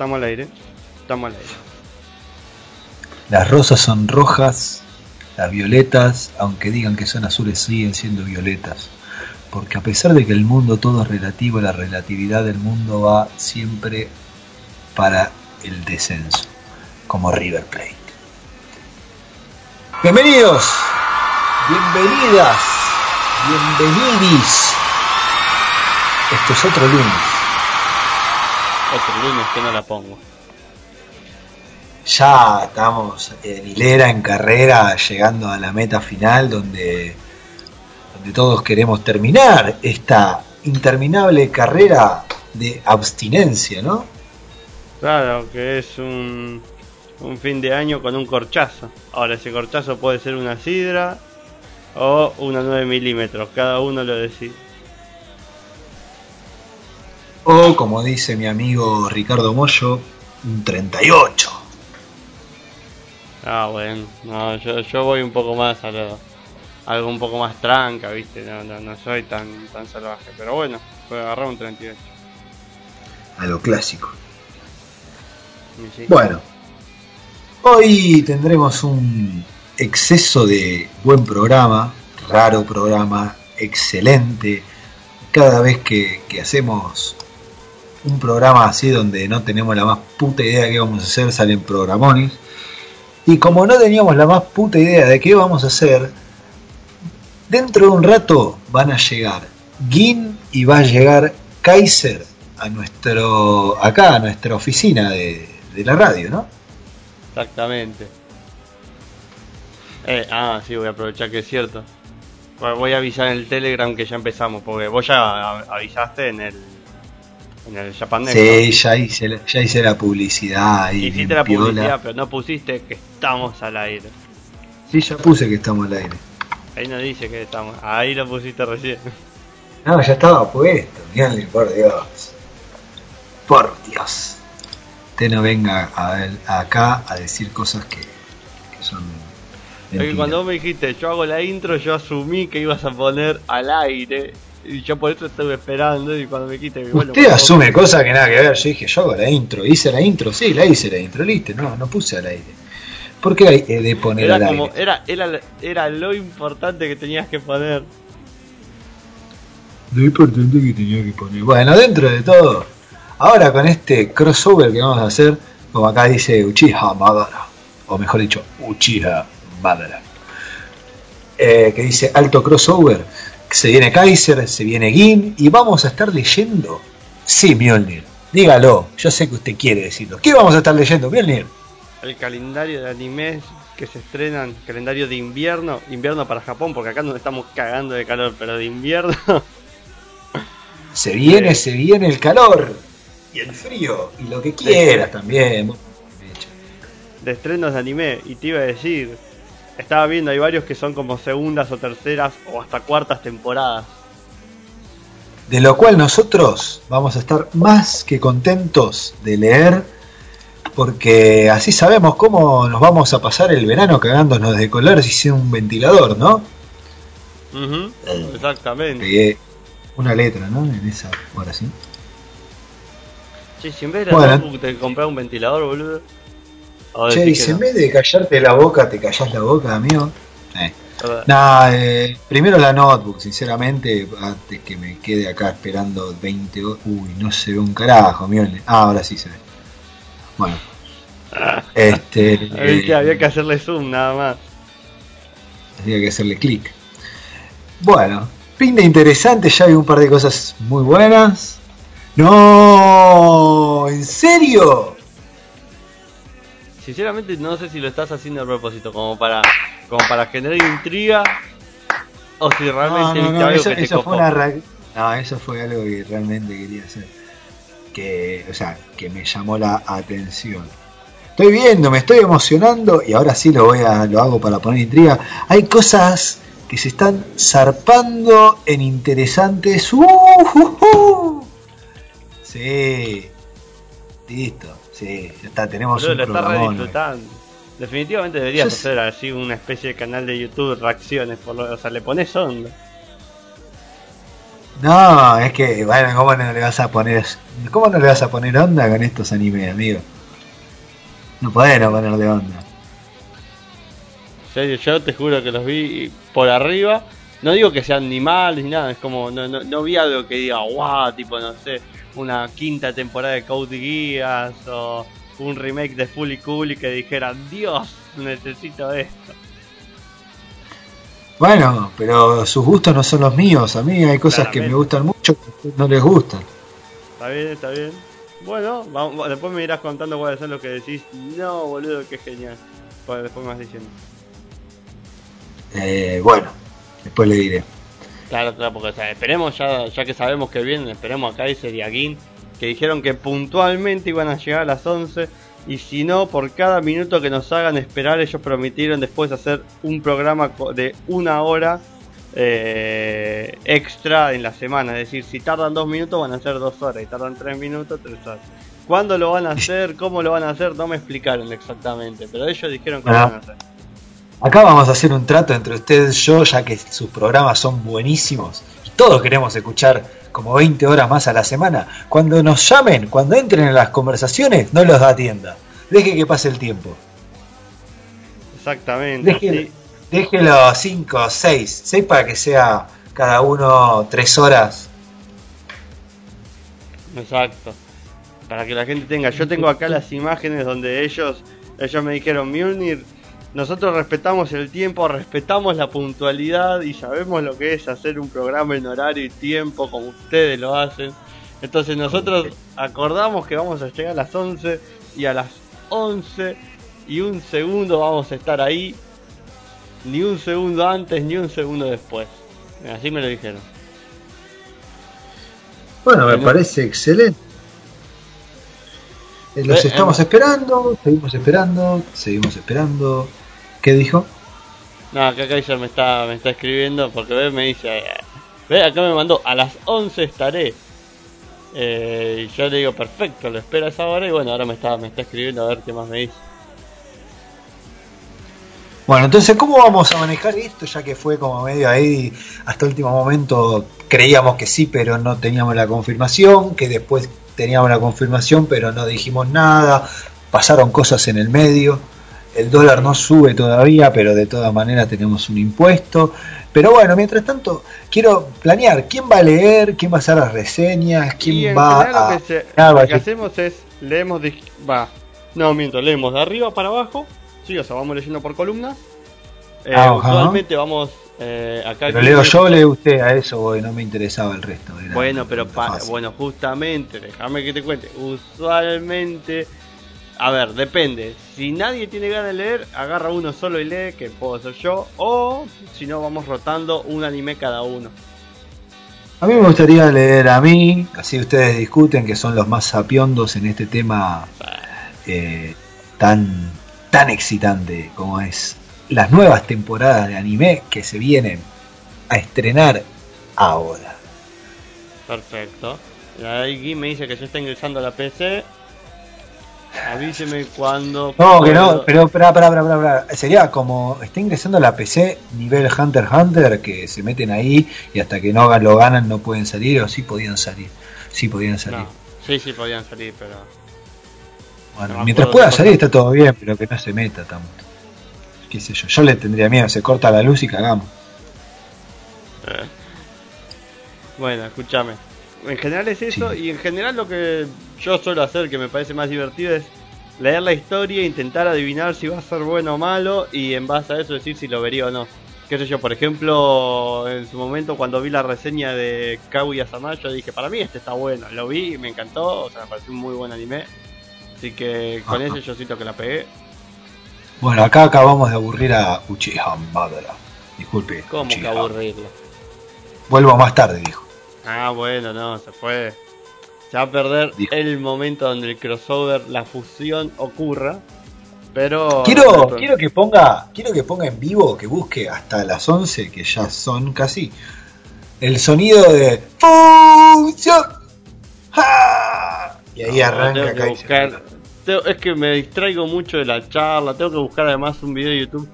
Estamos al aire. Estamos al aire. Las rosas son rojas, las violetas, aunque digan que son azules, siguen siendo violetas. Porque a pesar de que el mundo todo es relativo, la relatividad del mundo va siempre para el descenso, como River Plate. Bienvenidos, bienvenidas, bienvenidis. Esto es otro lunes. Otro lunes que no la pongo. Ya estamos en hilera, en carrera, llegando a la meta final donde, donde todos queremos terminar esta interminable carrera de abstinencia, ¿no? Claro, que es un, un fin de año con un corchazo. Ahora ese corchazo puede ser una sidra o una 9 milímetros, cada uno lo decide. O, como dice mi amigo Ricardo Mollo, un 38. Ah, bueno, no, yo, yo voy un poco más a lo, algo un poco más tranca, ¿viste? No, no, no soy tan, tan salvaje, pero bueno, puedo agarrar un 38. A lo clásico. Sí. Bueno, hoy tendremos un exceso de buen programa, raro programa, excelente. Cada vez que, que hacemos un programa así donde no tenemos la más puta idea de qué vamos a hacer, salen programones. Y como no teníamos la más puta idea de qué vamos a hacer, dentro de un rato van a llegar Gin y va a llegar Kaiser a nuestro acá a nuestra oficina de, la radio, ¿no? Exactamente. Eh, ah, sí, voy a aprovechar que es cierto. Voy a avisar en el Telegram que ya empezamos, porque vos ya avisaste en el en el Japan Next, Sí, ya hice, la- ya hice la publicidad. ¿no? Hiciste la piola. publicidad, pero no pusiste que estamos al aire. Sí, ya puse que estamos al aire. Ahí no dice que estamos. Ahí lo pusiste recién. No, ya estaba puesto. Díganle, por Dios. Por Dios. Usted no venga a ver- acá a decir cosas que, que son. Es que mentiras. cuando vos me dijiste, yo hago la intro, yo asumí que ibas a poner al aire. Y yo por eso estuve esperando y cuando me quite... Usted asume cosas que nada que ver. Yo dije, yo hago la intro. ¿Hice la intro? Sí, la hice la intro. Listo. No, no puse al aire. ¿Por qué hay de poner era al como, aire? Era, era, era lo importante que tenías que poner. Lo importante que tenía que poner. Bueno, dentro de todo, ahora con este crossover que vamos a hacer, como acá dice Uchiha Madara, o mejor dicho, Uchiha Madara, eh, que dice alto crossover, se viene Kaiser, se viene Gin, y vamos a estar leyendo. Sí, Mjolnir, dígalo, yo sé que usted quiere decirlo. ¿Qué vamos a estar leyendo, Mjolnir? El calendario de animes que se estrenan, calendario de invierno, invierno para Japón, porque acá nos estamos cagando de calor, pero de invierno. Se viene, se viene el calor y el frío y lo que quieras también. De estrenos de anime, y te iba a decir, estaba viendo, hay varios que son como segundas o terceras o hasta cuartas temporadas. De lo cual nosotros vamos a estar más que contentos de leer, porque así sabemos cómo nos vamos a pasar el verano cagándonos de color si sea un ventilador, ¿no? Uh exactamente. Pegué una letra, ¿no? En esa, ahora sí. Che, si en vez de Bueno. notebook te comprar un ventilador, boludo. Che, y si en no. vez de callarte la boca, te callás la boca, amigo. Eh. Eh, primero la notebook, sinceramente, antes que me quede acá esperando 20 horas. Uy, no se ve un carajo, miren. Ah, ahora sí se ve. Bueno. Este. Eh, había que hacerle zoom nada más. Había que hacerle clic. Bueno, pinta interesante, ya hay un par de cosas muy buenas. No, ¿en serio? Sinceramente no sé si lo estás haciendo a propósito, como para, como para generar intriga, o si realmente no, no, algo eso, que te eso fue una no, eso fue algo que realmente quería hacer. Que, o sea, que me llamó la atención. Estoy viendo, me estoy emocionando y ahora sí lo voy a, lo hago para poner intriga. Hay cosas que se están zarpando en interesantes. ¡Uh, uh, uh! Sí, listo, sí, ya está, tenemos un lo re disfrutando. Definitivamente deberías Yo sé- hacer así una especie de canal de YouTube reacciones, por lo, o sea, le pones onda. No, es que, bueno, ¿cómo no le vas a poner, cómo no le vas a poner onda con estos animes, amigo? No podés no ponerle onda. En serio, yo te juro que los vi por arriba. No digo que sean ni malos ni nada, es como, no, no, no vi algo que diga, wow, tipo, no sé, una quinta temporada de Code Geass o un remake de Fully Cool y que dijera, Dios, necesito esto. Bueno, pero sus gustos no son los míos. A mí hay cosas que me gustan mucho que no les gustan. Está bien, está bien. Bueno, vamos, después me irás contando cuáles son los que decís, no, boludo, qué genial. Después me vas diciendo. Eh, bueno, después le diré. Claro, claro, porque o sea, esperemos, ya, ya que sabemos que vienen, esperemos a Kaiser y a Gin, que dijeron que puntualmente iban a llegar a las 11, y si no, por cada minuto que nos hagan esperar, ellos prometieron después hacer un programa de una hora eh, extra en la semana, es decir, si tardan dos minutos van a ser dos horas, y tardan tres minutos, tres horas. ¿Cuándo lo van a hacer? ¿Cómo lo van a hacer? No me explicaron exactamente, pero ellos dijeron que lo Ah. van a hacer. Acá vamos a hacer un trato entre ustedes y yo, ya que sus programas son buenísimos y todos queremos escuchar como 20 horas más a la semana. Cuando nos llamen, cuando entren en las conversaciones, no los da tienda. Deje que pase el tiempo. Exactamente. Déjelo, así. déjelo 5, 6, 6 para que sea cada uno 3 horas. Exacto. Para que la gente tenga. Yo tengo acá las imágenes donde ellos, ellos me dijeron, Mjolnir, nosotros respetamos el tiempo, respetamos la puntualidad y sabemos lo que es hacer un programa en horario y tiempo como ustedes lo hacen. Entonces nosotros acordamos que vamos a llegar a las 11 y a las 11 y un segundo vamos a estar ahí. Ni un segundo antes ni un segundo después. Así me lo dijeron. Bueno, me parece excelente. Eh, Los Eh, estamos eh, esperando, seguimos esperando, seguimos esperando. ¿Qué dijo? No, acá Kaiser me está, me está escribiendo porque ve, me dice, eh, ve, acá me mandó, a las 11 estaré. Eh, y yo le digo, perfecto, lo esperas ahora y bueno, ahora me está, me está escribiendo a ver qué más me dice. Bueno, entonces, ¿cómo vamos a manejar esto? Ya que fue como medio ahí, hasta el último momento creíamos que sí, pero no teníamos la confirmación, que después teníamos la confirmación, pero no dijimos nada, pasaron cosas en el medio, el dólar no sube todavía, pero de todas maneras tenemos un impuesto. Pero bueno, mientras tanto, quiero planear quién va a leer, quién va a hacer las reseñas, quién va a... Lo que, ah, lo que hacemos es, leemos, de... va, no miento, leemos de arriba para abajo, sí, o sea, vamos leyendo por columnas. Eh, usualmente vamos eh, acá. Pero leo yo, lee usted a eso, porque no me interesaba el resto. bueno, pero bueno, justamente, déjame que te cuente. Usualmente a ver, depende. Si nadie tiene ganas de leer, agarra uno solo y lee, que puedo ser yo. O si no, vamos rotando un anime cada uno. A mí me gustaría leer a mí, así ustedes discuten que son los más sapiondos en este tema eh, tan, tan excitante como es las nuevas temporadas de anime que se vienen a estrenar ahora. Perfecto. Ahí me dice que ya está ingresando a la PC Avíseme cuando. No, que no, pero espera, espera, espera, Sería como está ingresando a la PC nivel Hunter Hunter que se meten ahí y hasta que no lo ganan no pueden salir o sí podían salir. Sí podían salir. Sí, sí podían salir, pero. Bueno, mientras pueda salir está todo bien, pero que no se meta tanto. Qué sé yo, yo le tendría miedo, se corta la luz y cagamos. Eh. Bueno, escúchame en general es eso y en general lo que yo suelo hacer que me parece más divertido es leer la historia, intentar adivinar si va a ser bueno o malo y en base a eso decir si lo vería o no. Qué sé yo, por ejemplo, en su momento cuando vi la reseña de Kaguya Sama, yo dije, para mí este está bueno, lo vi y me encantó, o sea, me pareció un muy buen anime. Así que con ese yo siento que la pegué. Bueno, acá acabamos de aburrir a Uchiha Madara. Disculpe. ¿Cómo que aburrirlo? Vuelvo más tarde, dijo. Ah, bueno, no, se fue. Se va a perder el momento donde el crossover, la fusión ocurra. Pero. Quiero, quiero que ponga. Quiero que ponga en vivo, que busque hasta las 11, que ya son casi. El sonido de. ¡Fusión! Y ahí arranca acá. es que me distraigo mucho de la charla. Tengo que buscar además un video de YouTube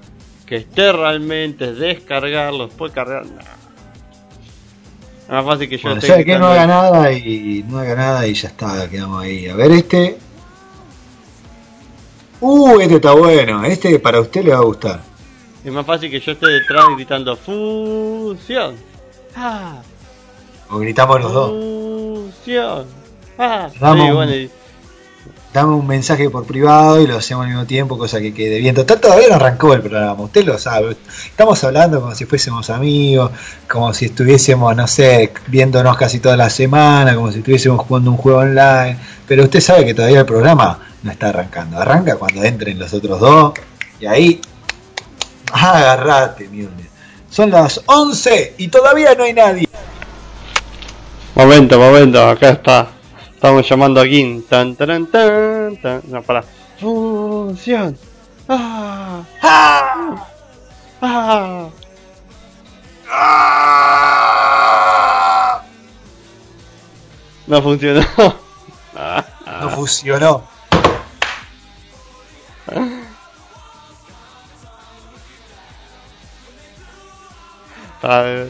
que esté realmente, descargarlo, después cargar. Más fácil que yo bueno, sea que no haga nada y no haga nada y ya está, quedamos ahí. A ver este. Uh, este está bueno. Este para usted le va a gustar. Es más fácil que yo esté detrás gritando fusión. Ah. O gritamos los dos. Fusión. Ah. sí, bueno, dame un mensaje por privado y lo hacemos al mismo tiempo, cosa que quede bien. Total, todavía no arrancó el programa, usted lo sabe. Estamos hablando como si fuésemos amigos, como si estuviésemos, no sé, viéndonos casi toda la semana, como si estuviésemos jugando un juego online. Pero usted sabe que todavía el programa no está arrancando. Arranca cuando entren los otros dos y ahí, agarrate, mierda. Son las 11 y todavía no hay nadie. Momento, momento, acá está. Estamos llamando a Gin. Tan, tan, tan, tan. No, para. Función. ¡Ah! ¡Ah! ¡Ah! ¡Ah! No funcionó. No funcionó. Para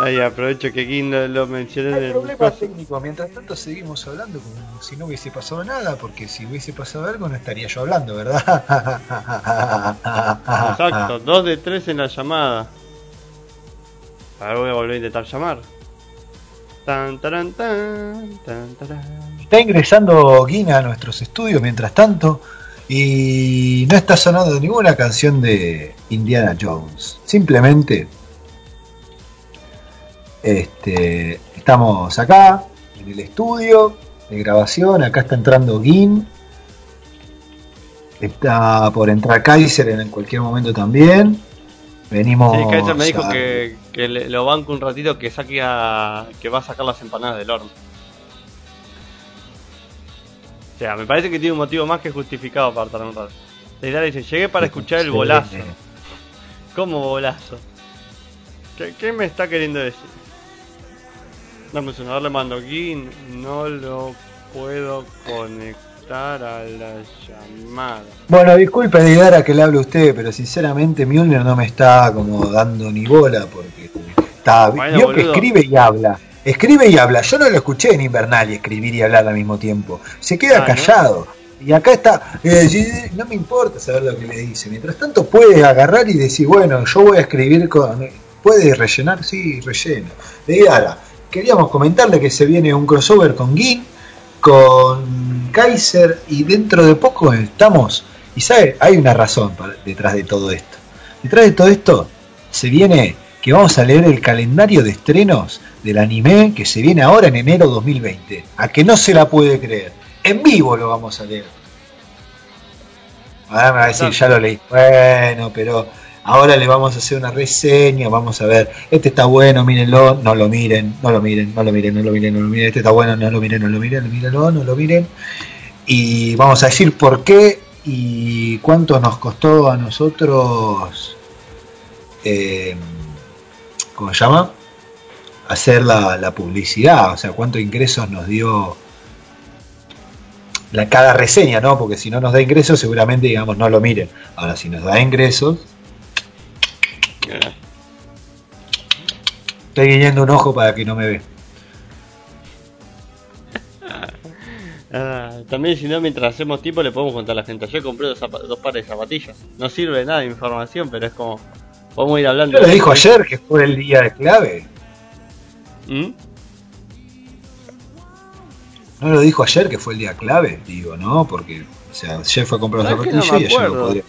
Ay, aprovecho que aquí no lo mencioné. Hay problema técnico. Mientras tanto, seguimos hablando como si no hubiese pasado nada, porque si hubiese pasado algo, no estaría yo hablando, ¿verdad? Exacto, dos de tres en la llamada. Ahora voy a volver a intentar llamar. Tan, tan, tan, Está ingresando Guina a nuestros estudios mientras tanto. Y no está sonando ninguna canción de Indiana Jones. Simplemente este, estamos acá, en el estudio de grabación. Acá está entrando Gin. Está por entrar Kaiser en cualquier momento también. Venimos. Sí, Kaiser me dijo que, lo banco un ratito que saque que va a sacar las empanadas del horno. O sea, me parece que tiene un motivo más que justificado para tardar un rato. dice, llegué para escuchar el bolazo. ¿Cómo bolazo? ¿Qué me está queriendo decir? Dame un le mando no lo puedo conectar. a la llamada. Bueno, disculpe Didara que le hable a usted, pero sinceramente Mjolnir no me está como dando ni bola porque está Bueno, vio que escribe y habla. Escribe y habla. Yo no lo escuché en Invernal y escribir y hablar al mismo tiempo. Se queda Ah, ¿no? callado. Y acá está, eh, no me importa saber lo que le dice. Mientras tanto puede agarrar y decir, bueno, yo voy a escribir con... ¿Puede rellenar? Sí, rellena. Didara, queríamos comentarle que se viene un crossover con Gin, con Kaiser y dentro de poco estamos... Y sabe, hay una razón para- detrás de todo esto. Detrás de todo esto se viene que vamos a leer el calendario de estrenos del anime que se viene ahora en enero 2020. A que no se la puede creer. En vivo lo vamos a leer. Ahora me va a decir, ya lo leí. Bueno, pero ahora le vamos a hacer una reseña, vamos a ver, este está bueno, mírenlo, no lo miren, no lo miren, no lo miren, no lo miren, no lo miren, este está bueno, no lo miren, no lo miren, mírenlo, no lo miren. Y vamos a decir por qué y cuánto nos costó a nosotros, eh, ¿cómo se llama? Hacer la, la publicidad, o sea, cuántos ingresos nos dio la, cada reseña, ¿no? Porque si no nos da ingresos, seguramente, digamos, no lo miren. Ahora, si nos da ingresos, estoy guiñando un ojo para que no me ve. Ah, también si no, mientras hacemos tiempo le podemos contar a la gente. Yo compré dos, dos pares de zapatillas. No sirve de nada de información, pero es como... Podemos ir hablando. Yo lo dijo ayer que fue el día de clave. ¿Mm? No lo dijo ayer que fue el día clave, digo, ¿no? Porque, o sea, ayer fue a comprar ¿Sabes una que no zapatilla me y ayer lo acuerdo? podría.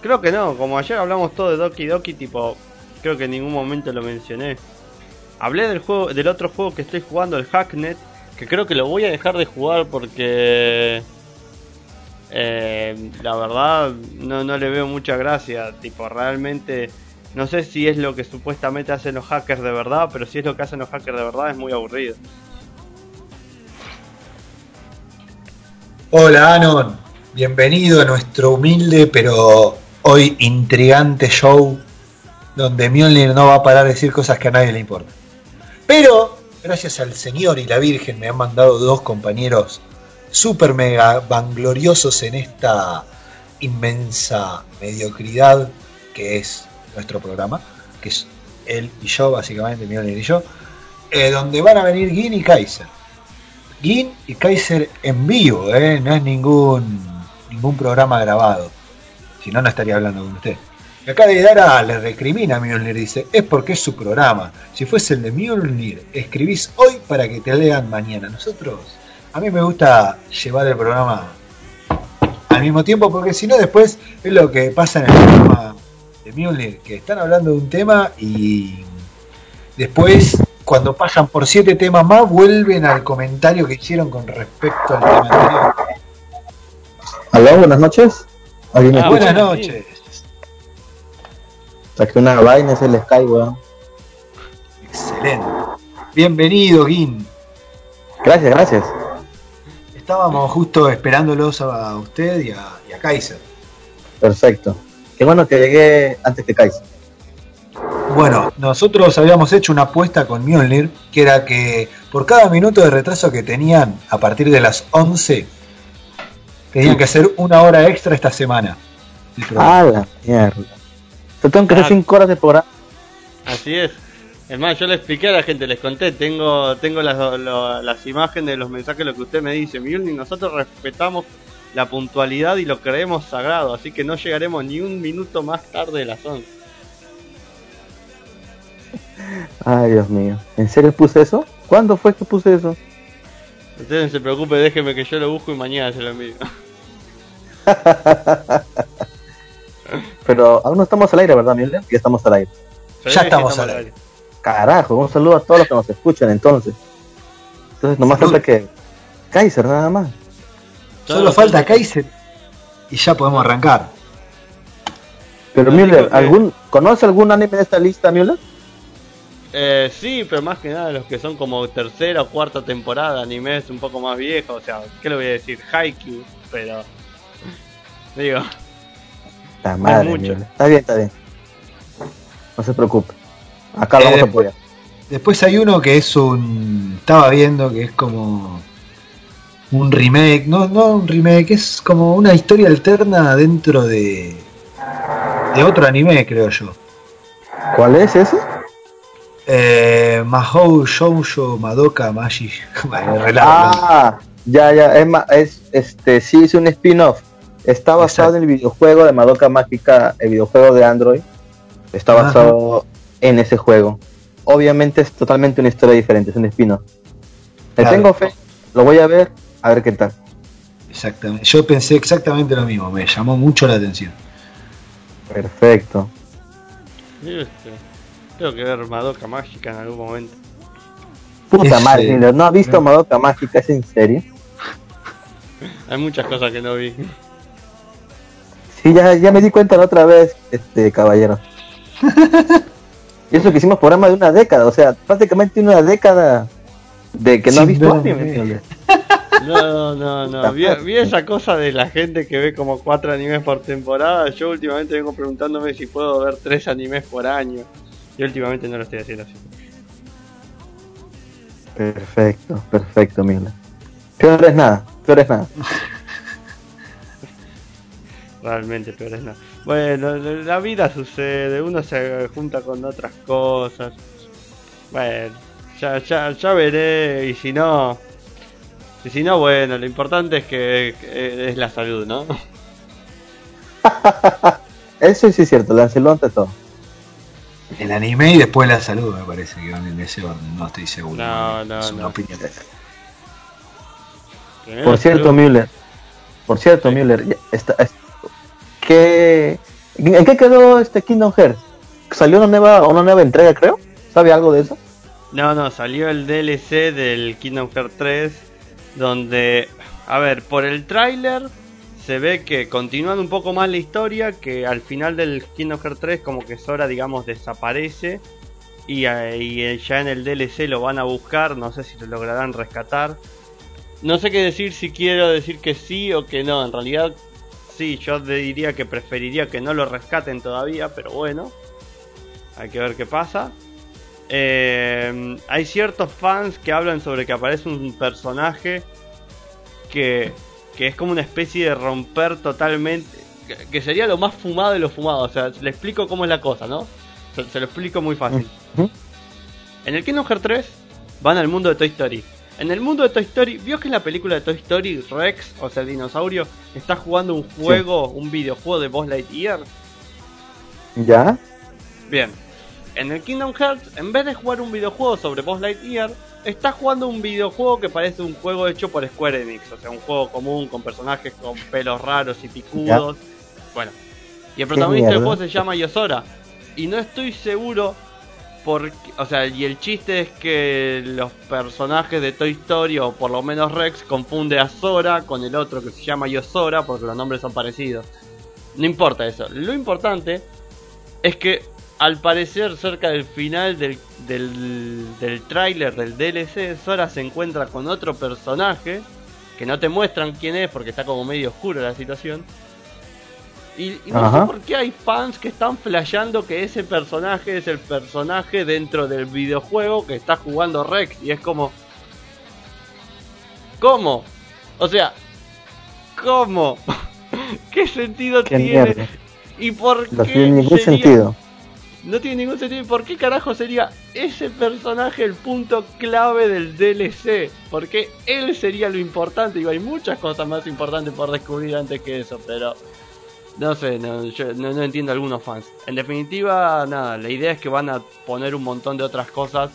Creo que no, como ayer hablamos todo de Doki Doki, tipo, creo que en ningún momento lo mencioné. Hablé del juego, del otro juego que estoy jugando, el Hacknet, que creo que lo voy a dejar de jugar porque eh, la verdad no, no le veo mucha gracia, tipo, realmente no sé si es lo que supuestamente hacen los hackers de verdad, pero si es lo que hacen los hackers de verdad es muy aburrido. Hola Anon, bienvenido a nuestro humilde pero hoy intrigante show donde Mjolnir no va a parar de decir cosas que a nadie le importan. Pero, gracias al Señor y la Virgen me han mandado dos compañeros super mega vangloriosos en esta inmensa mediocridad que es nuestro programa, que es él y yo, básicamente, Mjolnir y yo, eh, donde van a venir Gin y Kaiser. Gin y Kaiser en vivo, ¿eh? no es ningún, ningún programa grabado. Si no, no estaría hablando con usted. Y acá de Dara le recrimina a Mjolnir, dice, es porque es su programa. Si fuese el de Mjolnir, escribís hoy para que te lean mañana. Nosotros, a mí me gusta llevar el programa al mismo tiempo, porque si no después es lo que pasa en el programa de Mjolnir, que están hablando de un tema y después cuando pasan por siete temas más vuelven al comentario que hicieron con respecto al tema anterior. Aló, buenas noches. ¿Alguien me Ah, escucha? Buenas noches. Saqué una vaina, es el Sky, weón. Excelente. Bienvenido, Gin. Gracias, gracias. Estábamos justo esperándolos a usted y a, y a Kaiser. Perfecto. Qué bueno que llegué antes que Kaiser. Bueno, nosotros habíamos hecho una apuesta con Mjolnir, que era que por cada minuto de retraso que tenían a partir de las 11, tenían que hacer una hora extra esta semana. Ah, la mierda. Yo tengo que hacer Ah. 5 horas de programa. Así es. Es más, yo le expliqué a la gente, les conté, tengo tengo las, lo- las imágenes de los mensajes, lo que usted me dice, Mjolnir, nosotros respetamos la puntualidad y lo creemos sagrado, así que no llegaremos ni un minuto más tarde de las 11. Ay, Dios mío. ¿En serio puse eso? ¿Cuándo fue que puse eso? Usted no se preocupe, déjeme que yo lo busco y mañana se lo envío. Pero aún no estamos al aire, ¿verdad, Miguel? Ya estamos al aire. Ya estamos al aire. Carajo, un saludo a todos los que nos escuchan entonces. Entonces, nomás Salud. falta que Kaiser, nada más. Solo falta Kaiser y ya podemos arrancar. Pero Lo Müller, que- ¿algún, ¿conoce algún anime de esta lista, Müller? Eh, sí, pero más que nada los que son como tercera o cuarta temporada, animes un poco más viejos, o sea, ¿qué le voy a decir? Haikyuu, pero... Digo, Madre, mucho. Está bien, está bien. No se preocupe. Acá lo Eh, vamos a después- apoyar. Después hay uno que es un. Estaba viendo que es como. un remake, no, no un remake, es como una historia alterna dentro de, de otro anime, creo yo. ¿Cuál es ese? Eh, Mahou Shoujo Madoka Magic. Bueno, re largo. Ah, ya, ya, es, ma- es este, sí, es un spin-off. Está basado Exacto. en el videojuego de Madoka Mágica, el videojuego de Android. Está Ajá. basado en ese juego. Obviamente es totalmente una historia diferente, es un spin-off. Le Claro. tengo fe, lo voy a ver, a ver qué tal. Exactamente. Yo pensé exactamente lo mismo, me llamó mucho la atención. Perfecto. Este, Tengo que ver Madoka Mágica en algún momento. Puta madre, ¿no has visto Madoka Mágica? ¿Es en serio? Hay muchas cosas que no vi. Sí, ya, ya me di cuenta la otra vez, este caballero. y eso que hicimos programa de una década, o sea, prácticamente una década de que no Sin has visto ver anime. No, no, no. Vi, vi esa cosa de la gente que ve como cuatro animes por temporada. Yo últimamente vengo preguntándome si puedo ver tres animes por año. Y últimamente no lo estoy haciendo así. Perfecto, perfecto, Miller. Peor es nada, peor es nada. Realmente peor es nada. Bueno, la vida sucede, uno se junta con otras cosas. Bueno, ya, ya, ya veré. Y si no, y si no, bueno, lo importante es que, que es la salud, ¿no? Eso sí es cierto, Lancelot ante todo. El anime y después la salud, me parece que van en ese orden, no estoy seguro. No, no, es una no. opinión. Por la cierto, salud. Müller. Por cierto, Sí. Müller. Está, es- ¿qué, ¿En qué quedó este Kingdom Hearts? ¿Salió una nueva, una nueva entrega, creo? ¿Sabe algo de eso? No, no, salió el DLC del Kingdom Hearts 3 donde, a ver, por el tráiler se ve que continúan un poco más la historia, que al final del Kingdom Hearts 3 como que Sora, digamos, desaparece y, eh, y, eh, ya en el DLC lo van a buscar, no sé si lo lograrán rescatar. No sé qué decir si quiero decir que sí o que no, en realidad sí, yo diría que preferiría que no lo rescaten todavía, pero bueno, hay que ver qué pasa. Eh, hay ciertos fans que hablan sobre que aparece un personaje que, que es como una especie de romper totalmente. Que, que sería lo más fumado de lo fumado. O sea, le explico cómo es la cosa, ¿no? Se, se lo explico muy fácil. En el Kingdom Hearts 3 van al mundo de Toy Story. En el mundo de Toy Story, ¿vio que en la película de Toy Story Rex, o sea, el dinosaurio, está jugando un juego, un videojuego de Buzz Lightyear? ¿Ya? Bien. En el Kingdom Hearts, en vez de jugar un videojuego sobre Buzz Lightyear, está jugando un videojuego que parece un juego hecho por Square Enix. O sea, un juego común con personajes con pelos raros y picudos. Bueno. Y el protagonista del juego se llama Yosora. Y no estoy seguro O sea, y el chiste es que los personajes de Toy Story, o por lo menos Rex, confunde a Sora con el otro que se llama Yosora porque los nombres son parecidos. No importa eso. Lo importante es que al parecer cerca del final del, del, del tráiler del DLC, Sora se encuentra con otro personaje que no te muestran quién es porque está como medio oscuro la situación. Y, y no Ajá. sé por qué hay fans que están flasheando que ese personaje es el personaje dentro del videojuego que está jugando Rex. Y es como... ¿Cómo? O sea... ¿Cómo? ¿Qué sentido Qué tiene? mierda. ¿Y por No qué tiene ningún sería- sentido. no tiene ningún sentido. ¿Y por qué carajo sería ese personaje el punto clave del DLC? Porque él sería lo importante. Digo, hay muchas cosas más importantes por descubrir antes que eso, pero no sé, no, entiendo algunos fans. En definitiva, nada, la idea es que van a poner un montón de otras cosas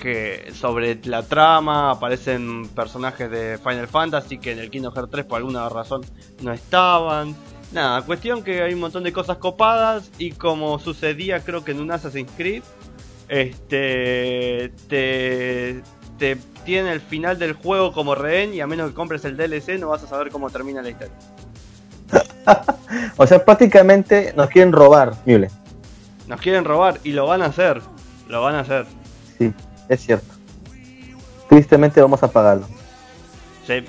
que sobre la trama aparecen personajes de Final Fantasy que en el Kingdom Hearts 3 por alguna razón no estaban. Nada, cuestión que hay un montón de cosas copadas y como sucedía creo que en un Assassin's Creed, este te, te tiene el final del juego como rehén y a menos que compres el DLC no vas a saber cómo termina la historia. O sea, prácticamente nos quieren robar, Müller. Nos quieren robar y lo van a hacer, lo van a hacer. Sí, es cierto. Tristemente vamos a pagarlo. Sí.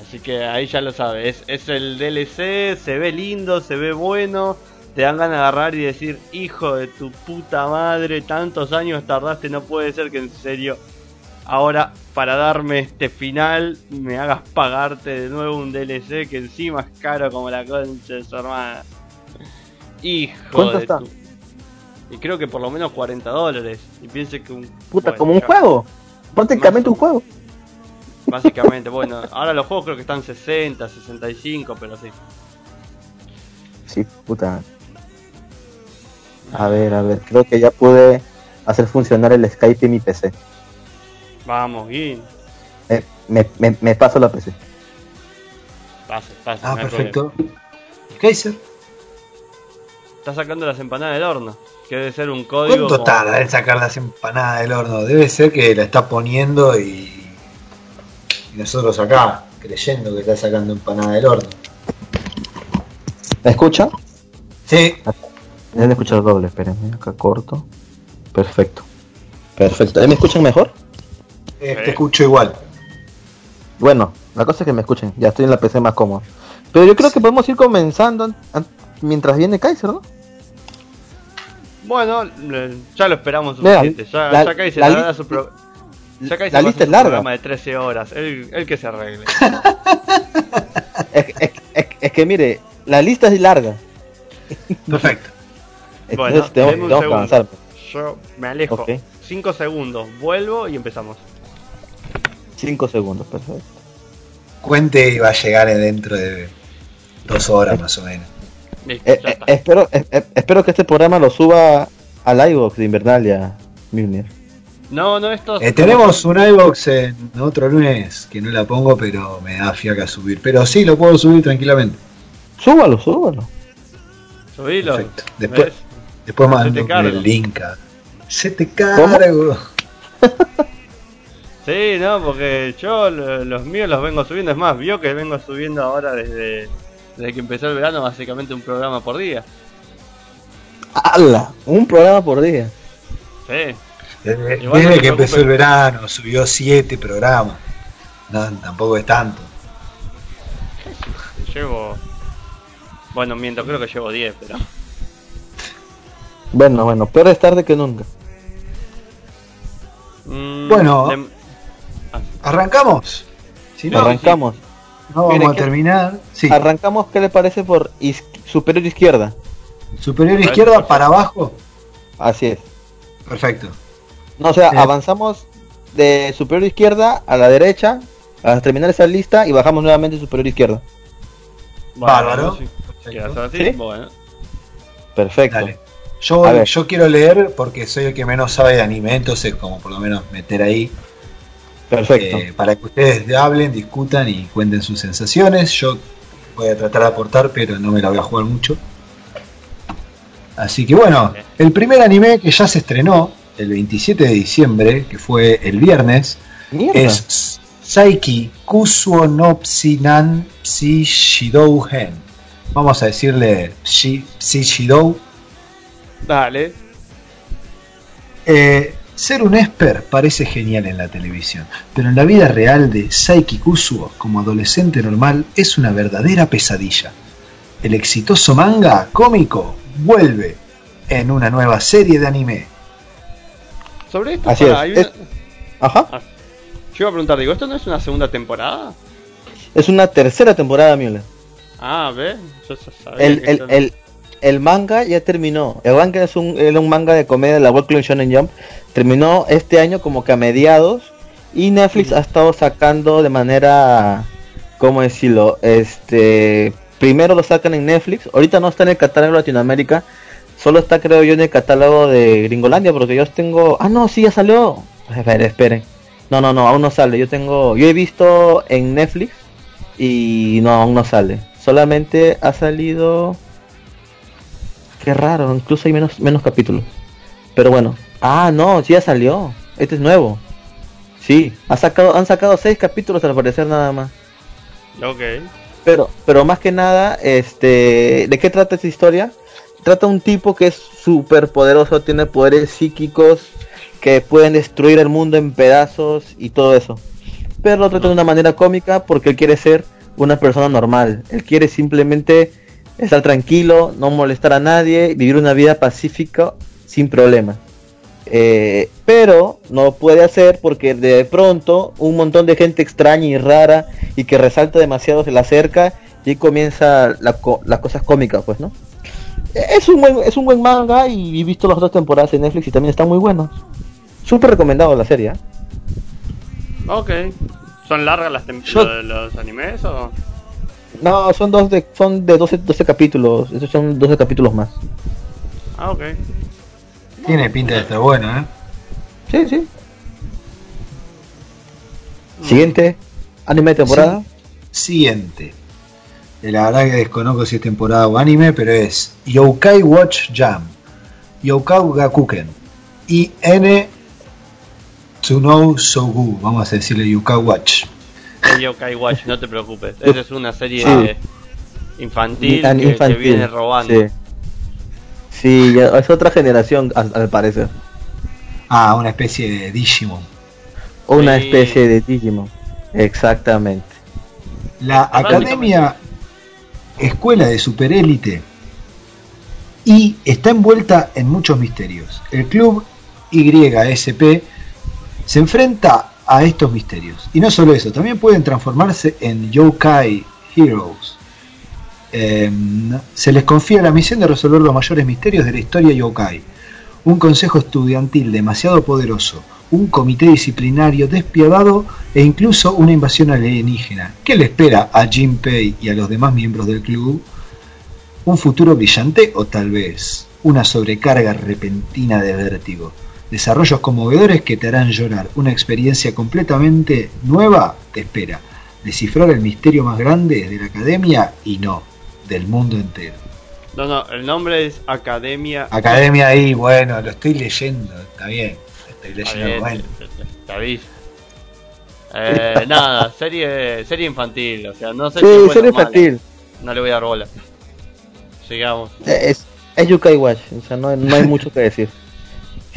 Así que ahí ya lo sabes. Es, es el DLC, se ve lindo, se ve bueno. Te dan ganas de agarrar y decir, hijo de tu puta madre, tantos años tardaste, no puede ser que en serio ahora para darme este final me hagas pagarte de nuevo un DLC que encima es caro como la concha de su hermana. Hijo ¿Cuánto de está? tu- Y creo que por lo menos 40 dólares. Y piense que un... Puta, bueno, como un juego. Prácticamente un juego. Básicamente, bueno, ahora los juegos creo que están 60, 65, pero sí. Sí, puta. A ver, a ver, creo que ya pude hacer funcionar el Skype en mi PC. Vamos. Eh, me, me, me paso la PC. Pase, pase. Ah, no perfecto. Kaiser. Está sacando las empanadas del horno. Que debe ser un código. ¿cuánto como- tarda en sacar las empanadas del horno? Debe ser que la está poniendo y, y nosotros acá, creyendo que está sacando empanada del horno. ¿Me escuchan? Sí, Deben escuchar doble, espérenme, acá corto. Perfecto. Perfecto. ¿Eh, ¿Me escuchan mejor? Eh, te escucho igual. Bueno, la cosa es que me escuchen, ya estoy en la PC más cómodo. Pero yo creo que podemos ir comenzando an- an- mientras viene Kaiser, ¿no? Bueno, ya lo esperamos Mira, suficiente. Ya, la- ya Kaiser la li- su pro- ya Kaiser La lista es larga. programa de 13 horas. Él que se arregle. Es, es- es- es que mire, la lista es larga. Perfecto. Entonces Bueno, tengo, un segundo. avanzar. Yo me alejo. Ok. 5 segundos. Vuelvo y empezamos. 5 segundos, perfecto. Cuente y va a llegar dentro de dos horas más o menos. Eh, eh, espero, eh, eh, espero que este programa lo suba al iVoox de Invernalia, Milner. No, no, esto. Eh, tenemos un iBox en otro lunes que no la pongo, pero me da fiaca subir. Pero sí, lo puedo subir tranquilamente. Súbalo, súbalo. Subilo. Perfecto. Después- ¿Ves? Después mando el link. a- Se te cargo. Sí, no, porque yo lo- los míos los vengo subiendo. Es más, vio que vengo subiendo ahora desde, desde que empezó el verano, básicamente un programa por día. ¡Hala! Un programa por día. Sí. Desde, Igual no desde que empezó el verano, subió siete programas. No, tampoco es tanto. Llevo. Bueno, miento, creo que llevo 10, pero. Bueno, bueno, peor es tarde que nunca. Mm, Bueno. ¿Arrancamos? Si no, Arrancamos. no vamos a ¿qué- terminar. Sí, Arrancamos, ¿qué le parece por is- superior izquierda? superior izquierda perfecto. para abajo. Así es. Perfecto. No, o sea, Sí. avanzamos de superior izquierda a la derecha hasta terminar esa lista y bajamos nuevamente superior izquierda. Bárbaro. sí. ¿Quieres Perfecto. ¿Sí? Bueno. Perfecto. Dale. Yo, A ver. yo quiero leer porque soy el que menos sabe de anime, entonces como por lo menos meter ahí Perfecto. eh, para que ustedes hablen, discutan y cuenten sus sensaciones. Yo voy a tratar de aportar, pero no me la voy a jugar mucho. Así que bueno, el primer anime que ya se estrenó el 27 de diciembre, que fue el viernes, Mierda. es Saiki Kusuo no Psinan Psi Shidou Hen. Vamos a decirle Psi Psi Shidou. Dale. Eh, ser un esper parece genial en la televisión, pero en la vida real de Saiki Kusuo como adolescente normal es una verdadera pesadilla. El exitoso manga cómico vuelve en una nueva serie de anime. Sobre esto, Así pará, es, hay es- una- Ajá. yo iba a preguntar, digo, ¿esto no es una segunda temporada? Es una tercera temporada, Müller. Ah, ¿ves? Yo ya sabía El, que el, el, manga ya terminó. El manga es un, era un manga de comedia de la Weekly Shonen Jump. Terminó este año como que a mediados. Y Netflix ha estado sacando de manera. ¿Cómo decirlo? Este. Primero lo sacan en Netflix. Ahorita no está en el catálogo de Latinoamérica. Solo está, creo yo, en el catálogo de Gringolandia. Porque yo tengo. Ah, no, sí, ya salió. Esperen, esperen. No, no, no, aún no sale. Yo tengo. Yo he visto en Netflix. Y no, aún no sale. Solamente ha salido. Qué raro, incluso hay menos, menos capítulos. Pero bueno. Ah, no, sí ya salió. Este es nuevo. Sí, ha sacado, han sacado seis capítulos al parecer nada más. Ok. Pero, pero más que nada, este, ¿de qué trata esta historia? Trata un tipo que es súper poderoso, tiene poderes psíquicos que pueden destruir el mundo en pedazos y todo eso. Pero lo trata de una manera cómica porque él quiere ser una persona normal. Él quiere simplemente estar tranquilo, no molestar a nadie, vivir una vida pacífica sin problemas. Eh, pero no puede hacer porque de pronto un montón de gente extraña y rara y que resalta demasiado se le acerca y comienza la las cosas cómicas, pues, ¿no? Es un buen, es un buen manga y he visto las dos temporadas en Netflix y también están muy buenos. Súper recomendado la serie. ¿eh? Ok. ¿Son largas las temporadas de los animes o...? No, son dos de, son de 12, 12 capítulos. Esos son 12 capítulos más. Ah, ok. Tiene pinta de estar bueno, ¿eh? Sí, sí. Siguiente, anime de temporada. Siguiente. La verdad que desconozco si es temporada o anime, pero es Yokai Watch Jam. Yokai Gakuken. Y N To Know So Good. Vamos a decirle Yokai Watch. Yokai Watch, no te preocupes. Esa es una serie infantil, que, viene robando. Sí. es otra generación al, parecer. Ah, una especie de Digimon. Una especie de Digimon, exactamente. La Academia Escuela de Superélite y está envuelta en muchos misterios. El club YSP se enfrenta a estos misterios. Y no solo eso, también pueden transformarse en Yokai Heroes. Em, se les confía la misión de resolver los mayores misterios de la historia Yokai. Un consejo estudiantil demasiado poderoso, un comité disciplinario despiadado e incluso una invasión alienígena. ¿Qué le espera a Jinpei y a los demás miembros del club? ¿Un futuro brillante o tal vez una sobrecarga repentina de vértigo? Desarrollos conmovedores que te harán llorar. Una experiencia completamente nueva te espera. Descifrar el misterio más grande de la academia y no, del mundo entero. No, no, el nombre es Academia. Academia ahí, bueno, lo estoy leyendo, está bien. Estoy leyendo, bueno. Está bien. Eh, nada, serie, serie infantil, o sea, no sé sí, serie infantil. No le voy a dar bola. Sigamos. Es, es Yukai Watch, o sea, no, no hay mucho que decir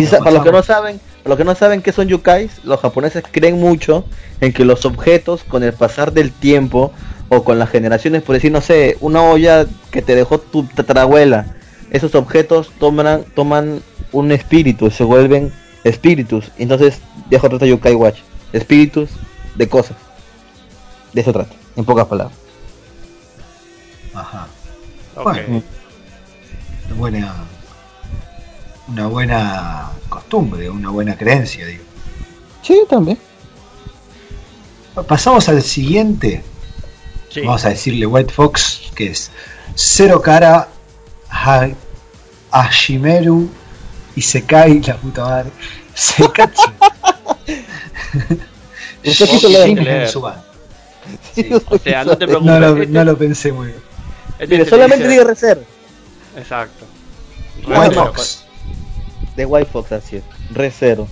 para los que no saben, los que no saben qué son yukais, los japoneses creen mucho en que los objetos con el pasar del tiempo o con las generaciones, por decir, no sé, una olla que te dejó tu tatarabuela, esos objetos toman, toman un espíritu, se vuelven espíritus. Entonces, dejo trata Yukai Watch, espíritus de cosas. De eso trata, en pocas palabras. Ajá. Bueno, buena una buena costumbre, una buena creencia, digo. Sí, también. Pasamos al siguiente. Vamos a decirle White Fox, que es Cero Cara Ashimeru y se cae la puta madre. Se cacha. Sí, o sea, no te preocupes. No lo, no lo pensé muy bien. Este Mire, solamente diga reserva. Exacto. White Fox de White Fox, así es. Recero.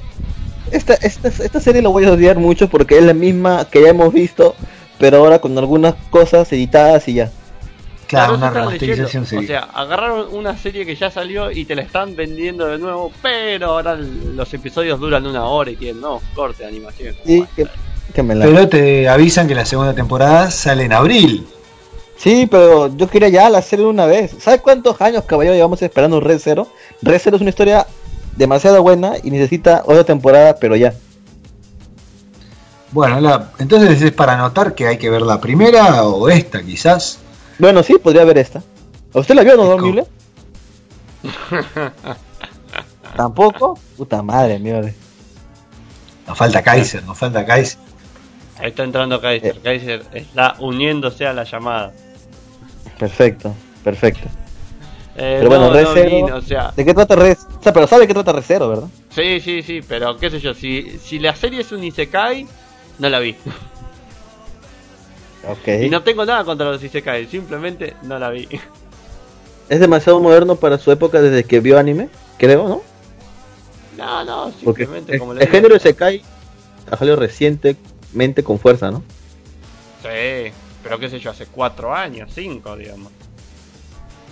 Esta, esta, esta serie la voy a odiar mucho porque es la misma que ya hemos visto, pero ahora con algunas cosas editadas y ya. Claro, una remasterización O sea, agarraron una serie que ya salió y te la están vendiendo de nuevo, pero ahora los episodios duran una hora y tienen, no, corte de animación. Sí, que, Pero te avisan que la segunda temporada sale en abril. Sí, pero yo quería ya la serie una vez. ¿Sabes cuántos años, caballero, llevamos esperando Red Zero? Red Zero es una historia demasiado buena y necesita otra temporada, pero ya. Bueno, entonces es para notar que hay que ver la primera o esta quizás. Bueno, sí, podría ver esta. ¿Usted la vio, no, dormible? ¿Tampoco? Puta madre, mía. Nos falta Kaiser, nos falta Kaiser. Ahí está entrando Kaiser. Eh. Kaiser está uniéndose a la llamada. Perfecto, perfecto. Eh, pero bueno, Red o sea... ¿De qué trata Red? O sea, pero sabe de qué trata Red Zero, ¿verdad? Sí, sí, sí, pero qué sé yo, si, si la serie es un Isekai, no la vi. Ok. Y no tengo nada contra los Isekai, simplemente no la vi. Es demasiado moderno para su época desde que vio anime, creo, ¿no? No, no, simplemente el, como El género Isekai ha salido recientemente con fuerza, ¿no? Sí, pero qué sé yo, hace cuatro años, cinco, digamos.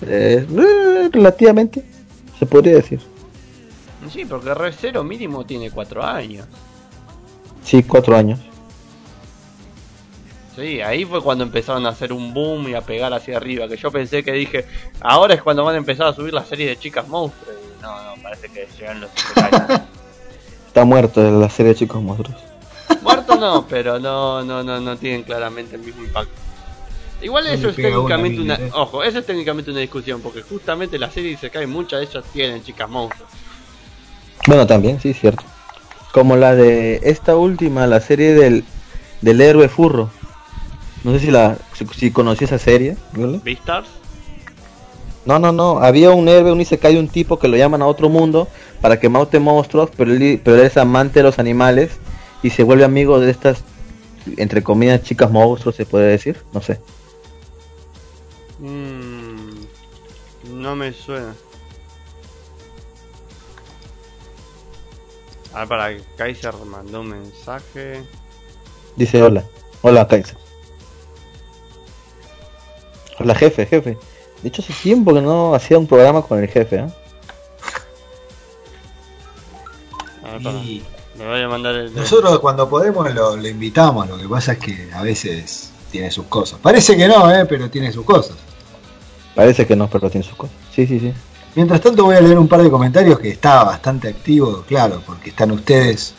Eh, relativamente, se podría decir. Sí, porque Red Zero mínimo tiene 4 años. Sí, 4 años. Sí, ahí fue cuando empezaron a hacer un boom y a pegar hacia arriba. Que yo pensé que dije, ahora es cuando van a empezar a subir la serie de chicas monstruos. no, no, parece que llegan los Está muerto la serie de Chicos Monstruos. Muerto no, pero no, no, no, no tienen claramente el mismo impacto. Igual No eso es una técnicamente una, ojo, eso es técnicamente una discusión, porque justamente la serie se cae muchas de ellas tienen chicas monstruos. Bueno, también, sí, cierto. Como la de esta última, la serie del, del héroe furro. No sé si la si, si conocí esa serie. ¿vale? ¿Beastars? No, no, no. Había un héroe, un isekai, un tipo que lo llaman a otro mundo para que maute monstruos, pero él, pero él es amante de los animales y se vuelve amigo de estas, entre comillas, chicas monstruos, se puede decir. No sé. Mm, no me suena. A ver, para Kaiser mandó un mensaje. Dice hola. Hola, Kaiser. Hola, jefe, jefe. De hecho, hace tiempo que no hacía un programa con el jefe, ¿eh? A ver, para, Y me voy a mandar el. nosotros cuando podemos lo, lo invitamos, lo que pasa es que a veces tiene sus cosas. Parece que no, ¿eh? pero tiene sus cosas. Parece que no, pero tiene sus cosas. Sí, sí, sí. Mientras tanto voy a leer un par de comentarios que está bastante activo, claro, porque están ustedes,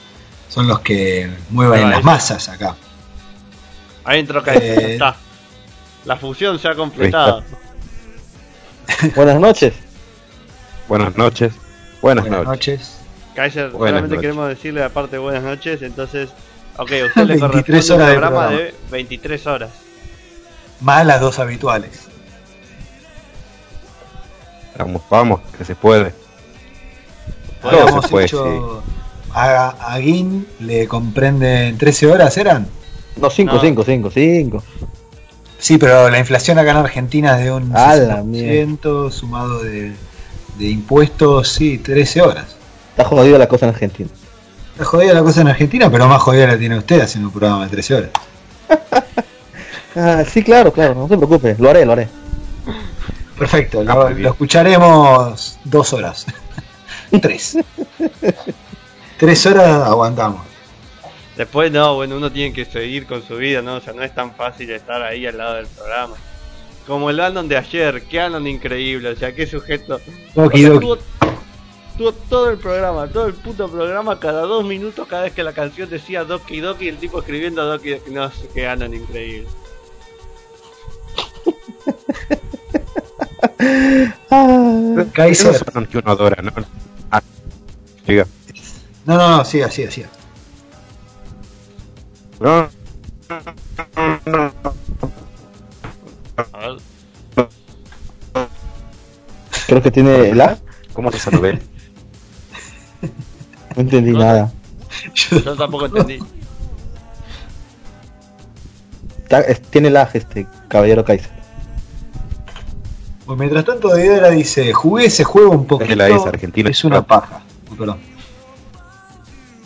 son los que mueven las masas acá. Ahí entró Kaiser, Eh. está. La fusión se ha completado. Buenas noches. Buenas noches. Buenas, Buenas noches. noches. Kaiser, Buenas solamente noches. queremos decirle aparte buenas noches, entonces, ok, a usted le 23 corresponde un de programa programa. de 23 horas. Más las dos habituales. Vamos, vamos, que se puede. Todo se puede, hecho a, a Gin le comprenden 13 horas, ¿eran? No, 5, No. 5, 5, 5. Sí, pero la inflación acá en Argentina es de un A la 60% sumado de, de impuestos, sí, 13 horas. Está jodida la cosa en Argentina. Está jodida la cosa en Argentina, pero más jodida la tiene usted haciendo un programa de 13 horas. Ah, sí, claro, claro, no se preocupe, lo haré, lo haré. Perfecto, lo, escucharemos dos horas. Tres. Tres horas aguantamos. Después no, bueno, uno tiene que seguir con su vida, ¿no? O sea, no es tan fácil estar ahí al lado del programa. Como el Anon de ayer, qué Anon increíble, o sea, qué sujeto. O Doki sea, Doki. tuvo, tuvo todo el programa, todo el puto programa, cada dos minutos, cada vez que la canción decía Doki Doki, el tipo escribiendo Doki Doki, no sé, qué Anon increíble. Kaiser. Son los que uno adora, ¿no? Ah. No, no, no, siga, siga, siga. No, no, Creo que tiene la. ¿Cómo se sabe? No entendí No. nada. Yo- tampoco entendí. Tiene lag este caballero Kaiser. Pues mientras tanto, Deidara dice: Jugué ese juego un poquito. la es argentina. Es una paja. Oh, perdón.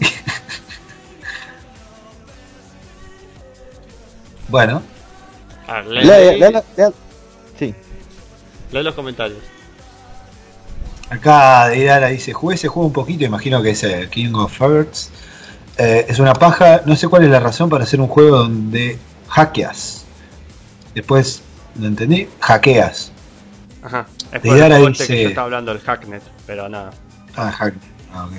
bueno, A ver, lee, Lea, lee- lea, lea- lea- Sí, lee los comentarios. Acá Deidara dice: Jugué ese juego un poquito. Imagino que es el King of Hearts. Eh, es una paja. No sé cuál es la razón para hacer un juego donde hackeas. Después, ¿lo entendí? Hackeas. Ajá. Es por el este que dice- yo estaba hablando, el Hacknet, pero nada. Ah, hack. Ah, ok.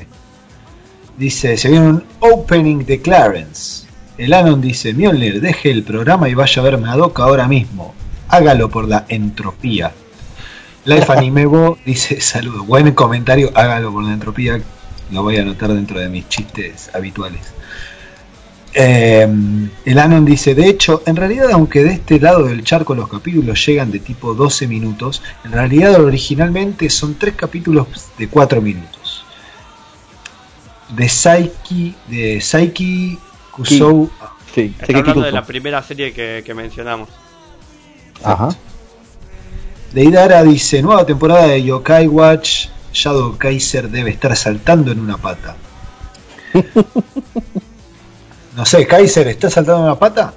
Dice, se viene un opening de Clarence. El Anon dice, Mjolnir, deje el programa y vaya a ver Madoka ahora mismo. Hágalo por la entropía. Life Animebo dice, saludos. Buen comentario, hágalo por la entropía. Lo voy a anotar dentro de mis chistes habituales. Eh, el Anon dice, de hecho, en realidad aunque de este lado del charco los capítulos llegan de tipo 12 minutos, en realidad originalmente son tres capítulos de 4 minutos. De Saiki, de Saiki Kusou. sí. Está que hablando de la primera serie que, que mencionamos. Ajá. De Idara dice, nueva temporada de Yokai Watch, Shadow Kaiser debe estar saltando en una pata. No sé, Kaiser, ¿está saltando en una pata?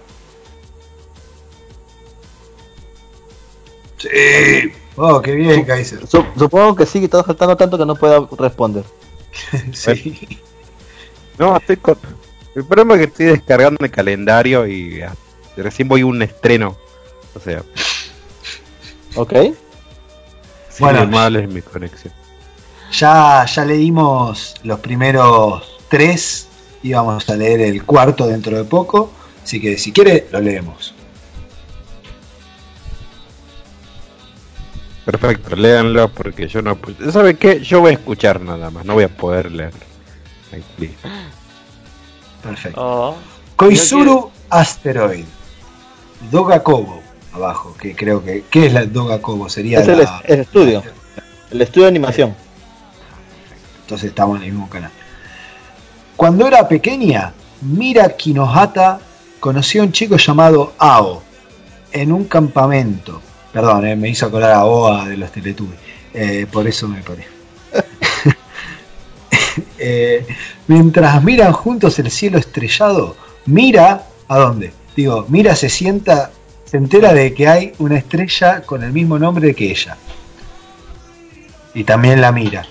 Sí. Oh, qué bien, Kaiser. Su- supongo que sí, que está saltando tanto que no pueda responder. Sí. No, estoy con... El problema es que estoy descargando el calendario y ah, recién voy a un estreno. O sea, ¿Ok? Bueno. bueno, mal es mi conexión. Ya, ya leímos los primeros tres y vamos a leer el cuarto dentro de poco. Así que si quiere, lo leemos. Perfecto, léanlo porque yo no. ¿Saben qué? Yo voy a escuchar nada más, no voy a poder leer. Perfecto. Oh, Koizuru Asteroid. Dogakobo, abajo, que creo que. ¿Qué es la Dogakobo? Sería Es el, la- el estudio. El estudio de animación. Entonces estamos en el mismo canal. Cuando era pequeña, Mira Kinohata conoció a un chico llamado Ao en un campamento. Perdón, eh, me hizo acordar a Oa de los Teletubbies. Eh, por eso me paré. Eh, mientras miran juntos el cielo estrellado, Mira, ¿a dónde? Digo, Mira se sienta, se entera de que hay una estrella con el mismo nombre que ella. Y también la mira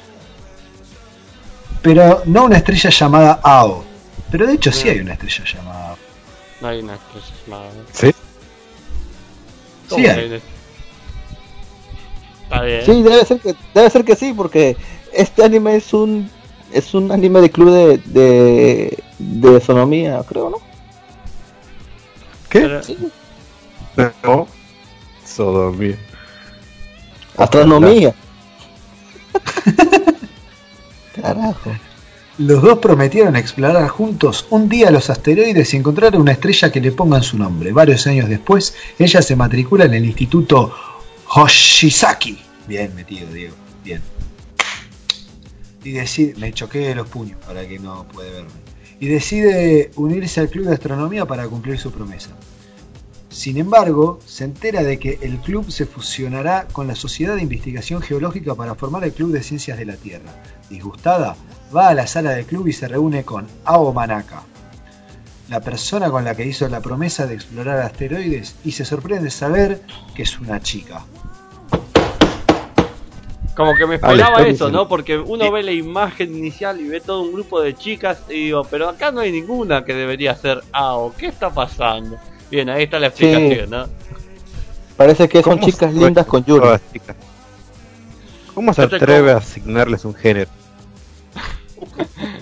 pero no una estrella llamada Ao. Pero de hecho sí hay una estrella llamada Ao. no hay una estrella llamada. ¿Sí? ¿Cómo Sí que hay. una- Está bien. Sí, debe ser que debe ser que sí, porque este anime es un es un anime de club de de, de astronomía, creo, ¿no? ¿Qué? Pero- Sí. No. Sodomía. Astronomía. Carajo. Los dos prometieron explorar juntos un día los asteroides y encontrar una estrella que le pongan su nombre. Varios años después, ella se matricula en el instituto Hoshizaki. Bien metido, Diego. Bien. Y decide, me choqué los puños para que no puede verme. Y decide unirse al club de astronomía para cumplir su promesa. Sin embargo, se entera de que el club se fusionará con la Sociedad de Investigación Geológica para formar el Club de Ciencias de la Tierra. Disgustada, va a la sala del club y se reúne con Ao Manaka, la persona con la que hizo la promesa de explorar asteroides, y se sorprende saber que es una chica. Como que me esperaba está eso. ¿no? Porque uno ve la imagen inicial y ve todo un grupo de chicas y digo, pero acá no hay ninguna que debería ser AO. ¿Qué está pasando? Bien, ahí está la explicación, ¿no? Parece que son ¿Cómo chicas se- lindas con Yuri. todas chicas? ¿Cómo se atreve como- a asignarles un género?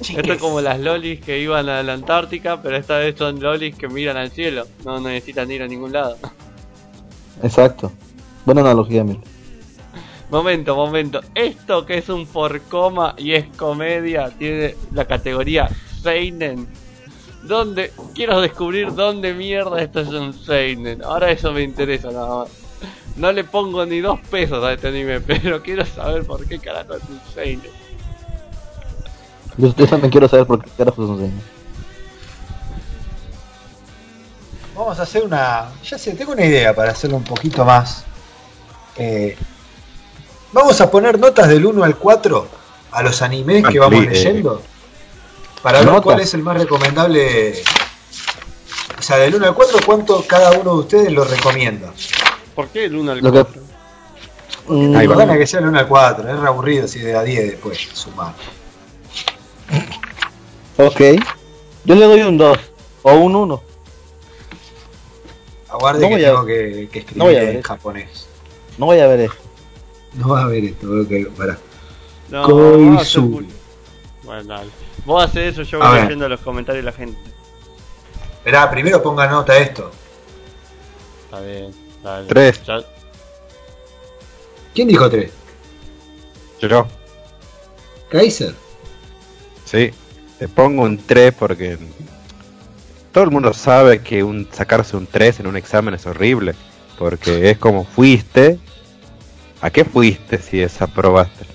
Esto es como las lolis que iban a la Antártica, pero esta vez son lolis que miran al cielo. No necesitan ir a ningún lado. Exacto. Buena analogía, mira. Momento, momento. Esto que es un por coma y es comedia tiene la categoría Seinen. ¿Dónde? Quiero descubrir dónde mierda esto es un Seinen. Ahora eso me interesa nada más. No le pongo ni dos pesos a este anime, pero quiero saber por qué carajo es un Seinen. Yo, también quiero saber por qué carajos son seinen. Vamos a hacer una. Ya sé, tengo una idea para hacerlo un poquito más. eh, vamos a poner notas del 1 al 4 a los animes que vamos eh, leyendo. Para ver cuál es el más recomendable. O sea, del 1 al 4, cuánto cada uno de ustedes lo recomienda. ¿Por qué el 1 al Lo que- 4? Mm, va. gana que sea el 1 al 4, es re aburrido si de a 10 después, sumar. ok. Yo le doy un 2 o un 1. Aguarde No que a- tengo que, que escribir no voy a ver en japonés. No voy a ver esto. No vas a ver esto, ok, pará. No, Koizuru. Bueno, dale. Vos haces eso, yo A voy ver. leyendo los comentarios de la gente. Esperá, primero ponga nota a esto. Está bien, dale. Tres. Ya- ¿Quién dijo 3? Yo, Kaiser. sí. Le pongo un 3 porque todo el mundo sabe que un sacarse un 3 en un examen es horrible. Porque es como fuiste. ¿A qué fuiste si desaprobaste?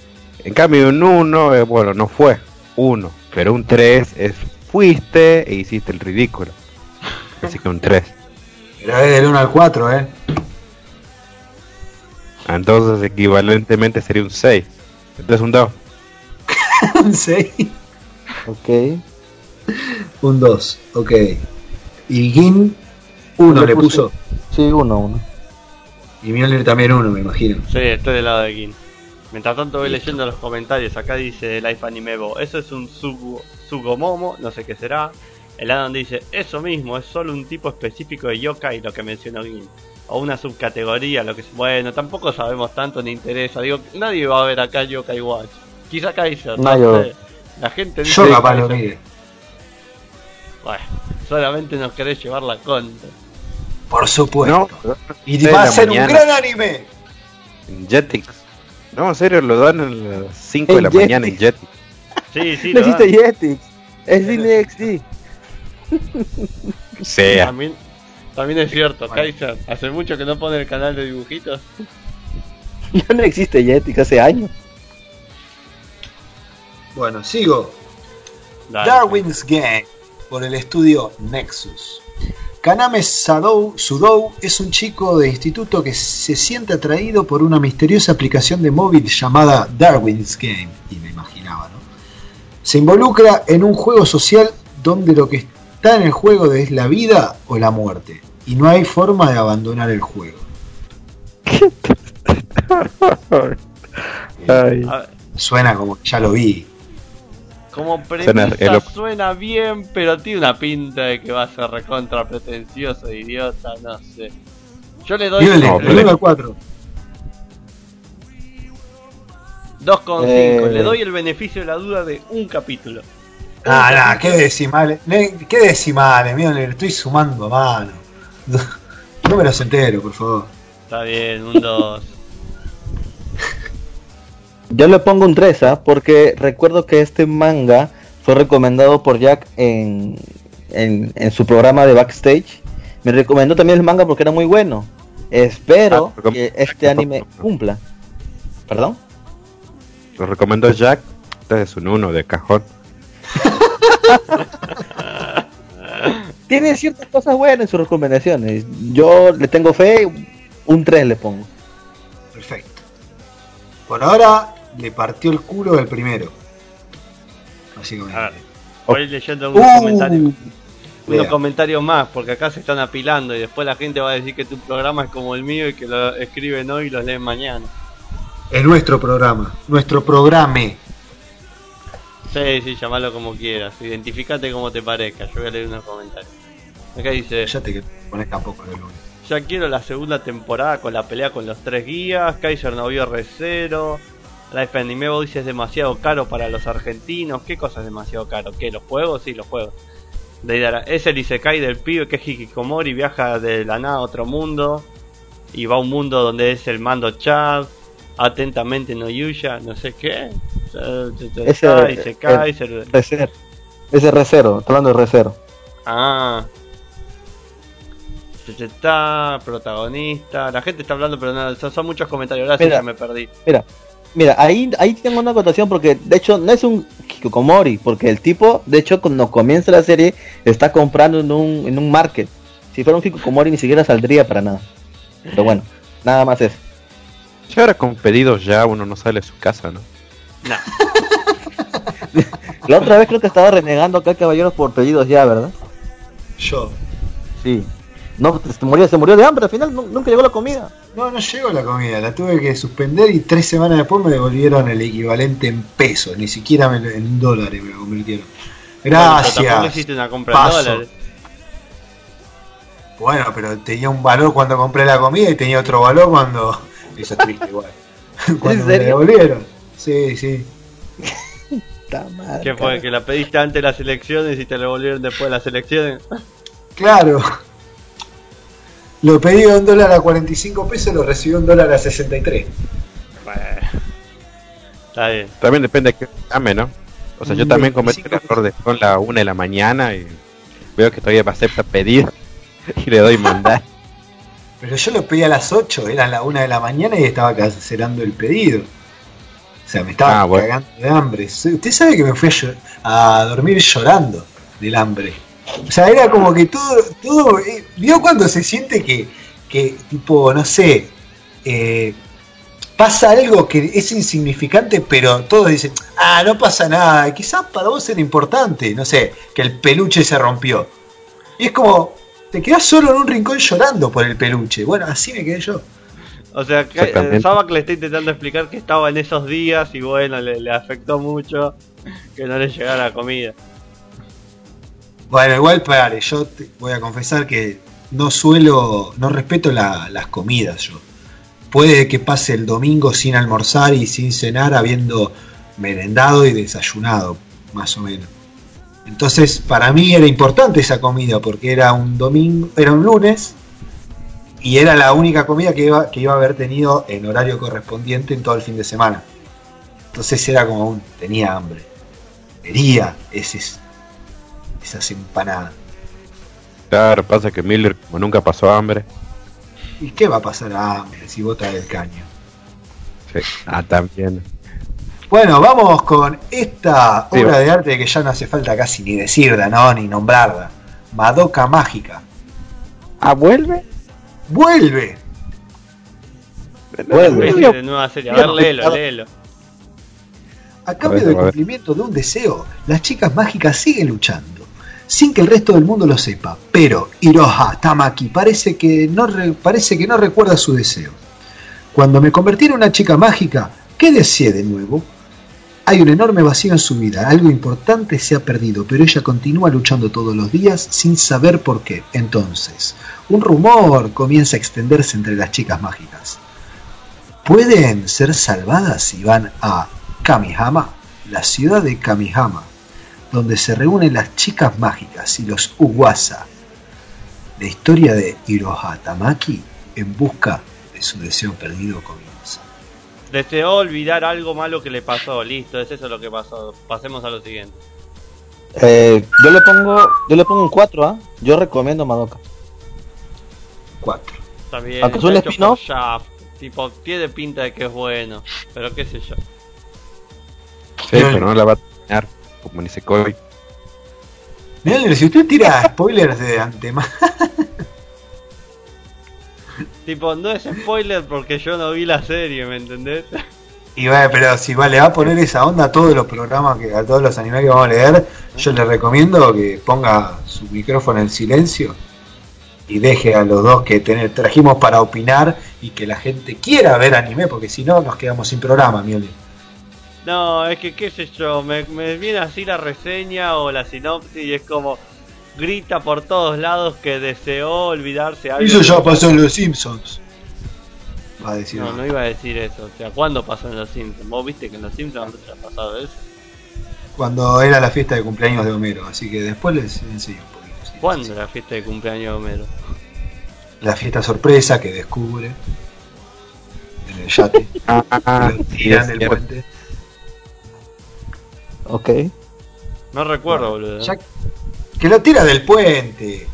En cambio, un 1, eh, bueno, no fue 1. Pero un 3 es fuiste e hiciste el ridículo. Así que un 3. Pero es del 1 al 4, ¿eh? Entonces, equivalentemente sería un 6. Entonces, un 2. Un 6. Ok. Un 2, ok. Y Gin 1 Yo le puso. Sí, 1, 1. Y Mjolnir también 1, me imagino. Sí, estoy del lado de Gin. Mientras tanto voy leyendo los comentarios. Acá dice Life Animevo, eso es un Sugo, Sugomomo, no sé qué será. El Adam dice, eso mismo, es solo un tipo específico de yokai lo que mencionó Gin. O una subcategoría, lo que es. Bueno, tampoco sabemos tanto ni interesa. Digo, nadie va a ver acá Yokai Watch. Quizá Kaiser, no a sé. La gente dice Yo que capaz lo Kaiser- mire. Bueno, solamente nos querés llevar la contra. Por supuesto. No, y va a ser un gran anime. Jetix. No, en serio, lo dan a las 5 de la Jetix. mañana en Jetix. Sí, sí, no existe. Jetix. Es Cine XD. Sea, También, también es cierto, Bueno. Kaiser. Hace mucho que no pone el canal de dibujitos. Ya no existe Jetix hace años. Bueno, sigo. Dale. Darwin's Game por el estudio Nexus. Kaname Sadou, Sudou es un chico de instituto que se siente atraído por una misteriosa aplicación de móvil llamada Darwin's Game, y me imaginaba, ¿no? Se involucra en un juego social donde lo que está en el juego es la vida o la muerte, y no hay forma de abandonar el juego. ay, Suena como que ya lo vi. Como Suena premisa suena bien, pero tiene una pinta de que va a ser recontra pretencioso, idiota, no sé. Yo le doy no, el pero- 1 al 4. 2,5. Eh. Le doy el beneficio de la duda de un capítulo. Ah, nah, qué decimales. ¿Qué decimales? Mira, le estoy sumando a mano. Números enteros, por favor. Está bien, un 2. Yo le pongo un 3, ¿ah? porque recuerdo que este manga fue recomendado por Jack en, en, en su programa de backstage. Me recomendó también el manga porque era muy bueno. Espero Ah, que este anime cumpla. ¿Perdón? lo recomiendo Jack. Este es un 1 de cajón. Tiene ciertas cosas buenas en sus recomendaciones. Yo le tengo fe, un 3 le pongo. Perfecto. Por ahora le partió el culo del primero. Básicamente. A ver. Voy leyendo unos Uh, comentarios. Unos comentarios más, porque acá se están apilando y después la gente va a decir que tu programa es como el mío y que lo escriben hoy y los leen mañana. Es nuestro programa. Nuestro programe. Sí, sí, llamalo como quieras. Identificate como te parezca. Yo voy a leer unos comentarios. Acá dice: Ya te pones tampoco de lunes. Ya quiero la segunda temporada con la pelea con los tres guías. Kaiser no vio Recero. Life Anime Boys es demasiado caro para los argentinos. ¿Qué cosa es demasiado caro? ¿Qué? ¿Los juegos? Sí, los juegos. Deidara, es el Isekai del pibe que es Hikikomori. Viaja de la nada a otro mundo. Y va a un mundo donde es el mando Chad. Atentamente no Yuya. No sé qué. Ese- Isekai. se- Recero. Ese recero, hablando de recero. Ah. Está, protagonista. La gente está hablando, pero no, son, son muchos comentarios. Gracias, Mira. ya me perdí. Mira, mira, ahí, ahí tengo una acotación porque de hecho no es un Kikomori, porque el tipo, de hecho, cuando comienza la serie, está comprando en un, en un market. Si fuera un Kikomori ni siquiera saldría para nada. Pero bueno, nada más eso. Ya ahora con pedidos ya uno no sale de su casa, ¿no? Nah. La otra vez creo que estaba renegando acá caballeros por pedidos ya, ¿verdad? Yo. Sí. No, se murió, se murió de hambre, al final nu- nunca llegó la comida. No, no llegó la comida. La tuve que suspender y tres semanas después me devolvieron el equivalente en pesos. Ni siquiera me en dólares me lo convirtieron. Bueno, Gracias. hiciste una compra Paso. en dólares. Bueno, pero tenía un valor cuando compré la comida y tenía otro valor cuando. Eso es triste igual. cuando me serio? devolvieron. Sí, sí. ¿Qué fue? ¿Que la pediste antes de las elecciones y te lo volvieron después de las elecciones? Claro. Lo pedí un dólar a 45 pesos, lo recibí a un dólar a 63. Bueno. Está bien. También depende de qué llame, ¿no? O sea, yo Un también cometo el 25 error de son la 1 de la mañana y veo que todavía me acepta pedir y le doy mandar. Pero yo lo pedí a las 8, eran la 1 de la mañana y estaba cancelando el pedido. O sea, me estaba Ah, bueno. cagando de hambre. Usted sabe que me fui a, a dormir llorando del hambre. O sea, era como que todo, todo, eh, ¿vio cuando se siente que, que tipo, no sé, eh, pasa algo que es insignificante, pero todos dicen, ah, no pasa nada, quizás para vos era importante, no sé, que el peluche se rompió. Y es como, te quedás solo en un rincón llorando por el peluche. Bueno, así me quedé yo. O sea, que eh, Sabak le está intentando explicar que estaba en esos días y bueno, le, le afectó mucho que no le llegara la comida. Bueno, igual, pare, yo te voy a confesar que no suelo, no respeto la- las comidas yo. Puede que pase el domingo sin almorzar y sin cenar habiendo merendado y desayunado, más o menos. Entonces, para mí era importante esa comida porque era un domingo, era un lunes y era la única comida que iba, que iba a haber tenido en horario correspondiente en todo el fin de semana. Entonces era como un, tenía hambre. Quería ese, esas empanadas. Claro, pasa que Miller, como nunca pasó hambre. ¿Y qué va a pasar a hambre si bota del caño? Sí. Ah, también. Bueno, vamos con esta Sí, obra va. de arte que ya no hace falta casi ni decirla, ¿no? Ni nombrarla. Madoka Mágica. ¿Ah, vuelve? ¡Vuelve! Vuelve. De nueva serie. A ver, léelo, léelo. A cambio del a ver. cumplimiento de un deseo, las chicas mágicas siguen luchando, sin que el resto del mundo lo sepa. Pero Iroha Tamaki parece que no, re- parece que no recuerda su deseo. Cuando me convertí en una chica mágica, ¿qué deseé de nuevo? Hay un enorme vacío en su vida, algo importante se ha perdido, pero ella continúa luchando todos los días sin saber por qué. Entonces, un rumor comienza a extenderse entre las chicas mágicas. Pueden ser salvadas si van a Kamihama, la ciudad de Kamihama, donde se reúnen las chicas mágicas y los Uwasa. La historia de Iroha Tamaki en busca de su deseo perdido comienza. Deseó olvidar algo malo que le pasó. Listo, es eso lo que pasó. Pasemos a lo siguiente. Eh, yo le pongo yo le pongo un 4, ¿ah? Yo recomiendo Madoka. 4. Está bien. Aunque es un spin-off. Tipo, tiene pinta de que es bueno. Pero qué sé yo. Sí, pero no la va a terminar como Nisekoi. Mirá, si usted tira spoilers de antemano. Tipo, no es spoiler porque yo no vi la serie, ¿me entendés? Y bueno, pero si va- le va a poner esa onda a todos los programas, que a todos los animes que vamos a leer, yo le recomiendo que ponga su micrófono en silencio y deje a los dos que tener, trajimos para opinar y que la gente quiera ver anime, porque si no nos quedamos sin programa, Mioli. No, es que qué sé yo, me, me viene así la reseña o la sinopsis y es como grita por todos lados que deseó olvidarse algo. Eso ya pasó en los Simpsons. Va a decir. No, no iba a decir eso. O sea, ¿cuándo pasó en los Simpsons? ¿Vos viste que en los Simpsons antes ha pasado eso? Cuando era la fiesta de cumpleaños de Homero, así que después les enseño un poquito. sí, ¿Cuándo sí, la fiesta de cumpleaños de Homero? La fiesta sorpresa que descubre en el yate. Ah, ah, sí, tiran del puente. Ok. No recuerdo, boludo. Ya- que lo tira del puente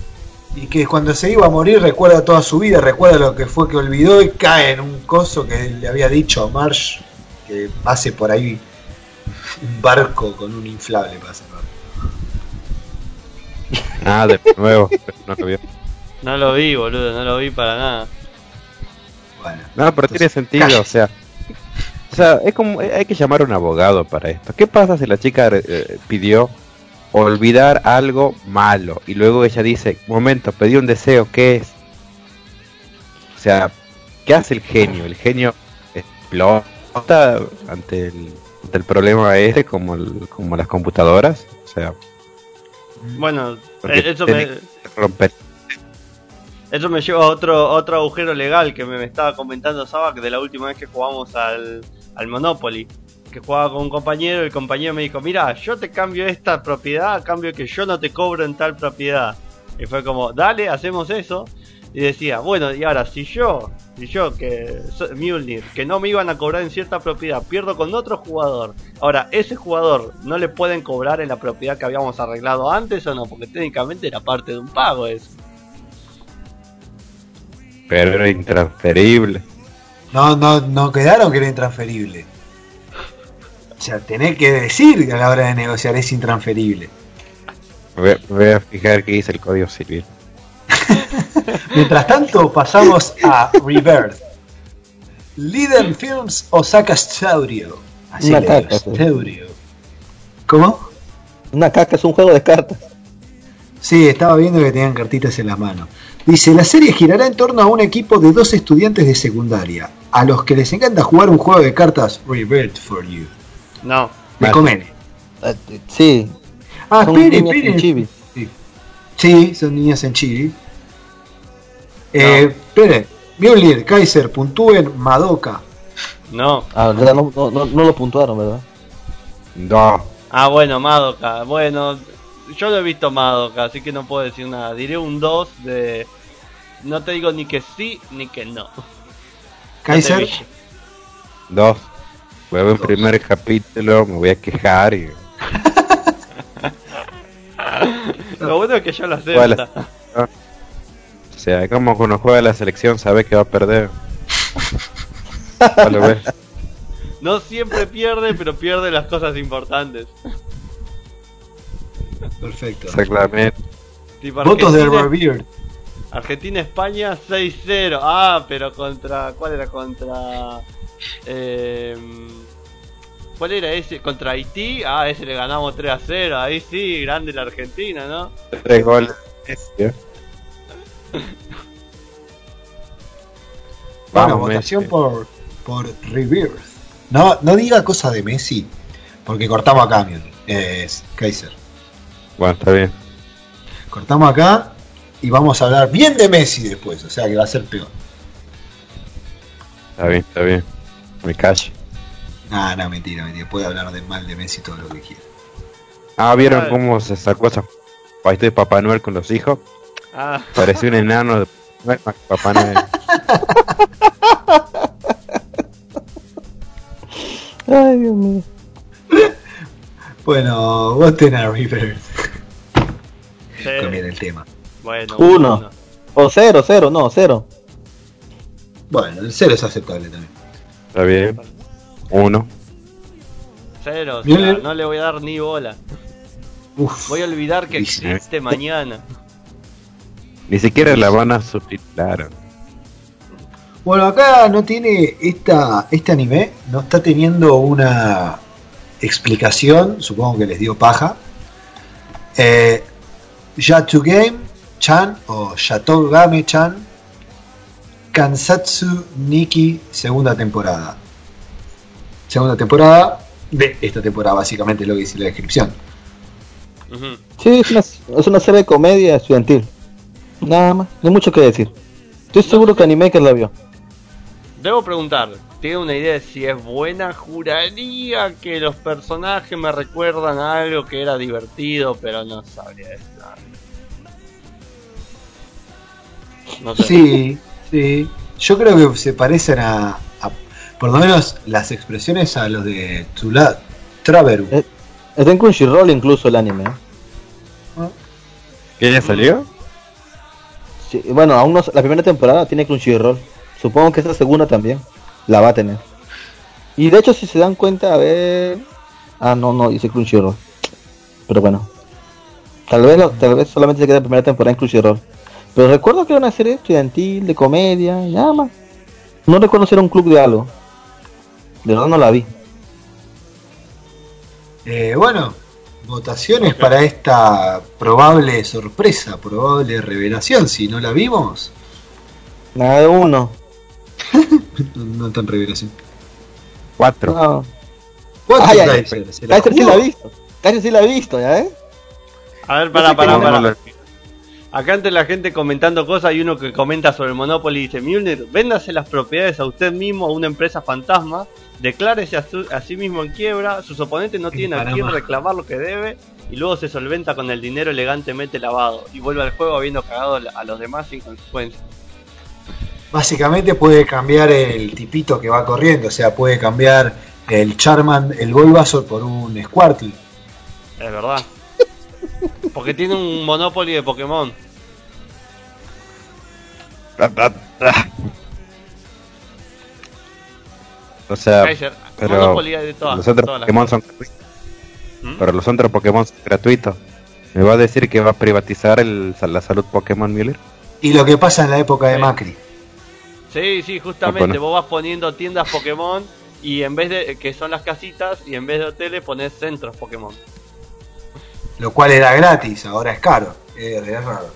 y que cuando se iba a morir recuerda toda su vida, recuerda lo que fue que olvidó y cae en un coso que le había dicho a Marsh que pase por ahí un barco con un inflable para salvarlo. Ah, de nuevo. pero no lo vio. No lo vi, boludo, no lo vi para nada. Bueno, No, pero tiene sentido, o sea. O sea, es como. Hay que llamar a un abogado para esto. ¿Qué pasa si la chica eh, pidió olvidar algo malo y luego ella dice: Momento, pedí un deseo, ¿qué es? O sea, ¿qué hace el genio? El genio explota ante el, ante el problema este, como, el- como las computadoras. O sea, Bueno, eh, eso me, romper. Eso me lleva a otro, otro agujero legal que me, estaba comentando Saba que de la última vez que jugamos al, al Monopoly. Que jugaba con un compañero, el compañero me dijo, mira, yo te cambio esta propiedad a cambio que yo no te cobro en tal propiedad. Y fue como, dale, hacemos eso. Y decía, bueno, y ahora, si yo, si yo, que Mjolnir, que no me iban a cobrar en cierta propiedad, pierdo con otro jugador. Ahora, ese jugador no le pueden cobrar en la propiedad que habíamos arreglado antes o no, porque técnicamente era parte de un pago eso. Pero era intransferible. no, no, no quedaron que era intransferible. O sea, tenés que decir a la hora de negociar es intransferible. Voy a- me voy a fijar qué dice el código civil. Mientras tanto, pasamos a Rebirth. Liden Films Osaka Studio. Así Una caca. Studio. ¿Cómo? Una caca es un juego de cartas. Sí, estaba viendo que tenían cartitas en la mano. Dice, la serie girará en torno a un equipo de dos estudiantes de secundaria, a los que les encanta jugar un juego de cartas Rebirth for You. No, Me conviene. Eh, sí, Ah, son espere, niñas en chibi. Sí. Sí, son niñas en Chile. Eh, espere, Mjolnir, Kaiser, puntúen, Madoka. no. Ah, ¿verdad? no, no, no, no lo puntuaron, ¿verdad? No, Ah, bueno, Madoka. Bueno, yo lo he visto Madoka, así que no puedo decir nada. Diré un 2 de. No te digo ni que sí ni que no. Kaiser, No te vi. Dos. Voy a ver un primer capítulo, me voy a quejar y. Lo bueno es que yo lo Juega la-. O sea, es como cuando juega la selección, sabe que va a perder. Ya lo ves. No siempre pierde, pero pierde las cosas importantes. Perfecto. Exactamente. Tipo Votos de Argentina- Revere. Argentina-España 6-0. Ah, pero contra. ¿Cuál era? Contra. Eh, ¿Cuál era ese? ¿Contra Haití? Ah, ese le ganamos 3-0. Ahí sí, grande la Argentina, ¿no? Tres goles. ¿eh? Bueno, Vamos, votación Messi. por, por Rebirth. No, no diga cosa de Messi, porque cortamos acá, Mion. Es Kaiser. Bueno, está bien. Cortamos acá y vamos a hablar bien de Messi después, o sea que va a ser peor. Está bien, está bien. Me callo. Ah, no, mentira, mentira. Puede hablar de mal de Messi todo lo que quiera. Ah, ¿vieron Ay. cómo se sacó esa paiste de Papá Noel con los hijos? Ah, Parecía un enano de Papá Noel. Ay, Dios mío. Bueno, voten a sí. Cambiar el tema. Bueno, Uno. O cero, cero, no, cero. Bueno, el cero es aceptable también. Está bien. Uno. Cero, o sea, no le voy a dar ni bola. Uf, Voy a olvidar que Dice. existe mañana. Ni siquiera la van a subtitular. Bueno, acá no tiene esta, este anime, no está teniendo una explicación, supongo que les dio paja. Eh, Yatu Game Chan o Yatogame Chan Kansatsu Nikki segunda temporada. Segunda temporada de esta temporada, básicamente lo que dice la descripción. Ujú. Sí, es una, es una serie de comedia estudiantil. Nada más, no hay mucho que decir. Estoy seguro que Animaker la vio. Debo preguntar, ¿tiene una idea de si es buena? Juraría que los personajes me recuerdan a algo que era divertido, pero no sabría decir. No sé. Sí, sí. Yo creo que se parecen a, a- por lo menos las expresiones a los de Tula, Traveru. Eh. Está en Crunchyroll incluso el anime. ¿eh? ¿Que ya salió? Sí, bueno, aún no, la primera temporada tiene Crunchyroll. Supongo que esta segunda también la va a tener. Y de hecho, si se dan cuenta, a ver. Ah, no, no, dice Crunchyroll. Pero bueno. Tal vez, lo- tal vez solamente se queda la primera temporada en Crunchyroll. Pero recuerdo que era una serie estudiantil, de comedia, y nada más. No recuerdo si era un club de algo. De verdad no la vi. Eh, bueno, votaciones para esta probable sorpresa, probable revelación. Si no la vimos, Nada de uno. No, no tan revelación. Cuatro. No. ¿Cuánto Ay, ay, sí la ha visto. Kaiser sí la ha visto, ¿ya ves? A ver, para, para, para. Acá ante la gente comentando cosas hay uno que comenta sobre el Monopoly y dice, Mjolnir, véndase las propiedades a usted mismo a una empresa fantasma, declárese a, su- a sí mismo en quiebra, sus oponentes no tienen a quién reclamar lo que debe y luego se solventa con el dinero elegantemente lavado y vuelve al juego habiendo cagado a los demás sin consecuencias. Básicamente puede cambiar el tipito que va corriendo, o sea, puede cambiar el Charman, el Bulbasaur por un Squirtle. Es verdad. Porque tiene un Monopoly de Pokémon. O sea, Kaiser, pero Monopoly hay de todas. los otros todas Pokémon son cosas. gratuitos. ¿Mm? Pero los otros Pokémon son gratuitos. ¿Me va a decir que va a privatizar el, la salud Pokémon Miller? Y lo que pasa en la época de. Macri. Sí, sí, justamente. Bueno. Vos vas poniendo tiendas Pokémon y en vez de que son las casitas y en vez de hoteles pones centros Pokémon. Lo cual era gratis, ahora es caro. Es, es raro.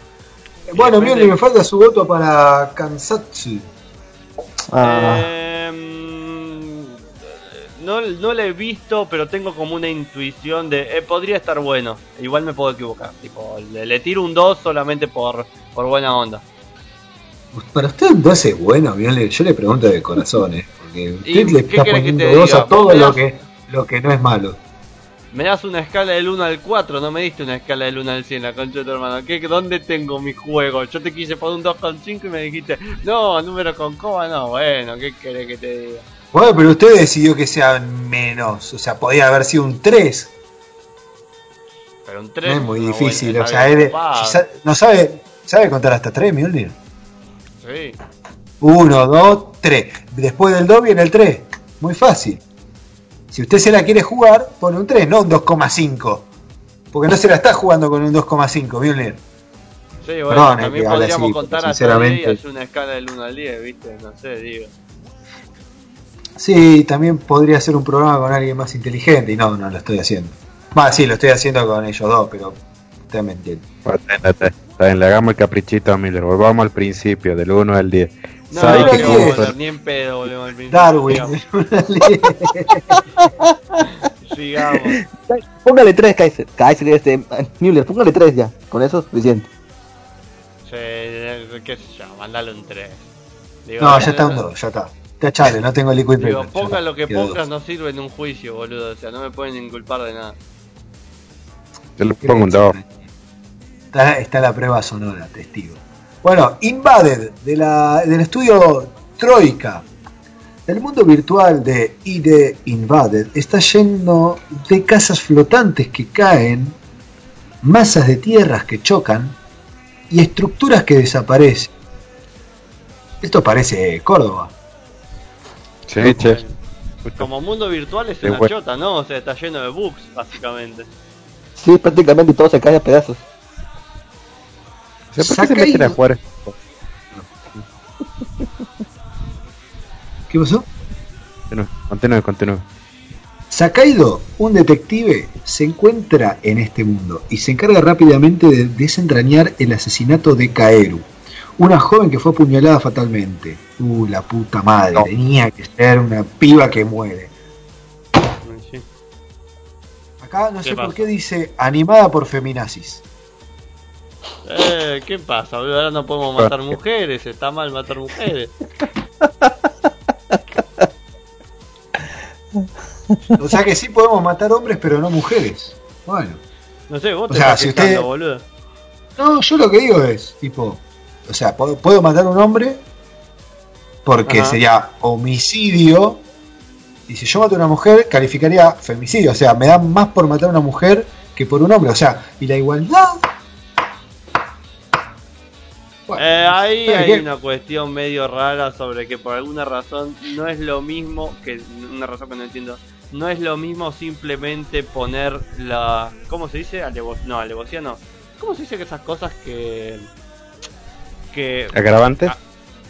Bueno, depende- bien, me falta su voto para Kansatsu. Ah, Em, no, no lo he visto, pero tengo como una intuición de eh, podría estar bueno. Igual me puedo equivocar. Tipo, le, le tiro un 2 solamente por, por buena onda. Para usted entonces es bueno, yo le pregunto de corazón, ¿eh? porque usted ¿Y le está poniendo dos a todo lo que, lo que no es malo. Me das una escala del 1 al 4, no me diste una escala del 1 al 100, la concha de tu hermano. ¿Qué, ¿Dónde tengo mi juego? Yo te quise poner un 2,5 y me dijiste, no, número con coma, no, bueno, ¿qué querés que te diga? Bueno, pero usted decidió que sea menos, o sea, podía haber sido un 3. Pero un No 3 es muy difícil, o sea, sa- no sabe, sabe contar hasta 3, Mjolnir. Sí. 1, 2, 3. Después del 2 viene el 3. Muy fácil. Si usted se la quiere jugar, pone un 3, no un 2,5. Porque no se la está jugando con un 2,5, Mjolnir. Sí, bueno, Perdón, también que podríamos así, contar hasta 10 y sinceramente- hacer una escala del 1 al 10, ¿viste? No sé, digo. Sí, también podría ser un programa con alguien más inteligente. Y no, no lo estoy haciendo. Más, sí, lo estoy haciendo con ellos dos, pero usted me entiende. Está- bien, le hagamos el caprichito a Miller. Volvamos al principio, del 1 al 10. No, ¿Sabe no, qué no, a hacer ni en pedo, volvemos al principio. Darwin. Sigamos. Póngale 3, Kaiser. Kaiser, este, Müller, póngale 3 ya. Con eso es suficiente. Sí, qué sé yo, mandale un 3. Digo, No, ya está un 2, ya está. Tachale, no tengo liquid Digo, paper. ponga lo que pongas, no sirve en un juicio, boludo. O sea, no me pueden inculpar de nada. Yo le pongo un 2. Está, está la prueba sonora, testigo. Bueno, Invaded, de la, del estudio Troika. El mundo virtual de ID Invaded está lleno de casas flotantes que caen, masas de tierras que chocan y estructuras que desaparecen. Esto parece Córdoba. Sí, che. Como mundo virtual es una chota, ¿no? O sea, está lleno de bugs, básicamente. Sí, prácticamente todo se cae a pedazos. O sea, ¿Por qué se Saca meten a ahí- jugar? ¿Qué pasó? Continúe, continúe, continúe. Sakaido, un detective, se encuentra en este mundo y se encarga rápidamente de desentrañar el asesinato de Kaeru, una joven que fue apuñalada fatalmente. Uh, la puta madre, No. tenía que ser una piba que muere. Sí. Acá no ¿Qué sé pasa? por qué dice animada por feminazis. Eh, ¿qué pasa, boludo? Ahora no podemos matar mujeres, está mal matar mujeres. O sea que sí podemos matar hombres, pero no mujeres. Bueno. No sé, vos O te sea, estás si usted- boludo. No, yo lo que digo es, tipo, o sea, puedo, puedo matar a un hombre porque Ajá. sería homicidio. Y si yo mato a una mujer, calificaría femicidio. O sea, me da más por matar a una mujer que por un hombre. O sea, y la igualdad. Bueno, Eh, ahí ¿sabe hay una cuestión medio rara sobre que por alguna razón no es lo mismo, que una razón que no entiendo, no es lo mismo simplemente poner la... ¿Cómo se dice? Alevo- no, alevosía no. ¿Cómo se dice que esas cosas que... que... ¿Agravantes? Ah.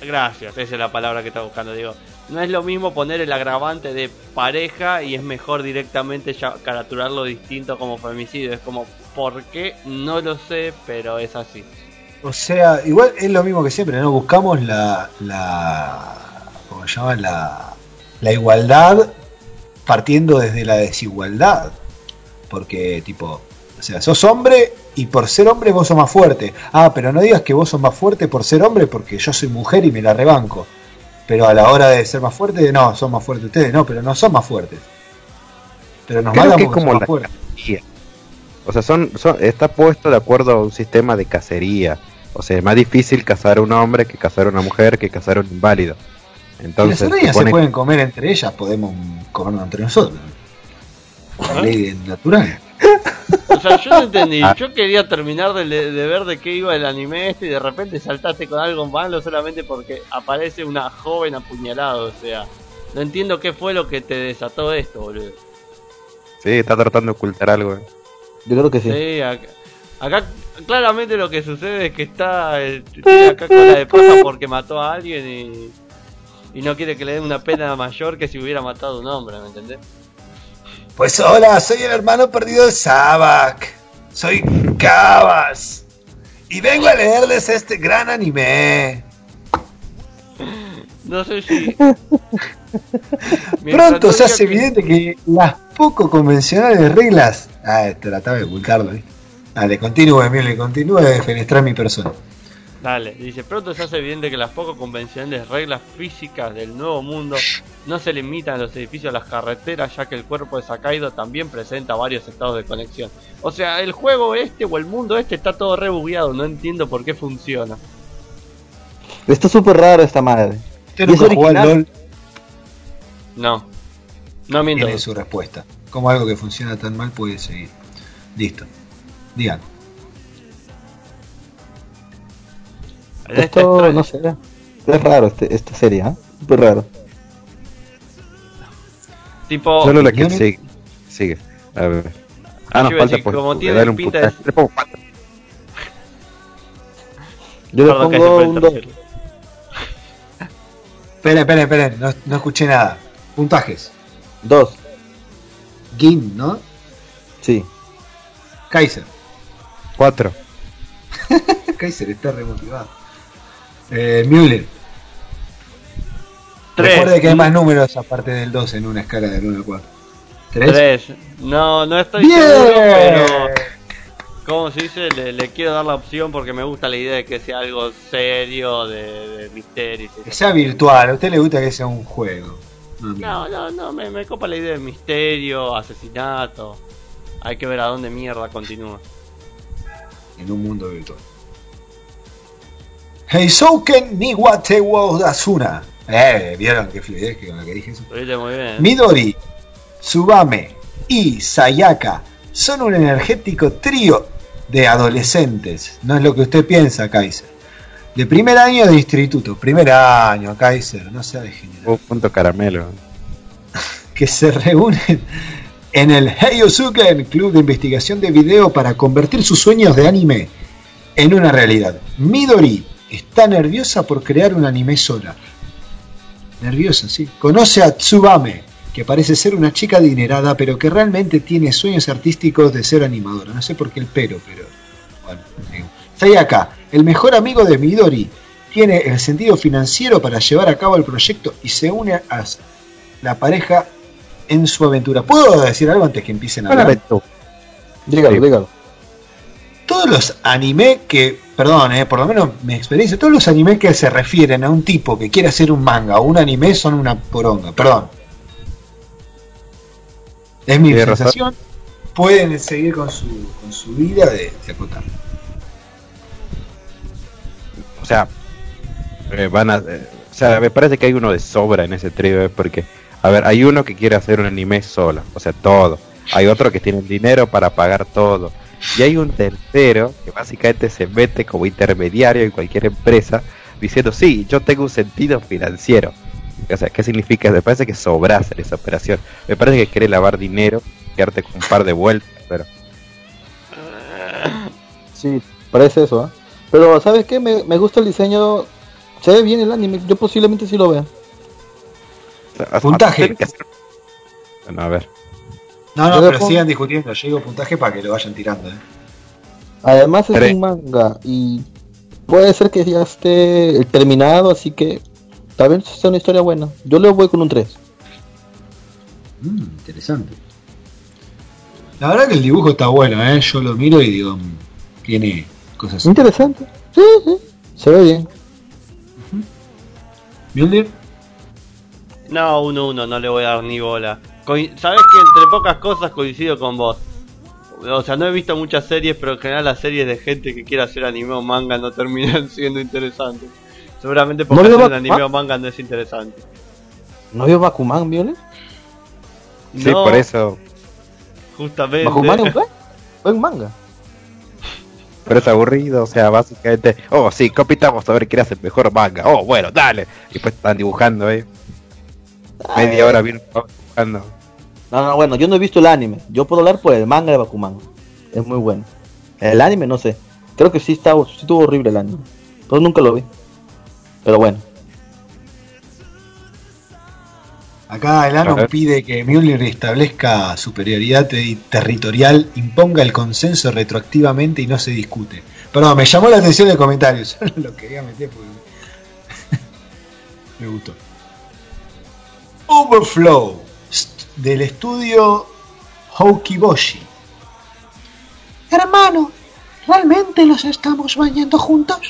Gracias, esa es la palabra que estaba buscando, digo. No es lo mismo poner el agravante de pareja y es mejor directamente ya caraturarlo distinto como femicidio. Es como, ¿por qué? No lo sé, pero es así. O sea, igual es lo mismo que siempre, ¿no? Buscamos la. la ¿Cómo se llama? La, la igualdad partiendo desde la desigualdad. Porque, tipo, o sea, sos hombre y por ser hombre vos sos más fuerte. Ah, pero no digas que vos sos más fuerte por ser hombre porque yo soy mujer y me la rebanco. Pero a la hora de ser más fuerte, no, son más fuertes ustedes, no, pero no son más fuertes. Pero nos Creo que es como la. O sea, son, son, está puesto de acuerdo a un sistema de cacería. O sea, es más difícil cazar a un hombre que cazar a una mujer que cazar a un inválido. Si Entonces, las arañas se pueden comer entre ellas, podemos comernos entre nosotros. La ley natural. O sea, yo no entendí. Ah. Yo quería terminar de ver de qué iba el anime este y de repente saltaste con algo malo solamente porque aparece una joven apuñalada. O sea, no entiendo qué fue lo que te desató esto, boludo. Sí, está tratando de ocultar algo. eh. Yo creo que sí. Sí, acá, acá claramente lo que sucede es que está eh, tiene acá con la de paja porque mató a alguien y, y no quiere que le den una pena mayor que si hubiera matado a un hombre, ¿me entendés? Pues hola, soy el hermano perdido de Sabak. Soy Cabas. Y vengo a leerles este gran anime. No sé si... Pronto se hace que- evidente que las poco convencionales reglas. Ah, trataba de ocultarlo, ¿eh? Dale, continúe, Emilio, continúe de fenestrar mi persona. Dale, dice, pronto se hace evidente que las poco convencionales reglas físicas del nuevo mundo no se limitan a los edificios a las carreteras, ya que el cuerpo de Sakaido también presenta varios estados de conexión. O sea, el juego este o el mundo este está todo rebugueado, no entiendo por qué funciona. Está súper raro esta madre. Usted ¿Y es nunca jugó al? LOL, No, no miento. tiene su respuesta. Como algo que funciona tan mal puede seguir. Listo. Digan. Este Esto, extra- no sé. Es raro este, esta serie, ¿ah? Súper raro. tipo, Solo la que sigue. Sigue. A ver. Ah, a falta por como le tiene un pinta. Le pongo cuatro. Yo le pongo un el 2. Esperen, esperen, esperen. No, no escuché nada. Puntajes. 2, Gin, ¿no? sí. Kaiser. Cuatro. Kaiser está remotivado. Eh, Müller. Tres. Recuerde que hay más números aparte del 2 en una escala del 1 al 4. ¿Tres? Tres. No, no estoy ¡Bien! seguro, pero como se dice, le, le quiero dar la opción porque me gusta la idea de que sea algo serio, de, de misterio. Que sea virtual. A usted le gusta que sea un juego. No. No, no, me, me copa la idea de misterio, asesinato. Hay que ver a dónde mierda continúa. En un mundo virtual. Heisouken Niwate Asuna. Eh, vieron qué fluidez que con la que dije eso. Muy bien. Midori, Tsubame y Sayaka son un energético trío de adolescentes. No es lo que usted piensa, Kaiser. De primer año de instituto. Primer año, Kaiser. No sea degenerado. Un punto caramelo. que se reúnen en el Heiosuken Club de Investigación de Video para convertir sus sueños de anime en una realidad. Midori está nerviosa por crear un anime sola. Nerviosa, sí. Conoce a Tsubame, que parece ser una chica adinerada, pero que realmente tiene sueños artísticos de ser animadora. No sé por qué el pero, pero. Bueno, digo. Sayaka, el mejor amigo de Midori, tiene el sentido financiero para llevar a cabo el proyecto y se une a la pareja en su aventura. ¿Puedo decir algo antes que empiecen a hablar? Dígalo, dígalo. Todos los anime que, perdón, eh, por lo menos mi experiencia, todos los anime que se refieren a un tipo que quiere hacer un manga o un anime son una poronga, perdón. Es mi sensación. Pueden seguir con su, con su vida de, de acotar. O sea, eh, van a. eh, o sea, me parece que hay uno de sobra en ese trío, eh, porque. A ver, hay uno que quiere hacer un anime solo, o sea, todo. Hay otro que tiene el dinero para pagar todo. Y hay un tercero que básicamente se mete como intermediario en cualquier empresa diciendo, sí, yo tengo un sentido financiero. O sea, ¿qué significa? Me parece que sobras en esa operación. Me parece que quiere lavar dinero, quedarte con un par de vueltas, pero... Sí, parece eso, ¿ah? Pero, ¿sabes qué? Me, me gusta el diseño. Se ve bien el anime. Yo posiblemente sí lo vea. Puntaje. Bueno, a ver. No, no, pero sigan discutiendo. Yo digo puntaje para que lo vayan tirando. eh. Además es Tres. un manga y puede ser que ya esté terminado, así que tal vez sea una historia buena. Yo le voy con un 3. Mm, interesante. La verdad que el dibujo está bueno, ¿eh? Yo lo miro y digo, mm, tiene cosas. Interesante. Sí, sí. Se ve bien. Mjolnir, No, uno uno, no le voy a dar ni bola. Sabes que entre pocas cosas coincido con vos. O sea, no he visto muchas series, pero en general las series de gente que quiere hacer anime o manga no terminan siendo interesantes. Seguramente porque ¿No vio hacer un Bak- anime o manga no es interesante. ¿No vio Bakuman, Violet? Sí, No, por eso... Justamente. Bakuman es un buen manga. Pero es aburrido, o sea, básicamente... Oh, sí, compitamos a ver quién hace el mejor manga. Oh, bueno, dale. Y después están dibujando, eh. Media hora bien dibujando. No, no, bueno, yo no he visto el anime. Yo puedo hablar por el manga de Bakuman. Es muy bueno. El anime, no sé. Creo que sí, está, sí estuvo horrible el anime. Pero nunca lo vi. Pero bueno. acá el ver. pide que Mjolnir establezca superioridad te- territorial, imponga el consenso retroactivamente y no se discute. Perdón, me llamó la atención el comentario, solo lo quería meter porque me gustó. Overflow st- del estudio Hokiboshi. Hermano, ¿realmente los estamos bañando juntos?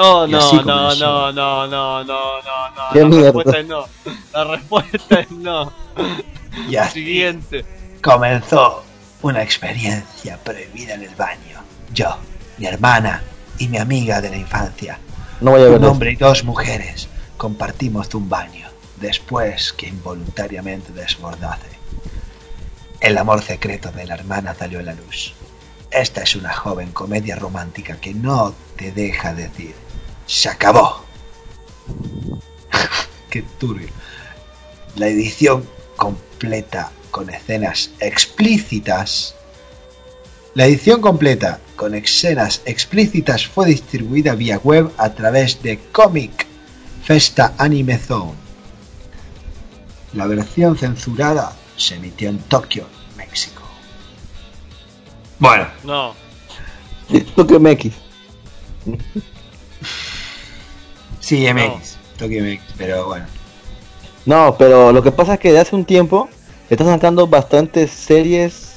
Oh, no, no, no, no, no, no, no, La mierda. respuesta es no. La respuesta es no. Y así Siguiente. comenzó una experiencia prohibida en el baño. Yo, mi hermana y mi amiga de la infancia, No voy a ver un hombre y dos mujeres, compartimos un baño después que involuntariamente desbordase. El amor secreto de la hermana salió a la luz. Esta es una joven comedia romántica que no te deja decir, se acabó. Qué turbio. La edición completa con escenas explícitas. La edición completa con escenas explícitas fue distribuida vía web a través de Comic Festa Anime Zone. La versión censurada se emitió en Tokio, México. Bueno, No. Tokyo MX. Sí, MX, Tokio MX, pero bueno. No, pero lo que pasa es que de hace un tiempo están sacando bastantes series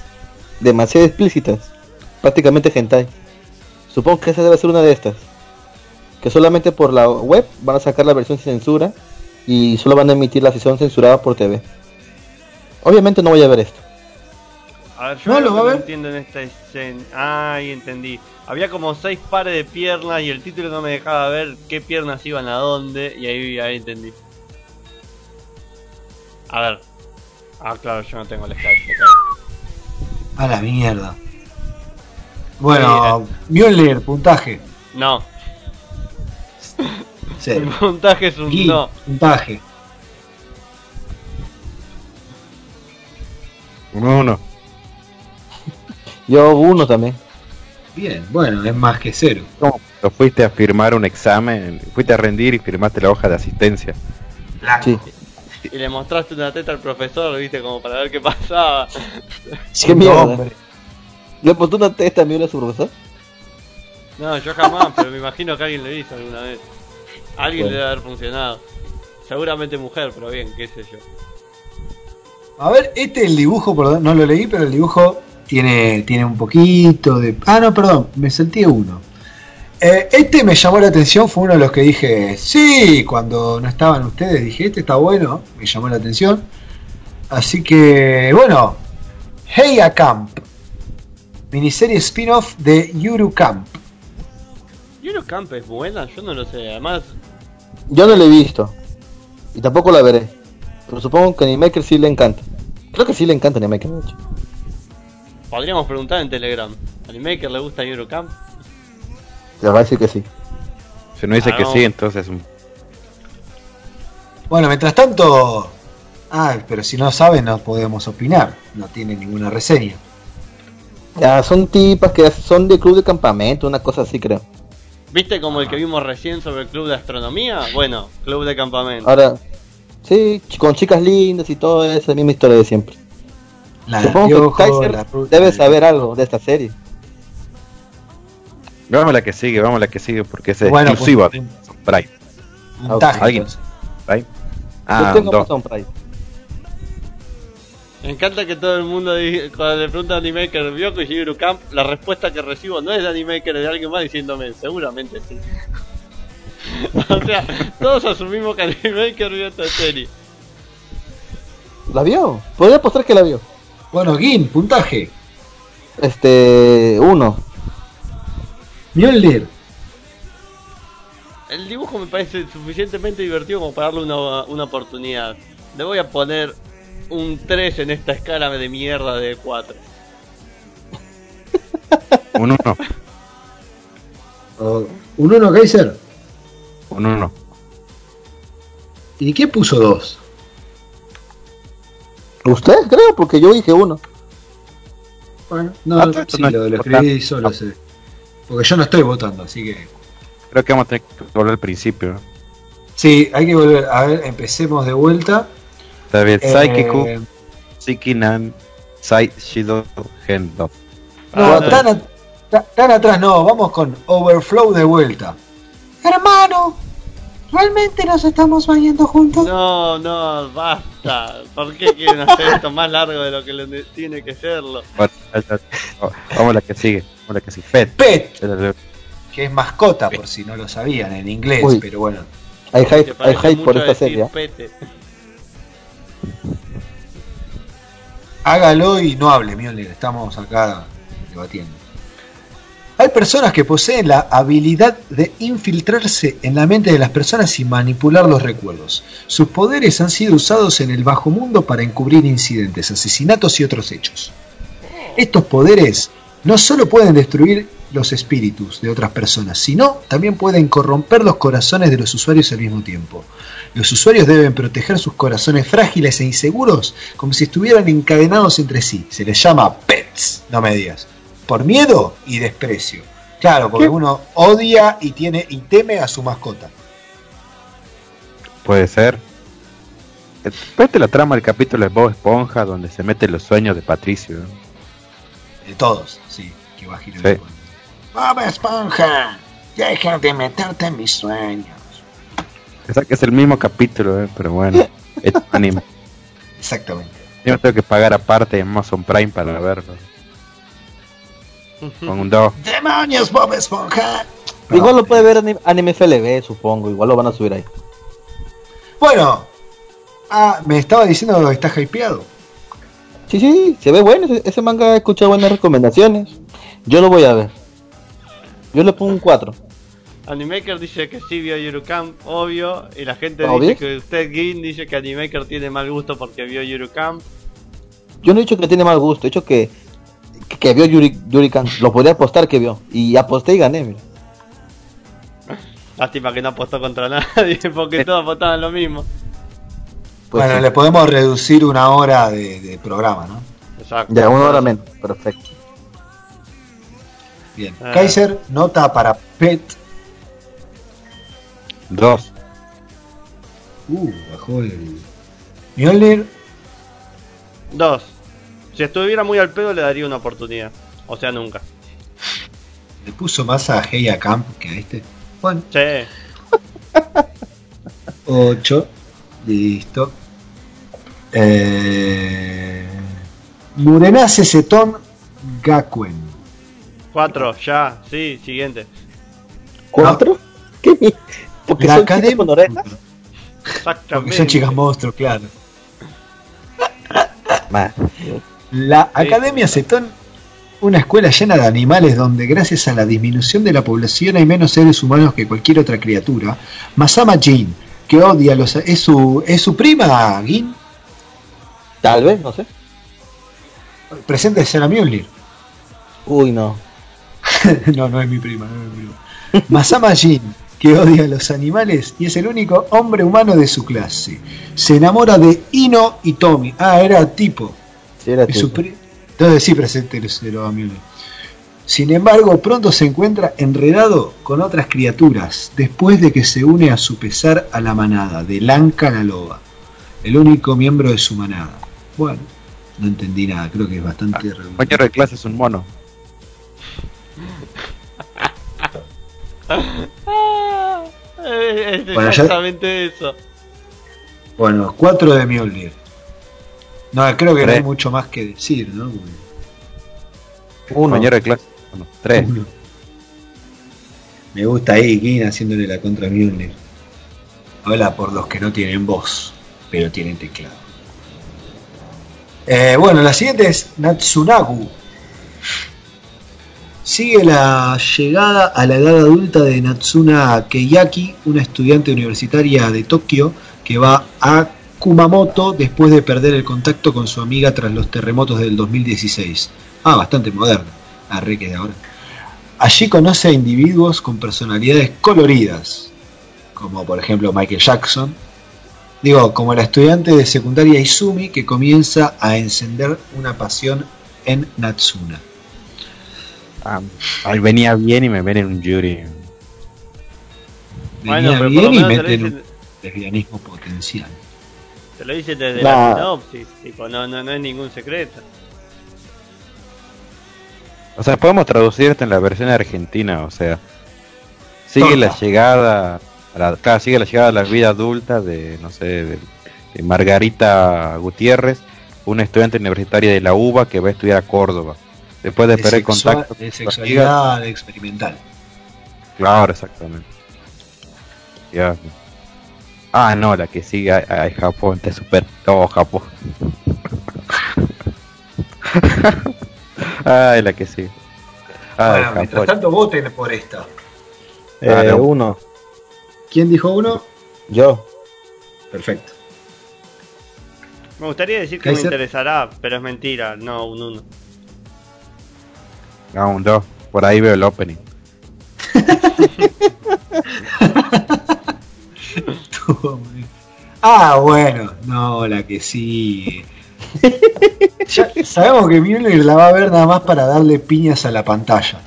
demasiado explícitas. Prácticamente hentai. Supongo que esa debe ser una de estas. Que solamente por la web van a sacar la versión sin censura y solo van a emitir la sesión censurada por TV. Obviamente no voy a ver esto. A ver, yo No, lo que va a no ver. entiendo en esta escena. Ay, entendí. Había como seis pares de piernas y el título no me dejaba ver qué piernas iban a dónde. Y ahí, ahí entendí. A ver. Ah, claro, yo no tengo el Skype. A la mierda. Bueno, Mjolnir, puntaje. No, Sí. el puntaje es un Gui, no. puntaje. Un uno. Yo uno también. Bien, bueno, es más que cero. ¿Cómo? Lo fuiste a firmar un examen, fuiste a rendir y firmaste la hoja de asistencia. Sí. Y le mostraste una teta al profesor, viste, como para ver qué pasaba. ¿Qué mierda? hombre. ¿Le puso una testa a su profesor? No, yo jamás, pero me imagino que alguien lo hizo alguna vez. Alguien Bueno. le debe haber funcionado. Seguramente mujer, pero bien, qué sé yo. A ver, este el dibujo, perdón, no lo leí, pero el dibujo tiene, tiene un poquito de... Ah, no, perdón, me salté uno. Eh, este me llamó la atención, fue uno de los que dije, sí, cuando no estaban ustedes, dije, este está bueno, me llamó la atención. Así que, bueno, Heya Camp, miniserie spin-off de Yuru Camp. Yuro Camp es buena, yo no lo sé. Además, Yo no la he visto. Y tampoco la veré. Pero supongo que a Animaker sí le encanta. Creo que sí le encanta a Animaker, de hecho. Podríamos preguntar en Telegram. ¿A Animaker le gusta Yuro Camp? Le va a decir que sí. Si no dice Ah, que no. sí, entonces un- Bueno, mientras tanto... Ah, pero si no saben no podemos opinar, no tiene ninguna reseña. Ya, son tipas que son de club de campamento, una cosa así creo. ¿Viste como el que vimos recién sobre el club de astronomía? Bueno, club de campamento. Ahora, sí, con chicas lindas y todo esa misma historia de siempre. La Supongo Piojo, que Kaiser la debe saber algo de esta serie. Vamos a la que sigue, vamos a la que sigue porque es Bueno, exclusiva pues, de Amazon Prime. Puntaje, ¿Alguien? entonces. Prime. Yo Ah, tengo dos. Amazon Prime. Me encanta que todo el mundo, di- cuando le pregunta a Animaker, ¿vio que Yuro Camp? La respuesta que recibo no es de Animaker, es de alguien más diciéndome, seguramente sí. o sea, todos asumimos que Animaker vio esta serie. ¿La vio? Podría apostar que la vio. Bueno, Gin, puntaje. Este, uno. Mjolnir. El dibujo me parece suficientemente divertido como para darle una, una oportunidad. Le voy a poner un 3 en esta escala de mierda de 4. Un uno. Oh, un 1 Kaiser. Un uno. ¿Y qué puso 2? ¿Usted creo? Porque yo dije uno. Bueno, no, Ah, sí, no lo, lo escribí solo sé. Porque yo no estoy votando, así que. Creo que vamos a tener que volver al principio. Sí, hay que volver. A ver, empecemos de vuelta. Está bien, Eh, Psychiku, Sikinan, Sai Shido, Gendo. no, Ah, tan, a- ta- tan atrás no, vamos con Overflow de vuelta. Hermano, ¿realmente nos estamos bañando juntos? No, no, basta. ¿Por qué quieren hacer esto más largo de lo que lo tiene que serlo? Bueno. Oh, Vamos a la que sigue. Vamos a la que sigue. Pet. Pet, que es mascota, por si no lo sabían en inglés, Uy. pero bueno. Hay hype, hay hype por esta serie. ¿eh? pete. Hágalo y no hable, Mjolnir, estamos acá debatiendo. Hay personas que poseen la habilidad de infiltrarse en la mente de las personas y manipular los recuerdos. Sus poderes han sido usados en el bajo mundo para encubrir incidentes, asesinatos y otros hechos. Estos poderes no solo pueden destruir los espíritus de otras personas, sino también pueden corromper los corazones de los usuarios al mismo tiempo. Los usuarios deben proteger sus corazones frágiles e inseguros como si estuvieran encadenados entre sí. Se les llama pets, no me digas. Por miedo y desprecio. Claro, porque ¿Qué? uno odia y tiene y teme a su mascota. Puede ser. Después de la trama del capítulo de Bob Esponja, donde se meten los sueños de Patricio. ¿no? De todos, sí, que va a girar Sí. el. Bob Esponja, deja de meterte en mis sueños. O sea que es el mismo capítulo, ¿eh? pero bueno. Es un anime. Exactamente. Yo tengo que pagar aparte en Amazon Prime para verlo. Con un 2. ¡Demonios, Bob Esponja! Igual lo puede ver anim- Anime FLB, supongo. Igual lo van a subir ahí. Bueno, ah, me estaba diciendo que está hypeado. Sí, sí, se ve bueno. Ese, ese manga ha escuchado buenas recomendaciones. Yo lo voy a ver. Yo le pongo un 4. Animaker dice que sí vio Yurukam, obvio. Y la gente ¿Obvio? dice que usted, Gin, dice que Animaker tiene mal gusto porque vio Yurukam. Yo no he dicho que tiene mal gusto, he dicho que, que, que vio Yuri, Yurikan. Lo podría apostar que vio. Y aposté y gané, mira. Lástima que no apostó contra nadie porque todos apostaban lo mismo. Pues bueno, sí. le podemos reducir una hora de, de programa, ¿no? Exacto. Ya, una hora menos. Perfecto. Bien. Ah. Kaiser, nota para Pet. 2. Uh, bajó el. Mjolnir, Dos. Si estuviera muy al pedo le daría una oportunidad. O sea, nunca. le puso más a Heia Camp que a este. Bueno, Che, 8. Listo. Eh, Murenase Seton Gakuen. cuatro, ya, sí, siguiente. ¿Cuatro? ¿Qué? Porque La son chicas academia. con orejas. Exactamente. Porque son chicas monstruos, claro. La Academia Cetón, una escuela llena de animales donde gracias a la disminución de la población hay menos seres humanos que cualquier otra criatura. Masama Jin, que odia a los... ¿Es su, ¿es su prima, Gin? Tal vez, no sé. Presente a Mjolnir. Uy, no. no, no es mi prima, no es mi prima. Masama Jin, que odia a los animales y es el único hombre humano de su clase. Se enamora de Ino y Tommy. Ah, era tipo. Sí, era Entonces sí, presénteselo a Mjolnir. Sin embargo, pronto se encuentra enredado con otras criaturas, después de que se une a su pesar a la manada de Lanka la loba, el único miembro de su manada. Bueno, no entendí nada, creo que es bastante redundante. Compañero de clase es un mono. Ah, es es Bueno, ya- exactamente eso. Bueno, 4 de Mjolnir. No, creo que no hay Tres. mucho más que decir, ¿no? Uno. Compañero de clase. Bueno, 3. Uno. Me gusta ahí Gin haciéndole la contra a Mjolnir. Habla por los que no tienen voz, pero tienen teclado. Eh, bueno, la siguiente es Natsunagu. Sigue la llegada a la edad adulta de Natsuna Keiyaki, una estudiante universitaria de Tokio que va a Kumamoto después de perder el contacto con su amiga tras los terremotos del 2016. Ah, bastante moderno. Ah, re que de ahora. Allí conoce a individuos con personalidades coloridas, como por ejemplo Michael Jackson. Digo, como la estudiante de secundaria Izumi que comienza a encender una pasión en Natsuna. Ah, ahí venía bien y me ven en un jury. Venía Bueno, pero por bien y meten un lesbianismo potencial. Te lo dicen desde La- la sinopsis. Tipo, no, no, no es ningún secreto. O sea, podemos traducirte en la versión argentina, o sea, sigue la llegada, a la, claro, sigue la llegada a la vida adulta de, no sé, de, de Margarita Gutiérrez, una estudiante universitaria de la UBA que va a estudiar a Córdoba. Después de, De, perder contacto de con su amiga, sexualidad experimental. Claro, exactamente. Mío. Ah, no, la que sigue a, a Japón, te super todo Japón. Ay, la que sigue. Ah, bueno, mientras Japón. tanto voten por esta. Eh, Dale. uno. ¿Quién dijo uno? Yo. Perfecto. Me gustaría decir que me interesará, pero es mentira, no un 1. Ah, un 2. Por ahí veo el opening. Ah, bueno, no, la que sí. Ya sabemos que Mjolnir la va a ver nada más para darle piñas a la pantalla.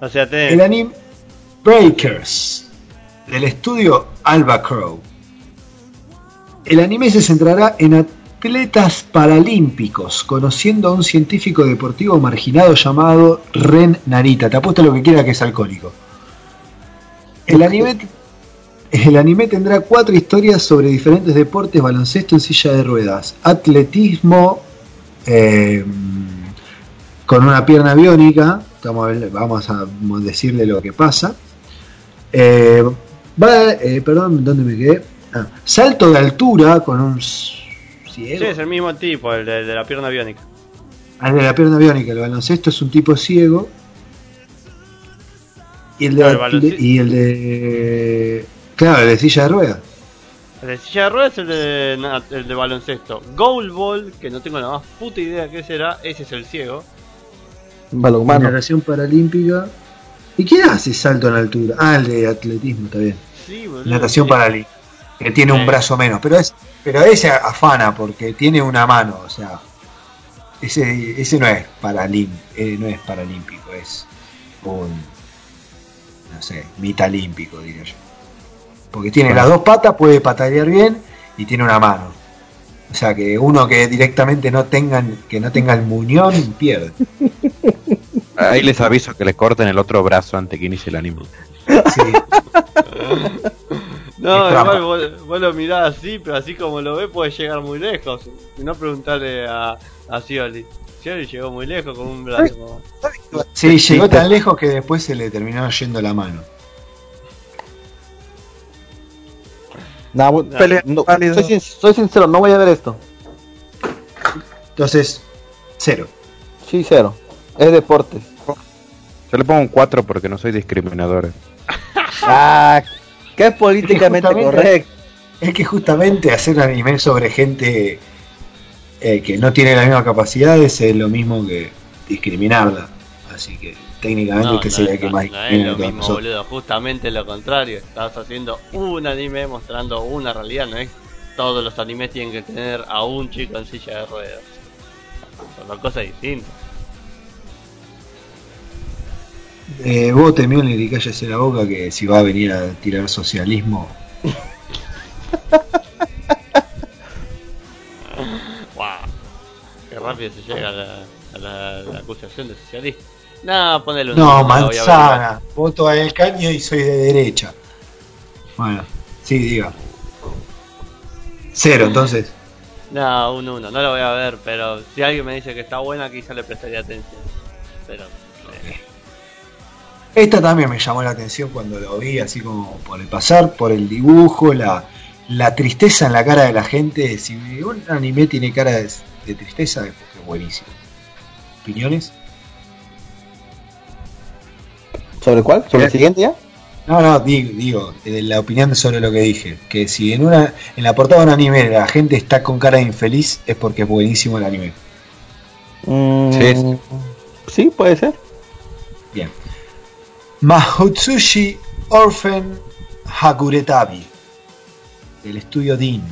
O sea, El anime Breakers del estudio Alba Crow. El anime se centrará en atletas paralímpicos, conociendo a un científico deportivo marginado llamado Ren Narita. Te apuesto lo que quiera que es alcohólico. El anime, el anime tendrá cuatro historias sobre diferentes deportes, baloncesto en silla de ruedas, atletismo eh, con una pierna biónica, vamos a, decirle lo que pasa. Eh, va, eh, perdón, ¿dónde me quedé? Ah, salto de altura con un ciego. Sí, es el mismo tipo, el de, de la pierna biónica. Ah, el de la pierna biónica, el baloncesto es un tipo ciego. Y el de, No, el y el de claro, el de silla de ruedas. El de silla de ruedas es el de, el de baloncesto. Goalball, que no tengo la más puta idea qué será, ese es el ciego. Balonmano. Natación paralímpica. ¿Y quién hace salto en altura? Ah, el de atletismo, está bien. Sí, boludo. Natación sí. paralímpica. Que tiene un brazo menos. Pero es pero ese afana porque tiene una mano. O sea, ese, ese no es paralim, eh, no es paralímpico, es un no sé, mitalímpico diría yo. Porque tiene las dos patas, puede patalear bien y tiene una mano. O sea que uno que directamente no tengan, que no tenga el muñón pierde. Ahí les aviso que le corten el otro brazo antes que inicie el anime. Sí. No, igual vos, vos lo mirás así, pero así como lo ves puede llegar muy lejos. Si no preguntarle a, a Scioli. Scioli llegó muy lejos con un brazo. Sí, llegó tan lejos que después se le terminó yendo la mano. Nah, no, válido. soy, sin- soy sincero, no voy a ver esto. Entonces, cero. Sí, cero. Es deportes. Yo le pongo un 4 porque no soy discriminador. Ah, qué políticamente Justamente- correcto. Es que justamente hacer un anime sobre gente eh, que no tiene la misma capacidad es lo mismo que discriminarla. Así que técnicamente No, usted no, que más no es lo mismo, boludo. Justamente lo contrario. Estás haciendo un anime mostrando una realidad. No es todos los animes tienen que tener a un chico en silla de ruedas. Son dos cosas distintas. Eh, vote Mjolnir y cállese la boca que si va a venir a tirar socialismo. ¡Wow! Qué rápido se llega a la, a la- la acusación de socialista. No, ponele un No, uno, manzana. Voto a el caño y soy de derecha. Bueno, sí, diga. Cero, entonces. No, un 1, no lo voy a ver, pero si alguien me dice que está buena, quizá le prestaría atención. Pero. eh, Esta también me llamó la atención cuando lo vi, así como por el pasar, por el dibujo, la, la tristeza en la cara de la gente. Si un anime tiene cara de, de tristeza, es buenísimo. ¿Opiniones? ¿Sobre cuál? ¿Sobre el siguiente ya? No, no, digo, digo eh, la opinión sobre lo que dije. Que si en una en la portada de un anime la gente está con cara de infeliz, es porque es buenísimo el anime. Mm, Sí. sí, puede ser. Bien. Mahotsushi Orphan Hakuretabi del estudio Dean.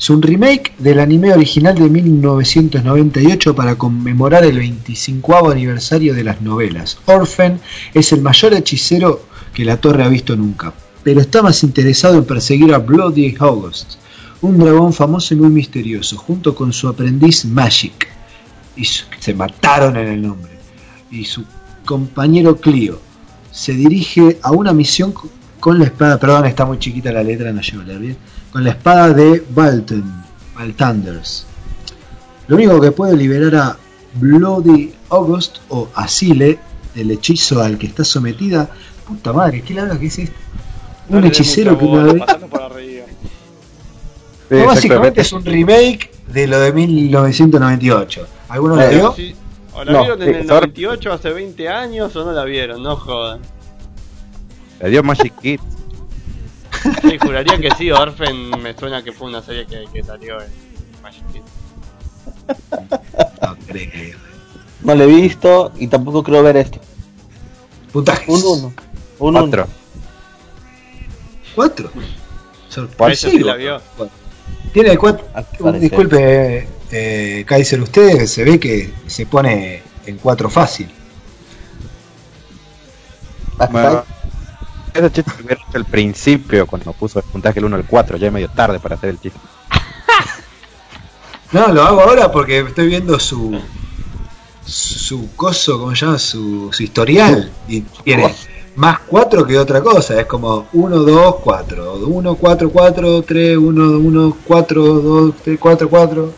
Es un remake del anime original de 1998 para conmemorar el 25 aniversario de las novelas. Orphan es el mayor hechicero que la torre ha visto nunca, pero está más interesado en perseguir a Bloody August, un dragón famoso y muy misterioso, junto con su aprendiz Magic. Y se mataron en el nombre. Y su compañero Clio se dirige a una misión con la espada, perdón, está muy chiquita la letra, no llego a leer bien, con la espada de Balten, Baltanders. Lo único que puede liberar a Bloody August o Asile del hechizo al que está sometida. Puta madre, ¿qué larga que es esto? No Un hechicero que una vez. Sí, No, básicamente es un remake de lo de 1998. ¿Alguno la vio? Sí. ¿O la No, vieron en sí, el sorry. 98 hace 20 años o no la vieron? No jodan. Le dio Magic Kids. Sí, juraría que sí, Orphan me suena que fue una serie que, que salió en Magic Kids. No creo. No lo he visto y tampoco creo ver esto. Puntajes. Un 1. Un 1. Otro. ¿Cuatro? Sorpresivo. sí la vio. Tiene cuatro. Disculpe, eh, Kaiser, usted se ve que se pone en cuatro fácil. Bueno, ese chiste lo hubiera hecho al principio cuando puso el puntaje el 1 al 4, ya es medio tarde para hacer el chiste. No, lo hago ahora porque estoy viendo su su coso, ¿cómo se llama? Su, su historial. Y tiene más 4 que otra cosa. Es como 1, 2, 4. 1, 4, 4, 3, 1, 1, 4, 2, 3, 4, 4.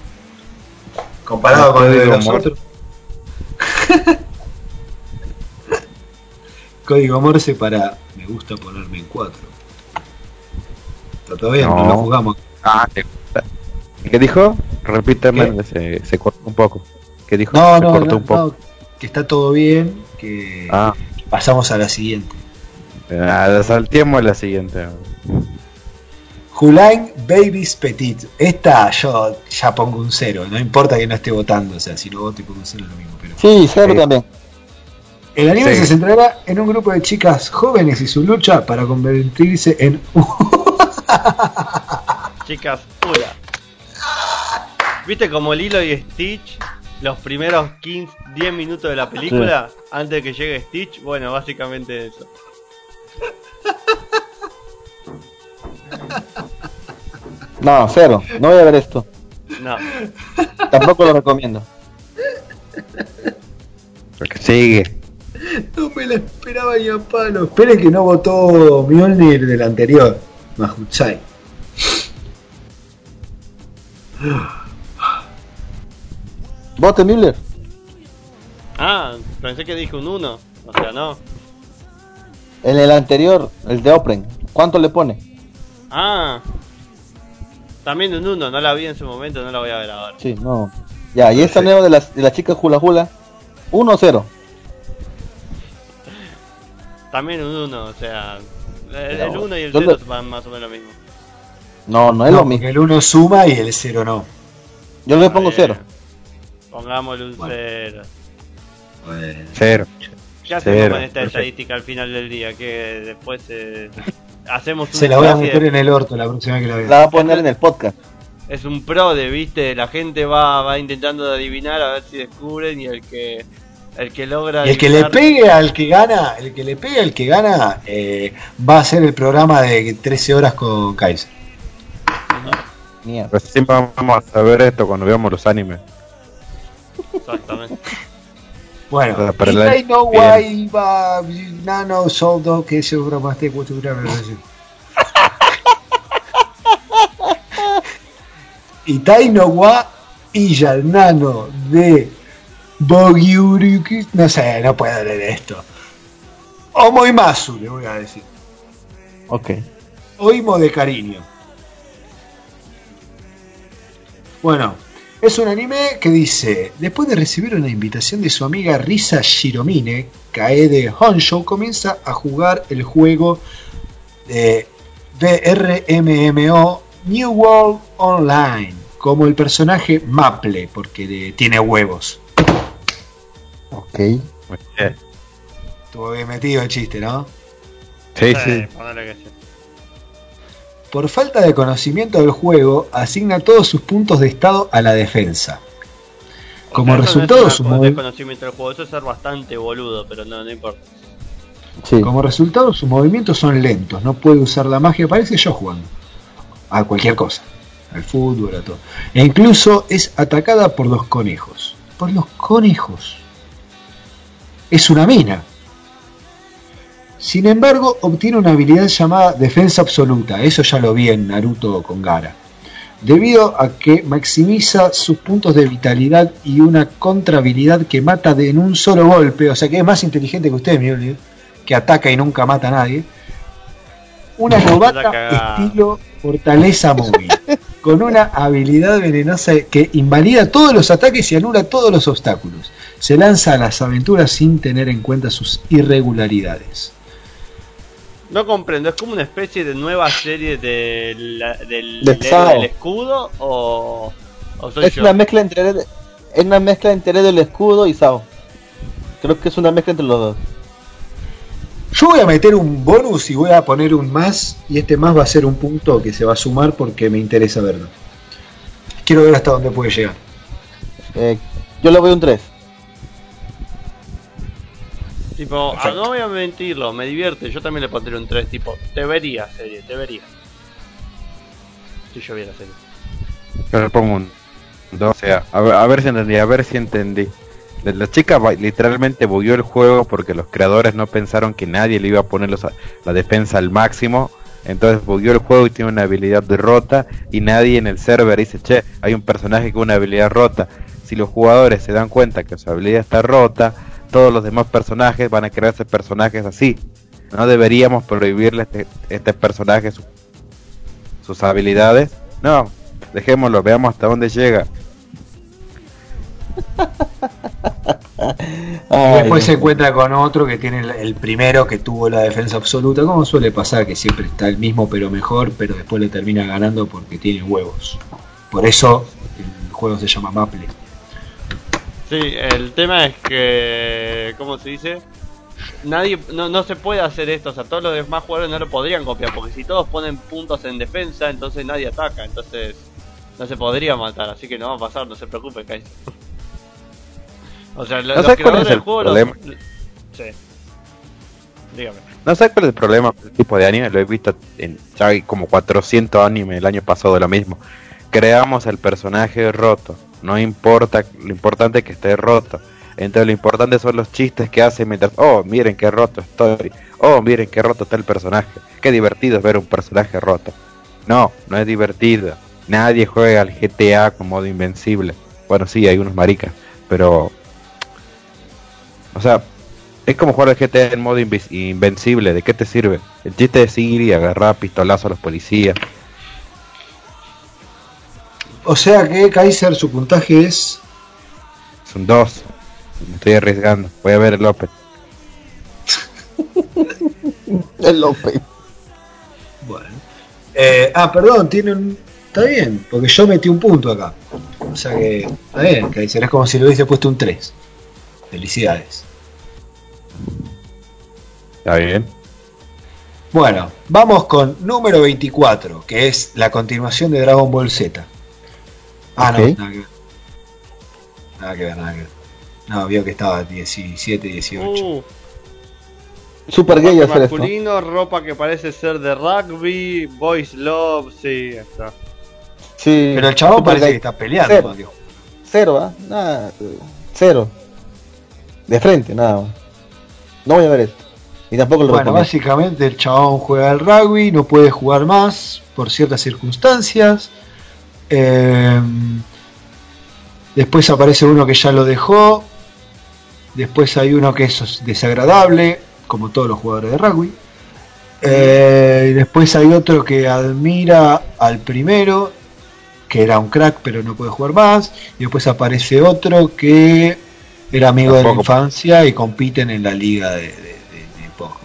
Comparado con el de los otros. Código Morse para me gusta ponerme en 4. Está todo bien, no, No. lo jugamos. Ah, ¿te gusta? ¿Qué dijo? Repíteme, ¿Qué? se, se cortó un poco. ¿Qué dijo? No, se no, cortó no, un poco. no, que está todo bien, que Ah, pasamos a la siguiente. ah, salteemos a la siguiente. Julain Babies Petit. Esta yo ya pongo un cero, no importa que no esté votando, o sea, si no voto y pongo un cero es lo mismo. Pero... Sí, cero también. El anime Sí. se centrará en un grupo de chicas jóvenes y su lucha para convertirse en Chicas, hola. ¿Viste como Lilo y Stitch? Los primeros 15, 10 minutos de la película, antes de que llegue Stitch, bueno, básicamente eso. No, cero. No voy a ver esto. No, Tampoco lo recomiendo. Porque sigue. No me la esperaba ni a palo. Esperen que no votó Mjolnir del anterior, Mahuchai. Vote Müller. Ah, pensé que dije un 1. O sea, no. En el anterior, el de Opren. ¿Cuánto le pone? Ah. También un 1, no la vi en su momento, no la voy a ver ahora. Sí, no. Ya, y esta nueva de la, de la chica Hula Hula. 1-0. También un 1, o sea. El Pero, 1 y el yo 0 lo- van más o menos lo mismo. No, no es No, lo mismo. el 1 suma y el 0 no. Yo le pongo Eh, 0. Pongámosle un Bueno. 0. Bueno. Cero. ¿Qué hacemos Cero, con esta perfecto. estadística al final del día? Que después eh, hacemos una Se la voy a meter de- en el orto la próxima vez que la vea. La va a poner en el podcast. Es un pro de, viste, la gente va, va intentando adivinar a ver si descubren y el que el que logra Y el que le pegue al que gana, el que le pegue al que gana, eh, va a ser el programa de 13 horas con Kaiser. Mierda. Siempre vamos a saber esto cuando veamos los animes. Exactamente. Bueno, O sea, para y la- I know bien. why va nano soldo que se broma este cultura Itai no wa y el nano de Bogiuruki, no sé, no puedo leer esto. Omoimasu, le voy a decir. Ok. Oimo de cariño. Bueno, es un anime que dice, después de recibir una invitación de su amiga Risa Shiromine, Kaede Honsho comienza a jugar el juego de BRMMO New World Online como el personaje Maple, porque tiene huevos. Ok. Muy bien. Estuvo bien metido el chiste, ¿no? Sí, sí. Por falta de conocimiento del juego, asigna todos sus puntos de estado a la defensa. Como O sea, resultado, no su una- movi- desconocimiento del juego, eso es ser bastante boludo, pero no, no importa. Sí. Como resultado, sus movimientos son lentos, no puede usar la magia, parece yo jugando. A cualquier cosa, al fútbol, a todo. E incluso es atacada por los conejos. Por los conejos. Es una mina. Sin embargo, obtiene una habilidad llamada defensa absoluta. Eso ya lo vi en Naruto con Gara. debido a que maximiza sus puntos de vitalidad y una contrahabilidad que mata de en un solo golpe, o sea que es más inteligente que usted, Mjolnir, que ataca y nunca mata a nadie. Una novata estilo fortaleza móvil, con una habilidad venenosa que invalida todos los ataques y anula todos los obstáculos. Se lanza a las aventuras sin tener en cuenta sus irregularidades. No comprendo, ¿es como una especie de nueva serie de la- del, De del- escudo o, o soy Es yo? una mezcla entre es una mezcla entre del escudo y Sao. Creo que es una mezcla entre los dos. Yo voy a meter un bonus y voy a poner un más, y este más va a ser un punto que se va a sumar porque me interesa verlo. Quiero ver hasta dónde puede llegar. Eh, yo le voy un 3. Tipo, ah, no voy a mentirlo, me divierte, yo también le pondré un 3, tipo, te vería serie, te vería. Si yo viera serie. Yo le pongo un 2. O sea, a ver, a ver si entendí, a ver si entendí. La, chica literalmente bugueó el juego porque los creadores no pensaron que nadie le iba a poner los- la defensa al máximo. Entonces bugueó el juego y tiene una habilidad rota. Y nadie en el server dice, che, hay un personaje con una habilidad rota. Si los jugadores se dan cuenta que su habilidad está rota, todos los demás personajes van a crearse personajes así. No deberíamos prohibirle a este, este personaje su- sus habilidades. No, dejémoslo, veamos hasta dónde llega. Después se encuentra con otro que tiene el, el primero que tuvo la defensa absoluta, como suele pasar, que siempre está el mismo pero mejor, pero después le termina ganando porque tiene huevos. Por eso el juego se llama Maple. Sí, el tema es que, ¿cómo se dice? Nadie, no, no se puede hacer esto, o sea, todos los demás jugadores no lo podrían copiar, porque si todos ponen puntos en defensa, entonces nadie ataca, entonces no se podría matar, así que no va a pasar, no se preocupe, Kaiser. O sea, lo- ¿No los creadores es del el juego... los- problema? Sí. Dígame. No sé cuál es el problema con el tipo de anime, lo he visto en ya hay como 400 animes el año pasado lo mismo. Creamos el personaje roto, no importa, lo importante es que esté roto. Entonces lo importante son los chistes que hace mientras, oh, miren qué roto estoy, oh, miren qué roto está el personaje. Qué divertido es ver un personaje roto. No, no es divertido. Nadie juega al GTA con modo invencible. Bueno, sí, hay unos maricas, pero... O sea, es como jugar al GTA en modo invencible, ¿de qué te sirve? El chiste es ir y agarrar pistolazo a los policías. O sea que Kaiser su puntaje es Son dos. Me estoy arriesgando. Voy a ver el López. El López. Bueno. Eh, ah, perdón, tiene un. Está bien, porque yo metí un punto acá. O sea que. Está bien, Kaiser, es como si le hubiese puesto un 3. Felicidades. ¿Está bien? Bueno, vamos con número 24, que es la continuación de Dragon Ball Z. Ah, Ok. no, nada que ver. Nada que ver, nada que ver. No, vio que estaba 17, 18. Uh, Super gay hacer esto. masculino, ropa que parece ser de rugby, boys love, sí, está. Sí. Pero el chabón super parece gay. que está peleando. Cero. Cero, ¿ah? Nada. Cero. De frente, nada. más. No voy a ver esto. Y tampoco lo Bueno, recomiendo. básicamente el chabón juega al rugby, no puede jugar más por ciertas circunstancias. Eh, después aparece uno que ya lo dejó. Después hay uno que es desagradable, como todos los jugadores de rugby. Eh, y después hay otro que admira al primero, que era un crack pero no puede jugar más. Y después aparece otro que era amigo de la infancia y compiten en la liga de,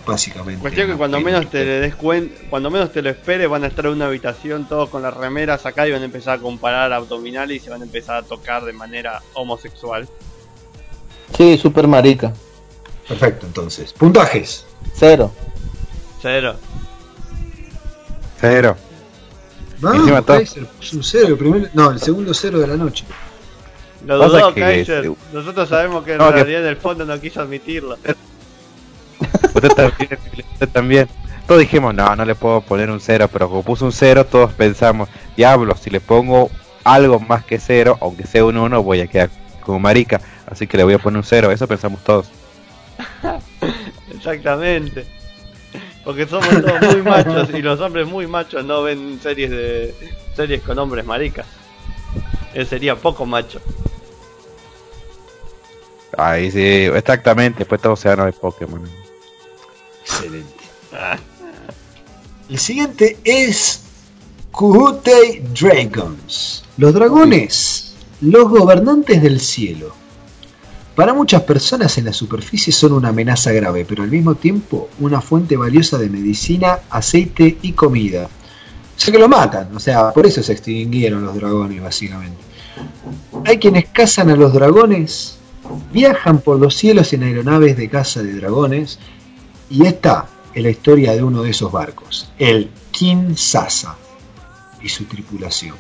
básicamente. Cuestión que cuando menos te le des cuen- cuando menos te lo esperes van a estar en una habitación todos con las remeras acá y van a empezar a comparar abdominales y se van a empezar a tocar de manera homosexual. Sí, super marica. Perfecto, entonces. Puntajes. Cero. Cero. Cero. No, Encima todo- Kaiser puso un cero, el primer, no, el segundo cero de la noche. Lo dudó que- Kaiser. Nosotros sabemos que en No, que- realidad en el fondo no quiso admitirlo. Usted también, usted también. Todos dijimos, no, no le puedo poner un cero, pero como puso un cero, todos pensamos, diablo, si le pongo algo más que cero, aunque sea un uno, voy a quedar como marica. Así que le voy a poner un cero, eso pensamos todos. Exactamente. Porque somos todos muy machos y los hombres muy machos no ven series de series con hombres maricas. Él sería poco macho. Ahí sí, exactamente. Después todo se de Pokémon. Excelente. El siguiente es Kuhutei Dragons. Los dragones, los gobernantes del cielo. Para muchas personas en la superficie son una amenaza grave, pero al mismo tiempo una fuente valiosa de medicina, aceite y comida. O sea que lo matan, o sea, por eso se extinguieron los dragones básicamente. Hay quienes cazan a los dragones, viajan por los cielos en aeronaves de caza de dragones, y esta es la historia de uno de esos barcos, el King Sasa y su tripulación.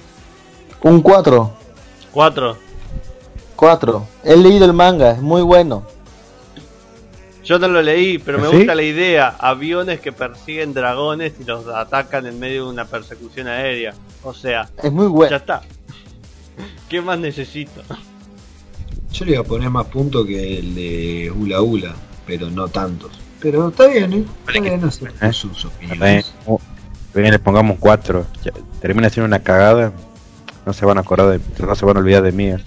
Un 4. 4. 4. He leído el manga, es muy bueno. Yo no lo leí, pero me ¿Sí? gusta la idea. Aviones que persiguen dragones y los atacan en medio de una persecución aérea. O sea, Es muy ya bueno. está. ¿Qué más necesito? Yo le iba a poner más puntos que el de Ula Ula, pero no tantos. Pero está bien, ¿eh? Está bien, no ¿Eh? sus opiniones. uh, bien, le pongamos 4. Termina siendo una cagada. No se van a acordar de, no se van a olvidar de mí.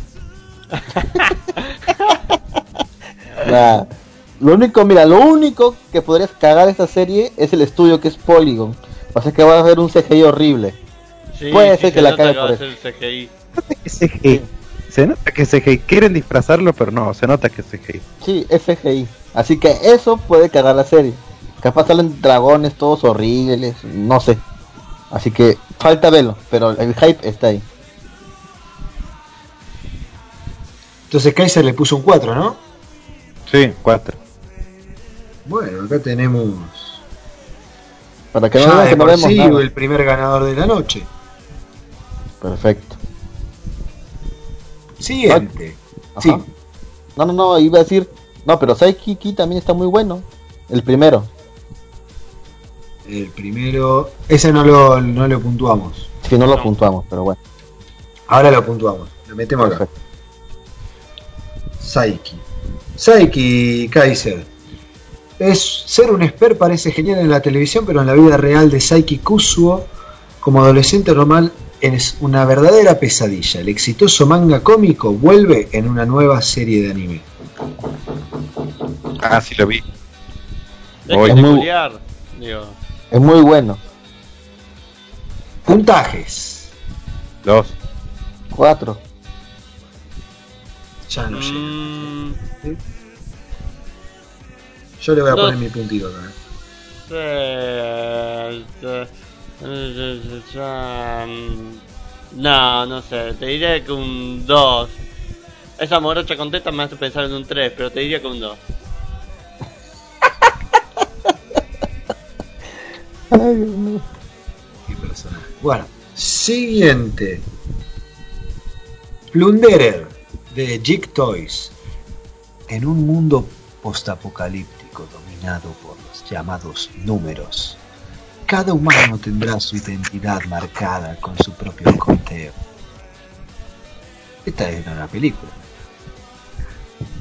Nah. Lo único, mira, lo único que podrías cagar esta serie es el estudio que es Polygon. O sea que vas a ver un CGI horrible. Sí, Puede sí, ser se que la cague por CGI. Se nota que es CGI. Se nota que es CGI. Quieren disfrazarlo, pero no, se nota que es CGI. Sí, es CGI. Así que eso puede cagar la serie. Capaz salen dragones todos horribles, no sé. Así que falta verlo, pero el hype está ahí. Entonces Kaiser le puso un 4, ¿no? Sí, 4. Bueno, acá tenemos Para que no ya que no por vemos sí nada. el primer ganador de la noche. Perfecto. Siguiente. Ajá. Sí, No, no, no, iba a decir. No, pero Saikiki también está muy bueno. El primero. el primero. Ese no lo, no lo puntuamos. Si no lo No. puntuamos, pero bueno. Ahora lo puntuamos. Lo metemos acá. Perfecto. Saiki. Saiki Kaiser. Es ser un expert parece genial en la televisión, pero en la vida real de Saiki Kusuo, como adolescente normal, es una verdadera pesadilla. El exitoso manga cómico vuelve en una nueva serie de anime. Ah, sí lo vi. Oye. de Muy- culiar. Digo, Es muy bueno. Puntajes. 2. 4. Ya no llega. mm, Yo le voy a dos. poner mi puntito acá. eh, No, no sé, te diría que un 2. Esa morocha con teta me hace pensar en un 3, pero te diría que un 2. Qué personaje. Bueno, siguiente. Plunderer de Jig Toys. En un mundo postapocalíptico dominado por los llamados números, cada humano tendrá su identidad marcada con su propio conteo. Esta es una película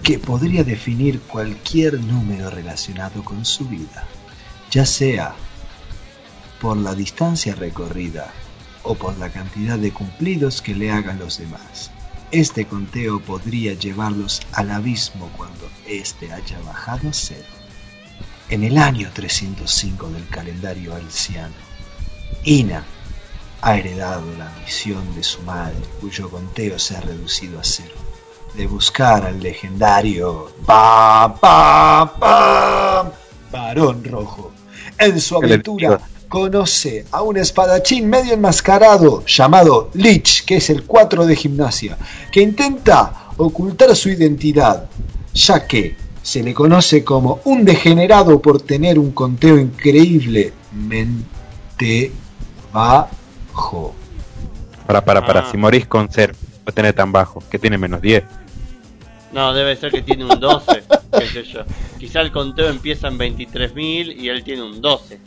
que podría definir cualquier número relacionado con su vida, ya sea por la distancia recorrida o por la cantidad de cumplidos que le hagan los demás. Este conteo podría llevarlos al abismo cuando éste haya bajado a cero. En el año 305 del calendario alciano, Ina ha heredado la misión de su madre, cuyo conteo se ha reducido a cero, de buscar al legendario pa pa pa varón rojo. En su ¿Qué le aventura? Conoce a un espadachín medio enmascarado llamado Lich, que es el 4 de gimnasia, que intenta ocultar su identidad, ya que se le conoce como un degenerado por tener un conteo increíblemente bajo. Para, para, para. Ah. Si morís con ser, no tener tan bajo. Que tiene menos 10. No, debe ser que tiene un 12, qué sé yo. Quizá el conteo empieza en 23.000 y él tiene un 12.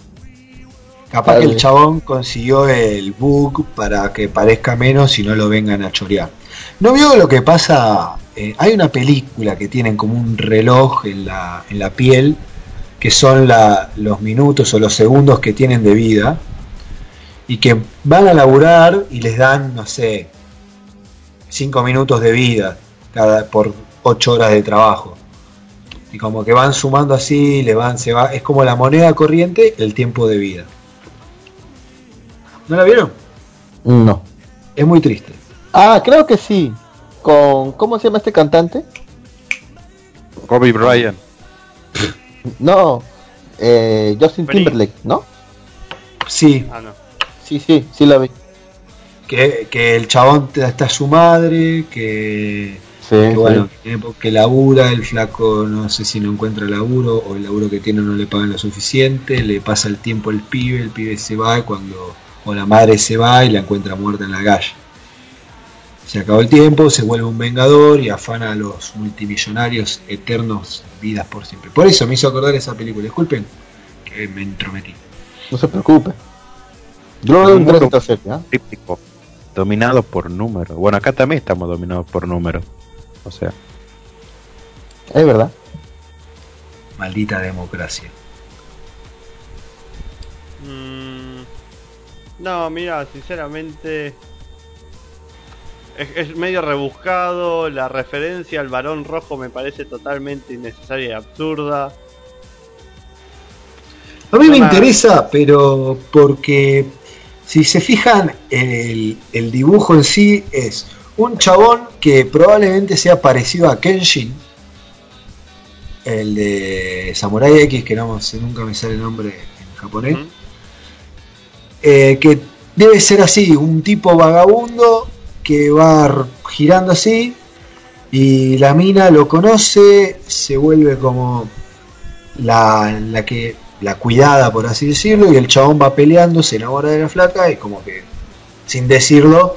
Capaz que el chabón consiguió el bug para que parezca menos y no lo vengan a chorear. ¿No vio lo que pasa? Eh, hay una película que tienen como un reloj en la, en la piel que son la, los minutos o los segundos que tienen de vida, y que van a laburar y les dan, no sé, 5 minutos de vida cada, por 8 horas de trabajo. Y como que van sumando así, le van, se va, es como la moneda corriente, el tiempo de vida. ¿No la vieron? No. Es muy triste. Ah, creo que sí. Con. ¿Cómo se llama este cantante? Kobe Bryant. No. Eh, Justin. Timberlake, ¿no? Sí, Ah, no. Sí, sí, sí la vi. que, que el chabón está su madre, que, Sí, que sí. bueno, que- que labura, el flaco no sé si no encuentra laburo o el laburo que tiene no le pagan lo suficiente, le pasa el tiempo al pibe, el pibe se va y cuando o la madre se va y la encuentra muerta en la calle. Se acabó el tiempo, se vuelve un vengador y afana a los multimillonarios eternos vidas por siempre. Por eso me hizo acordar esa película. Disculpen que me entrometí. No se preocupe. Yo lo veo en. Típico. Dominado por números. Bueno, acá también estamos dominados por números. O sea, Es verdad. Maldita democracia. Mm, no, mira, sinceramente. Es, es medio rebuscado. La referencia al varón rojo me parece totalmente innecesaria y absurda. A mí me interesa, pero porque si se fijan, el, el dibujo en sí es un chabón que probablemente sea parecido a Kenshin, el de Samurai X, que no sé, nunca me sale el nombre en japonés. Eh, que debe ser así, un tipo vagabundo que va girando así y la mina lo conoce, se vuelve como la, la que la cuidada por así decirlo y el chabón va peleando, se enamora de la flaca y como que sin decirlo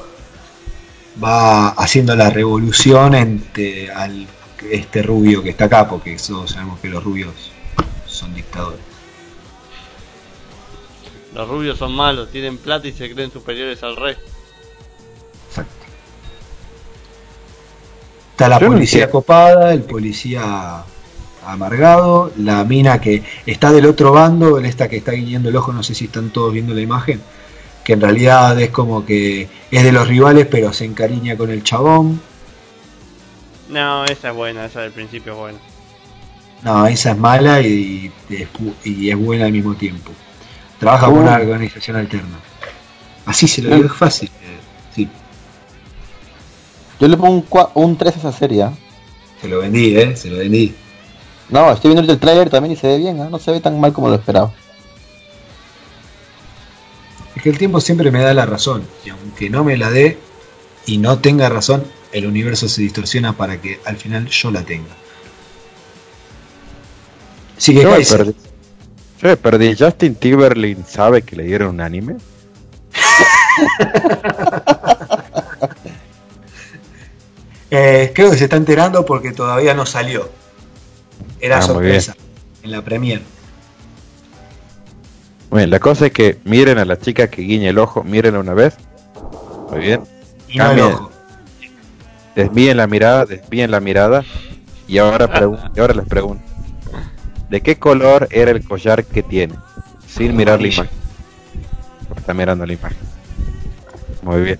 va haciendo la revolución entre al este rubio que está acá porque todos sabemos que los rubios son dictadores. Los rubios son malos, tienen plata y se creen superiores al resto. Exacto. Está la Yo no policía copada, el policía amargado, la mina que está del otro bando, esta que está guiñando el ojo, no sé si están todos viendo la imagen, que en realidad es como que es de los rivales, pero se encariña con el chabón. No, esa es buena, esa del principio es buena. No, esa es mala y, es y es buena al mismo tiempo. Trabaja con una organización alterna. Así se lo digo, es fácil. Sí, Yo le pongo un, cua- un 3 a esa serie, ¿ah? se lo vendí, eh, se lo vendí. No, estoy viendo el trailer también y se ve bien, ¿ah? No se ve tan mal como lo esperaba. Es que el tiempo siempre me da la razón. Y aunque no me la dé y no tenga razón, el universo se distorsiona para que al final yo la tenga. Sigue yo me Kaiser. Yo me perdí. ¿Justin Timberlake sabe que le dieron un anime? Eh, creo que se está enterando porque todavía no salió. Era Ah, muy sorpresa en la premier. Bueno, la cosa es que miren a la chica que guiña el ojo, mírenla una vez. Muy bien. Y no el ojo. Desvíen la mirada, desvíen la mirada. Y ahora, pregun- y ahora les pregunto. ¿De qué color era el collar que tiene? Sin mirar la imagen. Está mirando la imagen. Muy bien.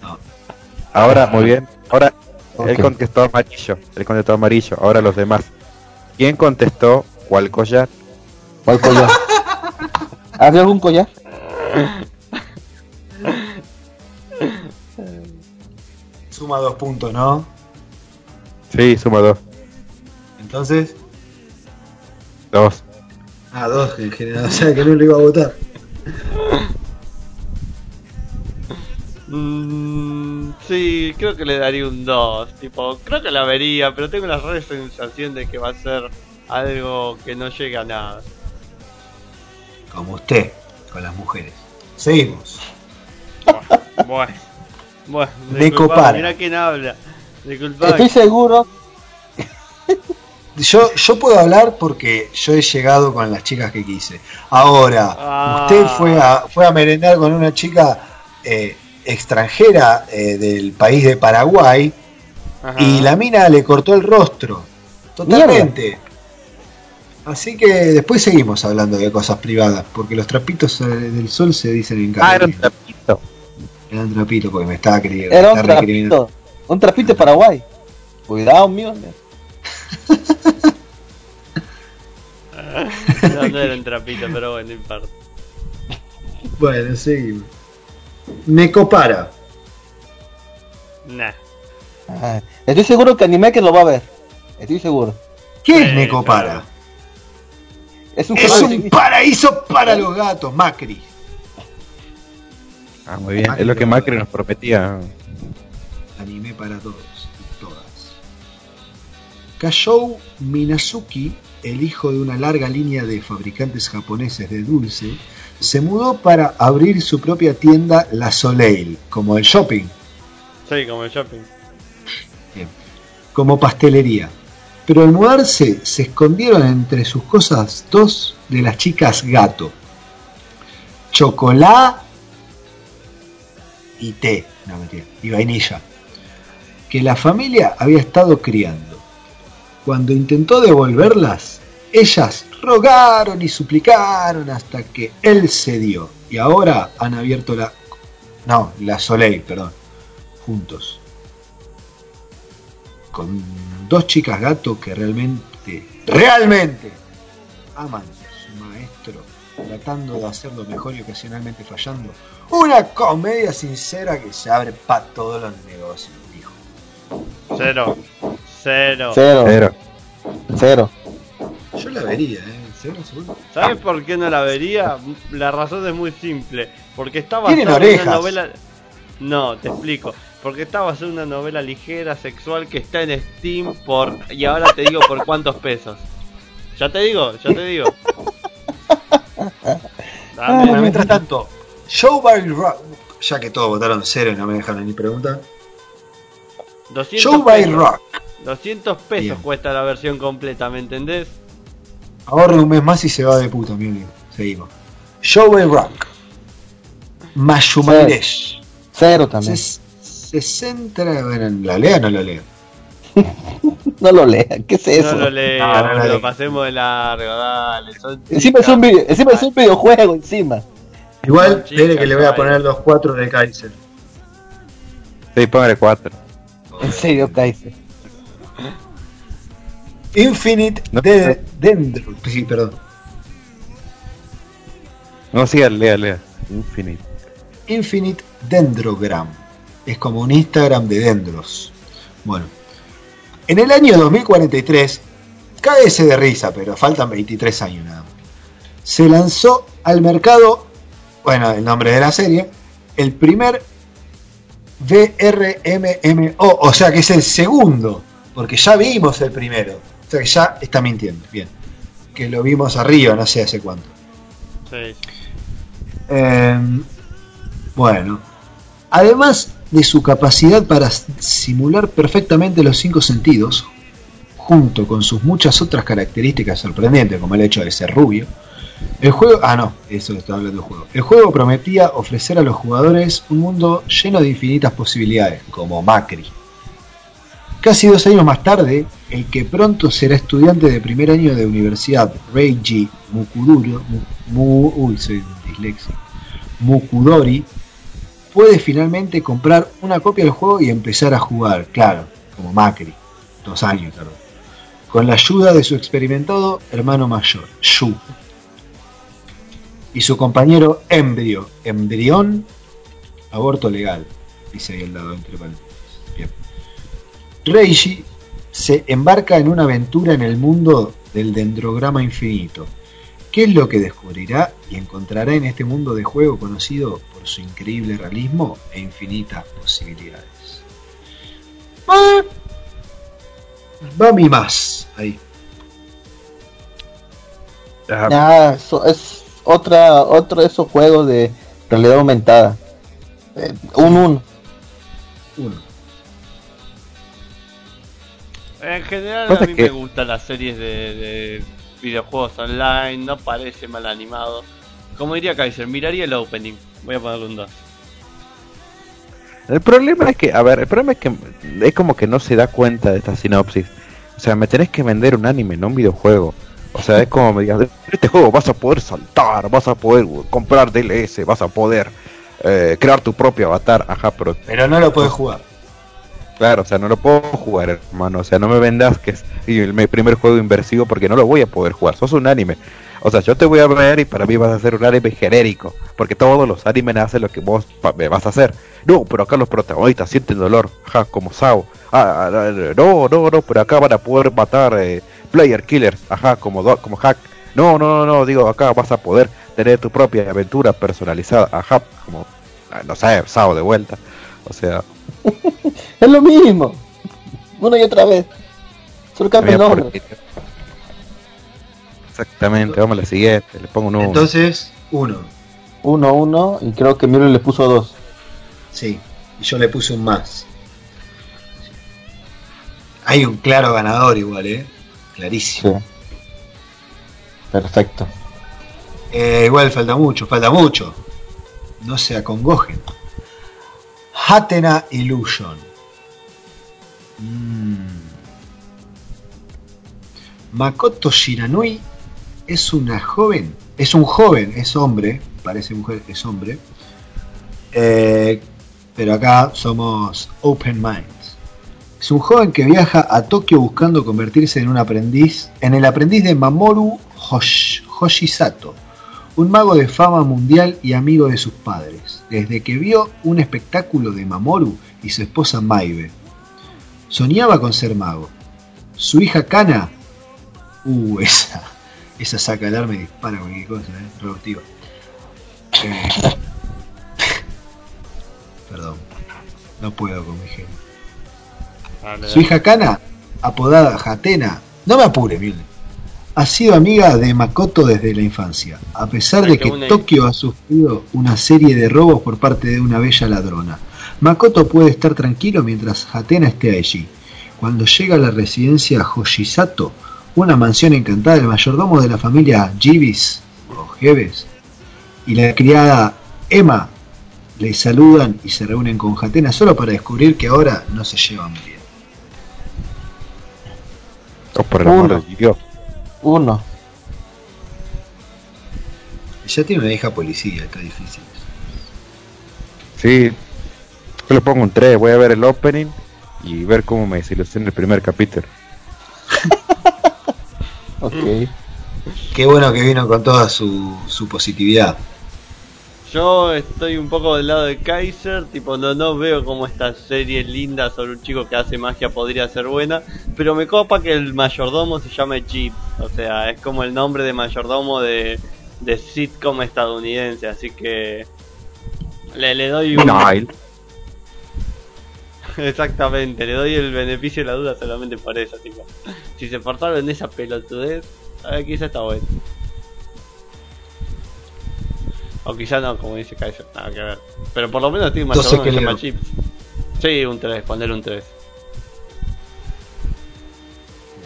Ahora, muy bien. Ahora, él Ok. contestó amarillo. Él contestó amarillo. Ahora los demás. ¿Quién contestó cuál collar? ¿Cuál collar? ¿Había algún collar? Suma dos puntos, ¿no? Sí, suma dos. Entonces. Dos. Ah, dos en general. O sea que no lo iba a votar. Mm, sí, creo que le daría un 2. Tipo, creo que la vería, pero tengo la re sensación de que va a ser algo que no llega a nada. Como usted, con las mujeres. Seguimos. Bueno, bueno, De copar. Mirá quién habla. Disculpame. Estoy seguro. Yo, yo puedo hablar porque yo he llegado con las chicas que quise. Ahora, Ah. usted fue a, fue a merendar con una chica eh, extranjera eh, del país de Paraguay Ajá. y la mina le cortó el rostro. Totalmente. Así que después seguimos hablando de cosas privadas, porque los trapitos eh, del sol se dicen en Ah, era un trapito. Eran trapitos porque me estaba creyendo. Era un trapito. Un trapito de Paraguay. Cuidado, mío. No, no era un trapito, pero bueno, no importa. Bueno, seguimos. Me copara. Nah. Ah, Estoy seguro que anime que lo va a ver. Estoy seguro. ¿Qué es Sí, Necopara? claro. Es un Es paraíso para los gatos, Macri. Ah, muy bien. Es lo que Macri nos prometía. Anime para todos. Kashou Minazuki, el hijo de una larga línea de fabricantes japoneses de dulce, se mudó para abrir su propia tienda La Soleil, como el shopping, Sí, como el shopping. como pastelería. Pero al mudarse se escondieron entre sus cosas dos de las chicas gato. Chocolá y té, no mentira, y vainilla, que la familia había estado criando. Cuando intentó devolverlas, ellas rogaron y suplicaron hasta que él cedió. Y ahora han abierto la... No, la Soleil, perdón. Juntos. Con dos chicas gato que realmente, realmente aman a su maestro, tratando de hacerlo mejor y ocasionalmente fallando. Una comedia sincera que se abre para todos los negocios, dijo. Cero. Cero. Cero. Cero. Yo la vería, ¿eh? ¿Cero, seguro? ¿Sabes por qué no la vería? La razón es muy simple. Porque está basada en una novela. No, te explico. Porque está basada en una novela ligera, sexual, que está en Steam por. Y ahora te digo por cuántos pesos. Ya te digo, ya te digo. Dame, Bueno, mientras tanto, Show by Rock, ya que todos votaron cero y no me dejaron ni preguntar. 200 Show by pesos, Rock. 200 pesos Bien. cuesta la versión completa, ¿me entendés? Ahorre un mes más y se va de puta, mi amigo. Seguimos. Show by Rock. Mayumairesh. Cero también. Se, se centra. Bueno, ¿la lea o no la lea? No lo lean. ¿Qué es eso? No lo No, no lo pasemos de largo, dale. Son Encima es un, video, encima es un videojuego encima. Igual, espere que le voy a poner los cuatro de Kaiser. sí, póngale 4. En serio, Kaiser. Infinite No. de Dendro. Sí, perdón. No, siga, lea, lea. Infinite. Infinite Dendrogram. Es como un Instagram de dendros. Bueno. En el año 2043, cáguese de risa, pero faltan 23 años nada más. Se lanzó al mercado, bueno, el nombre de la serie, el primer VRMMO, o sea que es el segundo, porque ya vimos el primero. O sea que ya está mintiendo, bien. Que lo vimos arriba, no sé hace cuánto. Sí. Eh, bueno, además de su capacidad para simular perfectamente los cinco sentidos, junto con sus muchas otras características sorprendentes, como el hecho de ser rubio, el juego. Ah, no, eso hablando del juego. El juego prometía ofrecer a los jugadores un mundo lleno de infinitas posibilidades, como Macri. Casi dos años más tarde, el que pronto será estudiante de primer año de universidad, Reiji Mukuduro, Mu- uy, Mukudori, puede finalmente comprar una copia del juego y empezar a jugar, claro, como Macri, dos años con la ayuda de su experimentado hermano mayor, Shu, y su compañero Embrio, embrión, aborto legal, dice ahí al lado entre paréntesis. Bien. Reiji se embarca en una aventura en el mundo del dendrograma infinito. ¿Qué es lo que descubrirá y encontrará en este mundo de juego conocido por su increíble realismo e infinitas posibilidades? Ah, Va mi más ahí. Ah, es otra, otro de esos juegos de realidad aumentada. Eh, un 1. Uno. En general a mí que- me gustan las series de, de videojuegos online, no parece mal animado. Como diría Kaiser, miraría el opening. Voy a ponerle un 2. El problema es que, a ver, el problema es que es como que no se da cuenta de esta sinopsis. O sea, me tenés que vender un anime, no un videojuego. O sea, es como me digas, en este juego vas a poder saltar, vas a poder comprar DLS, vas a poder eh, crear tu propio avatar, ajá, pero Pero no lo puedes jugar. Claro, o sea, no lo puedo jugar, hermano. O sea, no me vendas que es mi primer juego inversivo porque no lo voy a poder jugar. Sos un anime. O sea, yo te voy a ver y para mí vas a ser un anime genérico. Porque todos los animes hacen lo que vos me vas a hacer. No, pero acá los protagonistas sienten dolor. Ja, como Sao. Ah, ah, ah, no, no, no, pero acá van a poder matar eh, player killers. Ajá, como, do- como hack. No, no, no, no, digo, acá vas a poder tener tu propia aventura personalizada. Ajá, como, ah, no sé, Sao de vuelta. O sea, Es lo mismo. Una y otra vez. Solo cambia el nombre. Exactamente, vamos a la siguiente, le pongo un 1. Entonces, uno. Uno, uno, y creo que Miro le puso dos. Sí. Y yo le puse un más. Hay un claro ganador igual, ¿eh? Clarísimo. Sí. Perfecto. Eh, igual falta mucho, falta mucho. No se acongojen. Hatena Illusion. Mm. Makoto Shiranui es una joven, es un joven, es hombre, parece mujer, es hombre. Eh, pero acá somos open minds. Es un joven que viaja a Tokio buscando convertirse en un aprendiz, en el aprendiz de Mamoru Hosh- Hoshisato, un mago de fama mundial y amigo de sus padres, desde que vio un espectáculo de Mamoru y su esposa Maibe. Soñaba con ser mago. Su hija Kana, uh, esa, esa saca alarma y dispara cualquier cosa, eh. Eh, perdón, no puedo con mi genio. Su hija Kana, apodada Hatena, no me apure, Milne, ha sido amiga de Makoto desde la infancia, a pesar de que Tokio ha sufrido una serie de robos por parte de una bella ladrona. Makoto puede estar tranquilo mientras Hatena esté allí. Cuando llega a la residencia Hoshisato, una mansión encantada del mayordomo de la familia Jibis o Jebes y la criada Emma le saludan y se reúnen con Hatena solo para descubrir que ahora no se llevan bien. Oh, por el amor Uno. de Dios. Uno. Ya tiene una hija policía, está difícil. Sí, yo le pongo un 3, voy a ver el opening y ver cómo me desilusiona el primer capítulo. Ok. Qué bueno que vino con toda su, su positividad. Yo estoy un poco del lado de Kaiser, tipo no, no veo como esta serie linda sobre un chico que hace magia podría ser buena, pero me copa que el mayordomo se llame Chip, o sea, es como el nombre de mayordomo de, de sitcom estadounidense, así que le, le doy un... Exactamente, le doy el beneficio de la duda solamente por eso, tipo. Si se portaron en esa pelotudez, a ver, quizá está bueno. O quizá no, como dice Kaiser, nada que ver. Pero por lo menos tiene más que ¿qué llama leo? chips. Sí, un 3, poner un 3.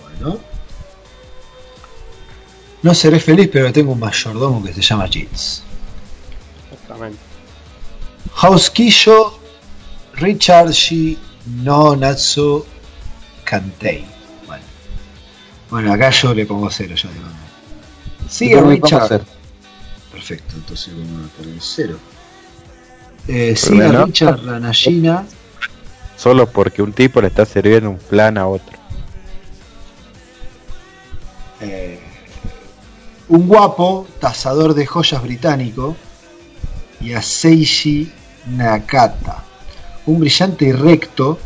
Bueno. No seré feliz, pero tengo un mayordomo que se llama Jits. Exactamente. Hauskillo Richard Shi no Natsu Kantei. Bueno. bueno, acá yo le pongo cero. Sigue Yo le pongo Richard. Perfecto, entonces vamos a poner cero. Eh, sigue Bueno. Richard Ranashina. Solo porque un tipo le está sirviendo un plan a otro. eh, un guapo tasador de joyas británico y a Seiji Nakata, un brillante y recto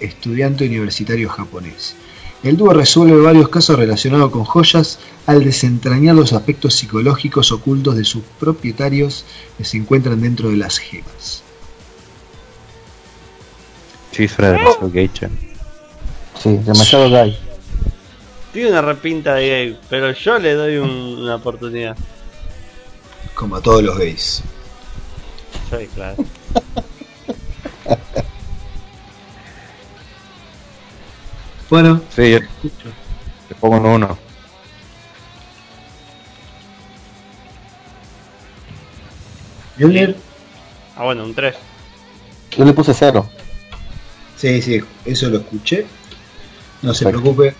estudiante universitario japonés. El dúo resuelve varios casos relacionados con joyas al desentrañar los aspectos psicológicos ocultos de sus propietarios que se encuentran dentro de las gemas. Sí, suena demasiado geisha. Sí, demasiado gay. Tiene una repinta de gay, pero yo le doy un- una oportunidad. Como a todos los gays. Sí, claro. Bueno, Sí, yo le pongo un 1. Mjolnir. Ah, bueno, un 3. Yo le puse cero. Sí, sí, eso lo escuché. No se Perfecto. preocupe.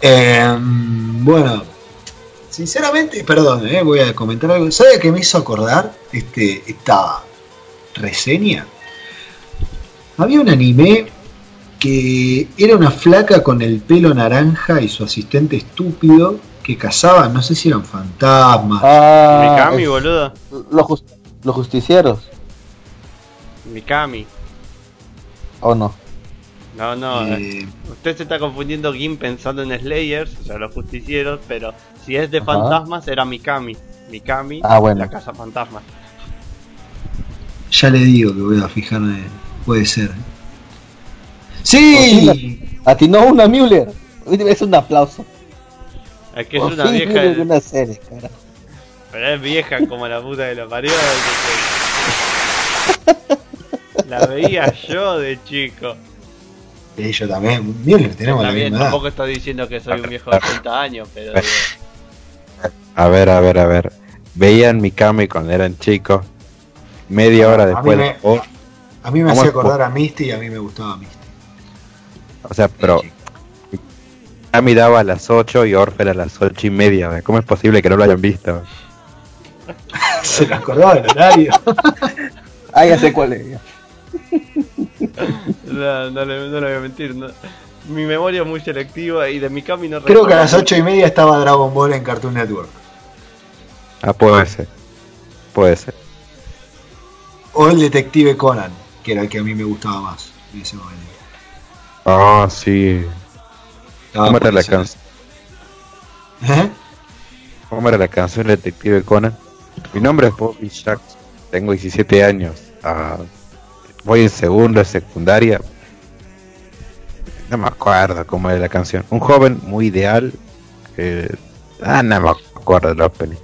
Eh, bueno, sinceramente, perdón, eh, voy a comentar algo. ¿Sabe qué me hizo acordar este, esta reseña? Había un anime que era una flaca con el pelo naranja y su asistente estúpido que cazaban, no sé si eran fantasmas. Ah, Mikami, es- boludo. Los, los justicieros, Mikami. ¿o no? No, no. Eh, Usted se está confundiendo Gin pensando en Slayers, o sea, los justicieros, pero si es de Ajá. fantasmas era Mikami. Mikami, Ah, bueno. la casa fantasma. ya le digo que voy a fijarme, puede ser. ¡Sí! Atinó una Müller. Es un aplauso. Es que es una vieja, Müller de una serie, cara. pero es vieja como la puta de la parió. La veía yo de chico. Y yo también. Bien, tenemos Está la misma edad. tampoco estoy diciendo que soy un viejo de 30 años, pero digo, A ver, a ver, a ver. Veían Mikami cuando eran chicos. Media hora A mí después. me- A mí me ¿Cómo hacía acordar a Misty y a mí me gustaba Misty. O sea, pero Mikami daba a las 8 y Orfe a las 8 y media. ¿Cómo es posible que no lo hayan visto? Se me acordaba del horario. Ah, ya sé cuál es. no, no le, no le voy a mentir. no. Mi memoria es muy selectiva y de Mikami no Creo que a las ocho y media estaba Dragon Ball en Cartoon Network. Ah, puede ser. Puede ser. O el Detective Conan, que era el que a mí me gustaba más en ese momento. Ah, sí. Estaba ¿Cómo era la ese- canción? ¿Eh? ¿Cómo era la canción del Detective Conan? Mi nombre es Bobby Jackson. Tengo 17 años. Ah, voy en segundo de secundaria. No me acuerdo cómo era la canción. Un joven muy ideal. eh, ah, no me acuerdo del opening.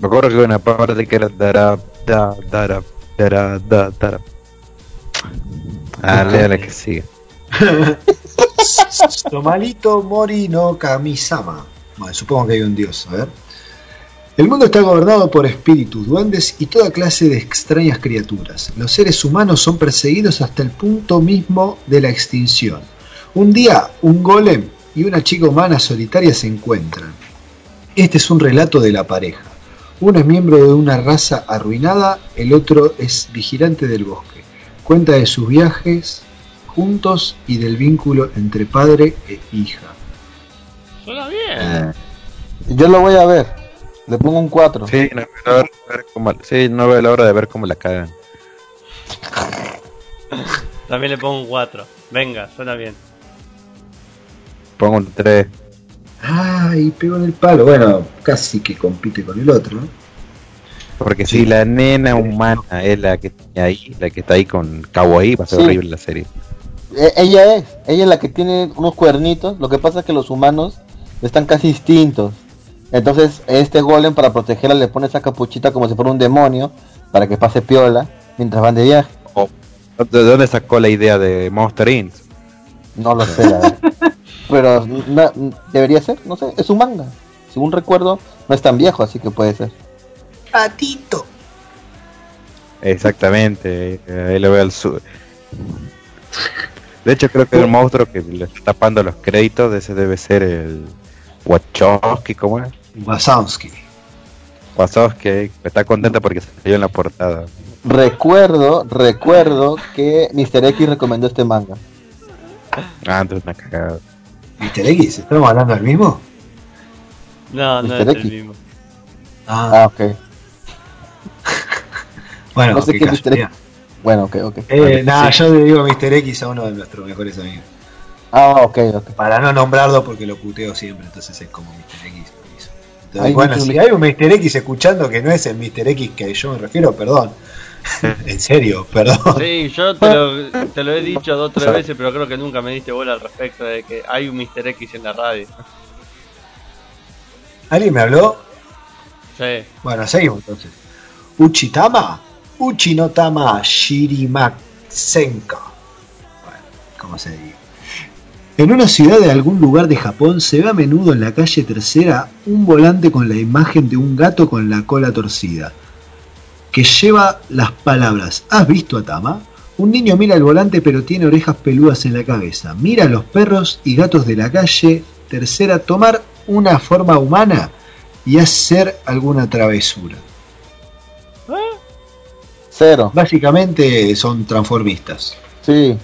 Me acuerdo que una parte que era dara, da, dara, dara, da, dara. Ah, Ok. léale que sigue. Somalito Morino Kamisama. Bueno, supongo que hay un dios. El mundo está gobernado por espíritus, duendes y toda clase de extrañas criaturas. Los seres humanos son perseguidos hasta el punto mismo de la extinción. Un día, un golem y una chica humana solitaria se encuentran. Este es un relato de la pareja. Uno es miembro de una raza arruinada, el otro es vigilante del bosque. Cuenta de sus viajes juntos y del vínculo entre padre e hija. Suena bien. Eh, Yo lo voy a ver. Le pongo un 4. Sí, no veo la hora de ver cómo, sí, no veo la hora de ver cómo la cagan. También le pongo un 4. Venga, suena bien. Pongo un 3. Ay, pegó en el palo. Bueno, casi que compite con el otro. ¿no? Porque si la nena humana es la que está ahí, la que está ahí con Kawaii, va a ser Sí. horrible la serie. E- ella es, ella es la que tiene unos cuernitos. Lo que pasa es que los humanos están casi distintos. Entonces, este golem para protegerla le pone esa capuchita como si fuera un demonio para que pase piola mientras van de viaje. ¿De dónde sacó la idea de Monster Inc? No lo sé, la verdad. Pero na- debería ser, no sé, es un manga. Según recuerdo, no es tan viejo, así que puede ser. Patito. Exactamente, eh, ahí lo veo al sur. De hecho, creo que el monstruo que le está tapando los créditos, de ese debe ser el Wachowski, ¿cómo es? Wazowski. Wachowski, está contenta porque salió en la portada. Recuerdo, recuerdo que Mr. X recomendó este manga. Ah, entonces una cagada. ¿Mr. X? ¿Estamos hablando del mismo? No, no es el mismo. Ah, Ah, ok. bueno, no sé qué qué Mr. casualidad. Bueno, ok, ok. Eh, nada, Sí. yo le digo Mr. X a uno de nuestros mejores amigos. Ah, ok, ok. Para no nombrarlo porque lo puteo siempre, entonces es como Mr. X. Entonces, Hay bueno, si hay un Mr. X escuchando que no es el Mr. X que yo me refiero, perdón. en serio, perdón. Sí, yo te lo, te lo he dicho dos o tres veces, pero creo que nunca me diste bola al respecto de que hay un Mr. X en la radio. ¿Alguien me habló? Sí. Bueno, seguimos entonces. Uchitama, Uchinotama Shirimasenka. Bueno, como se diga. En una ciudad de algún lugar de Japón se ve a menudo en la calle tercera un volante con la imagen de un gato con la cola torcida, que lleva las palabras ¿Has visto a Tama? Un niño mira el volante pero tiene orejas peludas en la cabeza. Mira a los perros y gatos de la calle tercera tomar una forma humana y hacer alguna travesura. Cero. Básicamente son transformistas. Sí.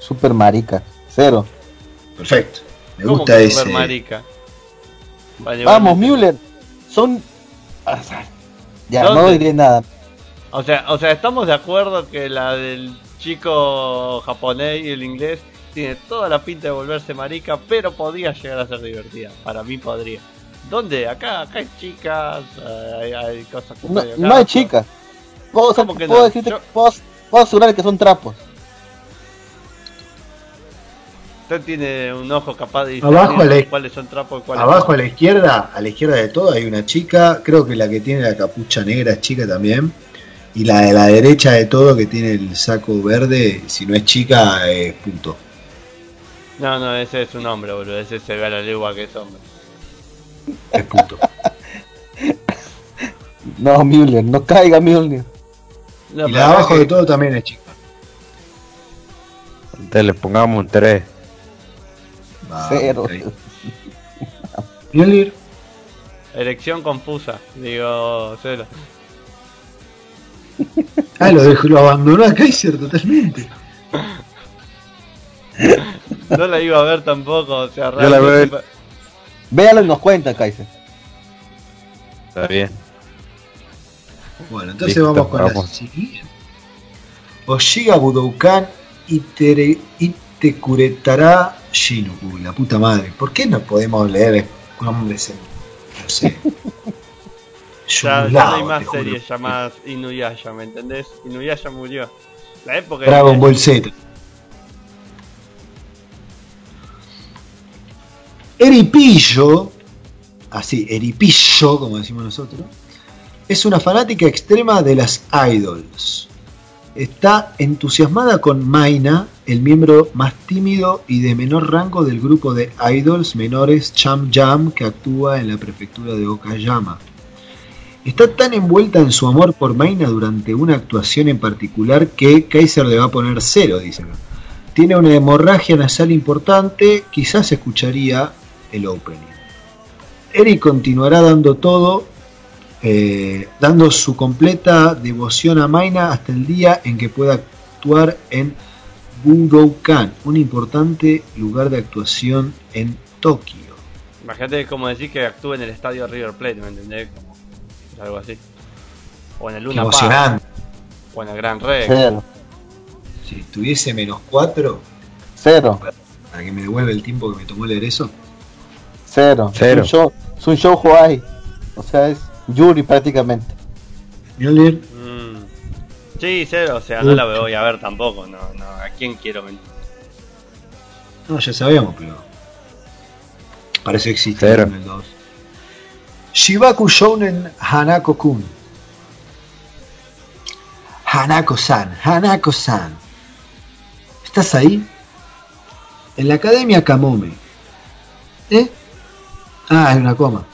Super marica. Cero. Perfecto. Me ¿Cómo gusta que ese. super marica? Vale, Vamos, vale. Müller. Son. Ah, Ya, ¿Dónde? no diré nada. O sea, o sea, estamos de acuerdo que la del chico japonés y el inglés tiene toda la pinta de volverse marica, pero podría llegar a ser divertida. Para mí podría. ¿Dónde? Acá, acá hay chicas, eh, hay, hay cosas como No, hay chicas. Puedo, ¿Cómo que puedo no? decirte- Yo- puedo- puedo asegurar que son trapos. Usted tiene un ojo capaz de Abajo a la- cuáles son trapos y cuáles Abajo a la izquierda, a la izquierda de todo hay una chica, creo que la que tiene la capucha negra es chica también. Y la de la derecha de todo que tiene el saco verde, si no es chica, es punto. No, no, ese es un hombre, boludo. Ese se ve a la legua que es hombre. Es punto. No, Müller, no caiga Müller. No, y pero la de abajo de todo también es chica. Entonces le pongamos un 3. Va, Cero. ok. Mjolnir, Erección confusa, digo, cero. Ah, lo, dejó, lo abandonó a Kaiser totalmente. No la iba a ver tampoco, o sea, Yo la realmente veo- pa- Véalo y nos cuenta, Kaiser. Está bien. Bueno, entonces Listo, vamos con vamos. la siguiente. Oshiga Budoukan Itere, Itekuretara Shinu. Uy, la puta madre. ¿Por qué no podemos leer nombres en. No sé. ya, no hay más series llamadas Inuyasha, ¿me entendés? Inuyasha murió. La época Dragon de... Ball Z. Eripillo, así, Eripillo, como decimos nosotros, es una fanática extrema de las idols. Está entusiasmada con Maina, el miembro más tímido y de menor rango del grupo de idols menores Cham Jam que actúa en la prefectura de Okayama. Está tan envuelta en su amor por Maina durante una actuación en particular que Kaiser le va a poner cero, dice. Tiene una hemorragia nasal importante, quizás escucharía el opening. Eric continuará dando todo, eh, dando su completa devoción a Maina hasta el día en que pueda actuar en Budokan, un importante lugar de actuación en Tokio. Imagínate como decir que actúa en el estadio River Plate, ¿me entendés? Como algo así. O en el Luna Park, emocionante. o en el Gran Rex. Cero. Si tuviese menos 4, Cero. para que me devuelva el tiempo que me tomó leer eso. Cero. Cero. Es un show, es un show Hawaii. O sea, es Yuri prácticamente. Mjolnir, Mm. Sí, cero, o sea, no la voy a ver tampoco, no, no, ¿a quién quiero mentir? No, ya sabíamos, pero. Parece que existe Cero. el 2. Shibaku Shounen Hanako-kun. Hanako-san, Hanako-san. ¿Estás ahí? En la Academia Kamome. ¿Eh? Ah, es una coma.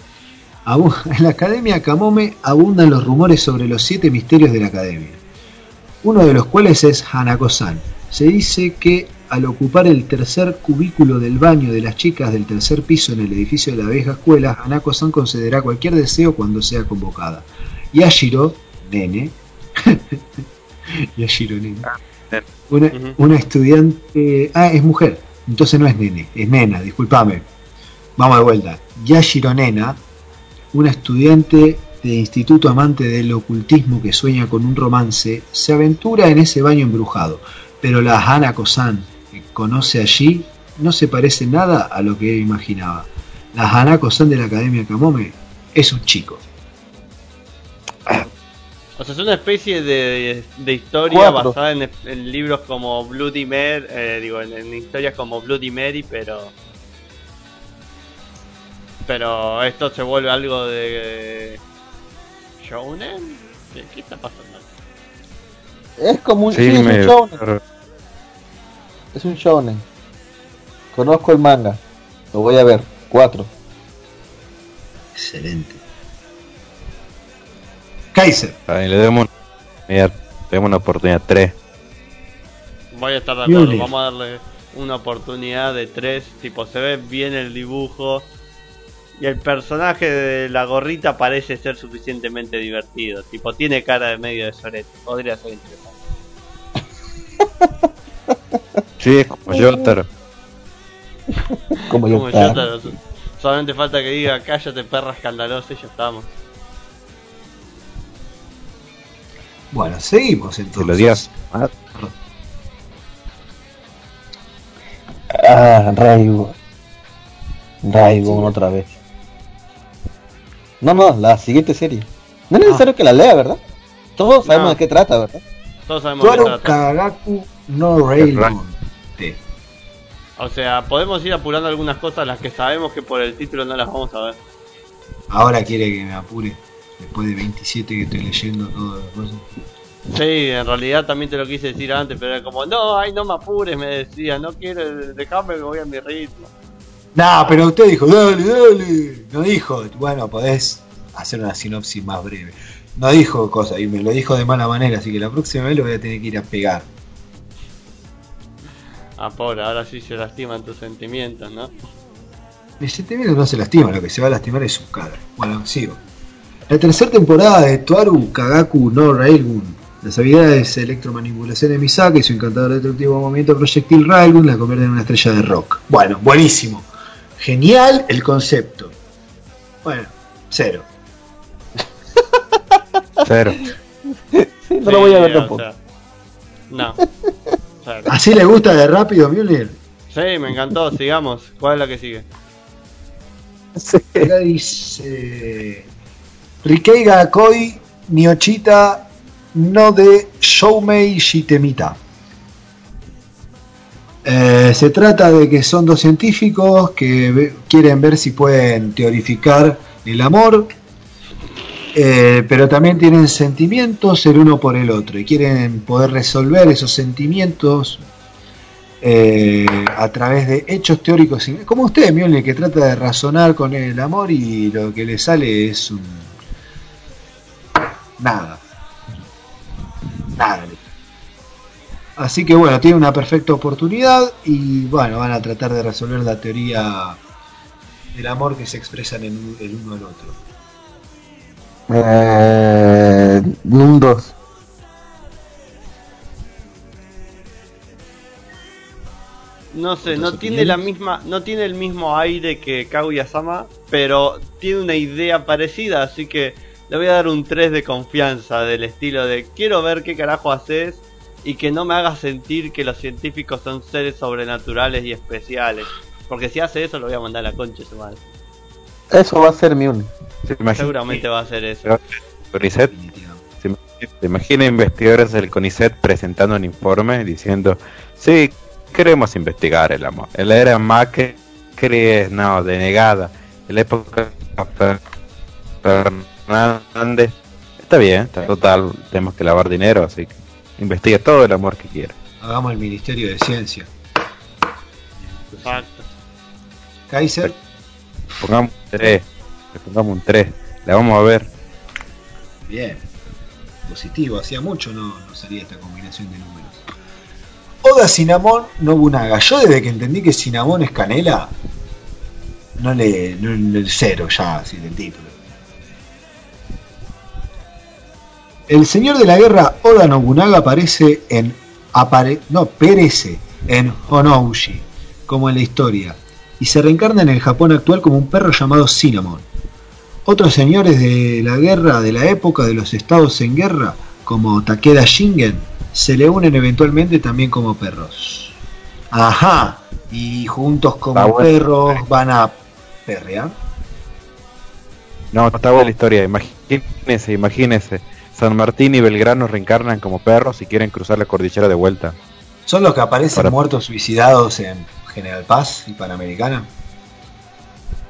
En la Academia Kamome abundan los rumores sobre los siete misterios de la Academia. Uno de los cuales es Hanako-san. Se dice que al ocupar el tercer cubículo del baño de las chicas del tercer piso en el edificio de la vieja escuela, Hanako-san concederá cualquier deseo cuando sea convocada. Yashiro, nene, Yashiro, nene, una, Ujú. una estudiante, ah, es mujer, entonces no es nene, es nena, discúlpame. Vamos de vuelta. Yashiro Nena, una estudiante de instituto amante del ocultismo que sueña con un romance, se aventura en ese baño embrujado, pero la Hanako-san que conoce allí no se parece nada a lo que él imaginaba. La Hanako-san de la Academia Kamome es un chico. O sea, es una especie de, de historia Cuatro. basada en, en libros como Bloody Mary, eh, digo, en, en historias como Bloody Mary, pero... Pero esto se vuelve algo de... ¿Shounen? ¿Qué, qué está pasando? Es como un, Sí, sí, es me. un shonen. Es un shonen. Conozco el manga. Lo voy a ver. Cuatro. Excelente. Kaiser. Ahí le demos, le demos una oportunidad 3. Voy a estar de acuerdo, vamos a darle una oportunidad de tres. Tipo, se ve bien el dibujo. Y el personaje de la gorrita parece ser suficientemente divertido. Tipo, tiene cara de medio de sorete. Podría ser interesante. Sí, es como Jotaro. Como so- Solamente falta que diga cállate perra escandalosa y ya estamos. Bueno, seguimos Se entonces. lo digas. Ah, Ah, Raigo. Raigo otra vez. No, no, la siguiente serie. No es necesario que la lea, ¿verdad? Todos sabemos No. de qué trata, ¿verdad? Todos sabemos de qué trata. Kagaku no Railgun. T. O sea, podemos ir apurando algunas cosas las que sabemos que por el título no las vamos a ver. Ahora quiere que me apure. Después de 27 que estoy leyendo todo las cosas. Sí, en realidad también te lo quise decir antes, pero era como, no, ay, no me apures, me decía, no quiero, dejarme que voy a mi ritmo. No, pero usted dijo, dale, dale. No dijo, bueno, podés hacer una sinopsis más breve. No dijo cosas y me lo dijo de mala manera, así que la próxima vez lo voy a tener que ir a pegar. Ah, pobre, ahora sí se lastiman tus sentimientos, ¿no? El sentimiento no se lastima, lo que se va a lastimar es su cara. Bueno, sigo. La tercera temporada de Tuaru Kagaku no Railgun. Las habilidades de electromanipulación de Misaka y su encantador destructivo movimiento proyectil Railgun la convierten en una estrella de rock. Bueno, buenísimo. Genial el concepto. Bueno, cero. Cero. Sí, no lo voy a ver Sí, o tampoco. sea, no. ¿Así le gusta de rápido, Mjolnir? sí, me encantó, sigamos. ¿Cuál es la que sigue? Acá dice Rikei ga Koi Niochita no de Shoumei Shitemita. Eh, se trata de que son dos científicos que quieren ver si pueden teorificar el amor, eh, pero también tienen sentimientos el uno por el otro y quieren poder resolver esos sentimientos eh, a través de hechos teóricos, como usted, Mjolnir, que trata de razonar con el amor y lo que le sale es un... nada. Nada. Así que bueno, tiene una perfecta oportunidad y bueno, van a tratar de resolver la teoría del amor que se expresan en el uno al otro. Eh, un 2. No sé, no ¿Otras tiene la misma, no tiene el mismo aire que Kaguya-sama, pero tiene una idea parecida, así que le voy a dar un 3 de confianza del estilo de quiero ver qué carajo haces y que no me hagas sentir que los científicos son seres sobrenaturales y especiales. Porque si hace eso lo voy a mandar a la concha su madre. Eso va a ser mi un. ¿Se Seguramente va a hacer eso. CONICET? ¿Se imagina- ¿Se imagina investigadores del CONICET presentando un informe diciendo, sí, queremos investigar el amor? El era Macri es, no, denegada. En la época Fer- Fernández, está bien, está total, tenemos que lavar dinero, así que investigue todo el amor que quiera. Hagamos el Ministerio de Ciencia. Exacto. Kaiser, Pongamos un 3, le pongamos un 3, la vamos a ver. bien. Positivo, hacía mucho no, no salía esta combinación de números. Oda Cinnamon Nobunaga. Yo desde que entendí que Cinnamon es canela, no le. No, el cero ya, así del título. El señor de la guerra Oda Nobunaga aparece en. Apare, no, perece en Honoushi, como en la historia, y se reencarna en el Japón actual como un perro llamado Cinnamon. Otros señores de la guerra de la época de los estados en guerra, como Takeda Shingen, se le unen eventualmente también como perros. Ajá, y juntos como bueno. perros van a perrear. No, está buena la historia, imagínese, imagínese. San Martín y Belgrano reencarnan como perros y quieren cruzar la cordillera de vuelta. Son los que aparecen Para- muertos suicidados en General Paz y Panamericana.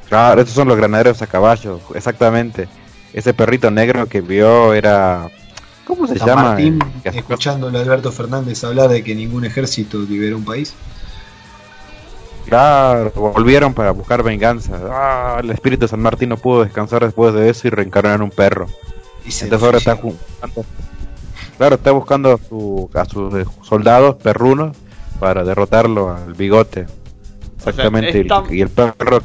Claro, estos son los granaderos a caballo, exactamente. Ese perrito negro que vio era... ¿Cómo se San llama? Martín, escuchándolo a Alberto Fernández hablar de que ningún ejército libera un país. Claro, volvieron para buscar venganza. Ah, el espíritu de San Martín no pudo descansar después de eso y reencarnó en un perro. Y se Entonces ahora está buscando... Claro, está buscando a, su- a sus eh, soldados perrunos para derrotarlo al bigote. Exactamente. es tan- y, y el perro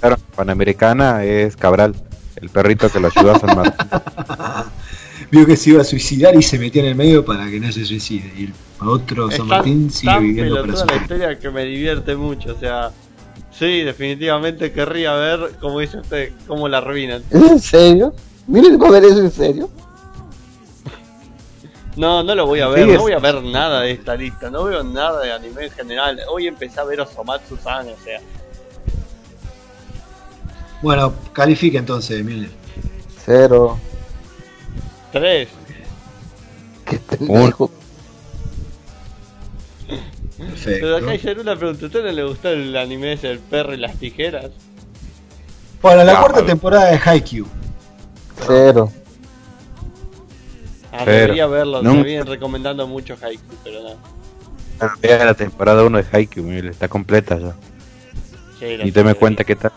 claro, panamericana es Cabral, el perrito que lo ayudó a San Martín. Vio que se iba a suicidar y se metió en el medio para que no se suicide. Y el otro Es San tan- Martín sigue tan viviendo para su la historia que me divierte mucho, o sea, sí, definitivamente querría ver, como dice usted, cómo la arruinan. ¿Es en serio? Miren, ¿va a ver eso en serio? No, no lo voy a ver, Sí, no es- voy a ver nada de esta lista, no veo nada de anime en general. Hoy empecé a ver Osomatsu-san, o sea, Bueno, califica entonces, Milner. Cero. tres. Qué pendejo. Pero acá Perfecto. hay una pregunta, ¿a usted no le gustó el anime ese, el perro y las tijeras? Bueno, la Ah, cuarta temporada de Haikyuu. Cero. Ah, Pero, debería verlo, no- me vienen recomendando mucho Haikyuu, pero no. La temporada 1 de Haikyuu, mire, está completa ya. Sí, Y te me cuenta qué tal.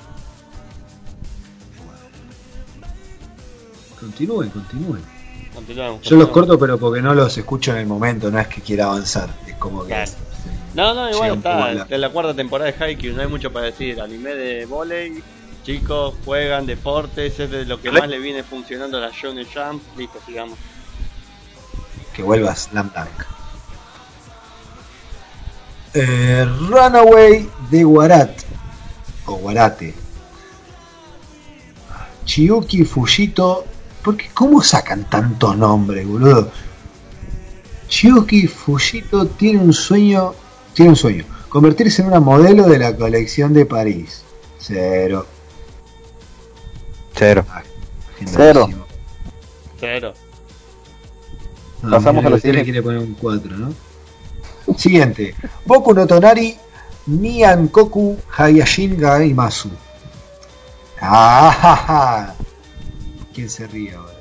Continúen, continúen. Yo los corto, pero porque no los escucho en el momento, no es que quiera avanzar. Es como que. Claro. No, no, igual está, de la cuarta temporada de Haikyuu, no hay mucho para decir. Anime de volei, chicos juegan deportes, es de lo que ¿Vale? más le viene funcionando a la Shonen Jump. Listo, sigamos. que vuelva Slam Dunk. Eh, Runaway de Warat o Warate. Chiyuki Fujito. Porque ¿Cómo sacan tantos nombres, boludo? Chiyuki Fujito tiene un sueño. Tiene un sueño. Convertirse en una modelo de la colección de París. Cero. Cero. Cero. Cero. No, Pasamos a la siguiente. quiere poner un 4, ¿no? Siguiente. Boku no Tonari Niankoku Hayashin Gaimasu. Ah, ja, ja. ¿Quién se ríe ahora?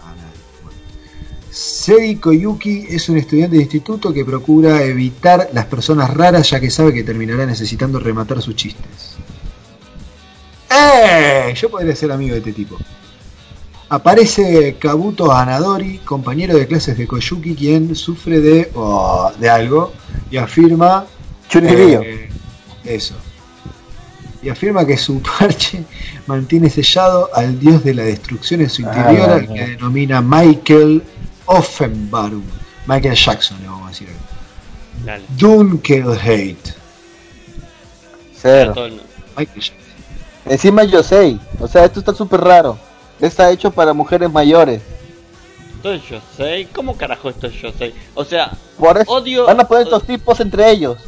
Ah. Bueno. Sei Koyuki es un estudiante de instituto que procura evitar las personas raras ya que sabe que terminará necesitando rematar sus chistes. ¡Eh! Yo podría ser amigo de este tipo. Aparece Kabuto Anadori, compañero de clases de Koyuki, quien sufre de, oh, de algo y afirma eh, eso. Y afirma que su parche mantiene sellado al dios de la destrucción en su interior, Ah, al que denomina Michael Offenbarum. Michael Jackson, le vamos a decir. Dale. Dunkelheit. Michael Jackson. Encima Yosei. O sea, esto está súper raro. Está hecho para mujeres mayores. Esto es Yosei. ¿Cómo carajo esto es Yosei? O sea, Por eso Odio- van a poner estos tipos entre ellos.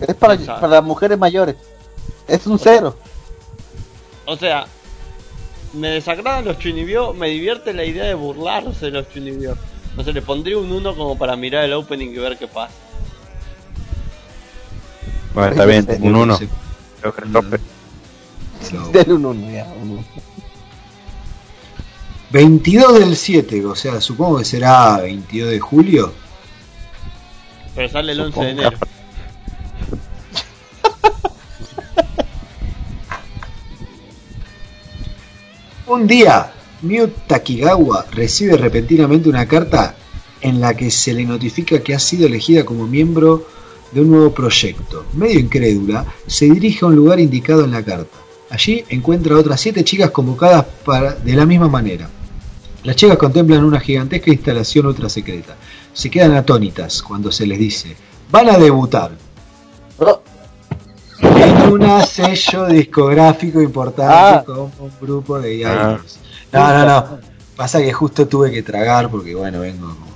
Es para, Exacto. para mujeres mayores. Es un cero. o sea, me desagradan los chunibyo, me divierte la idea de burlarse de los chunibyo. No sé, le pondría un 1 como para mirar el opening y ver qué pasa. Bueno, está bien, un 1. Se- Creo que el tope. Lo- Denle un uno, ya, un uno. 22 del 7, o sea, supongo que será 22 de julio. Pero sale el 11 de Supongo. enero. Un día, Miu Takigawa recibe repentinamente una carta en la que se le notifica que ha sido elegida como miembro de un nuevo proyecto. Medio incrédula, se dirige a un lugar indicado en la carta. Allí encuentra a otras siete chicas convocadas para, de la misma manera. Las chicas contemplan una gigantesca instalación ultra secreta. Se quedan atónitas cuando se les dice, van a debutar en un sello discográfico importante Ah. como un grupo de Ah. idols. No, no, no. Pasa que justo tuve que tragar porque bueno, vengo como-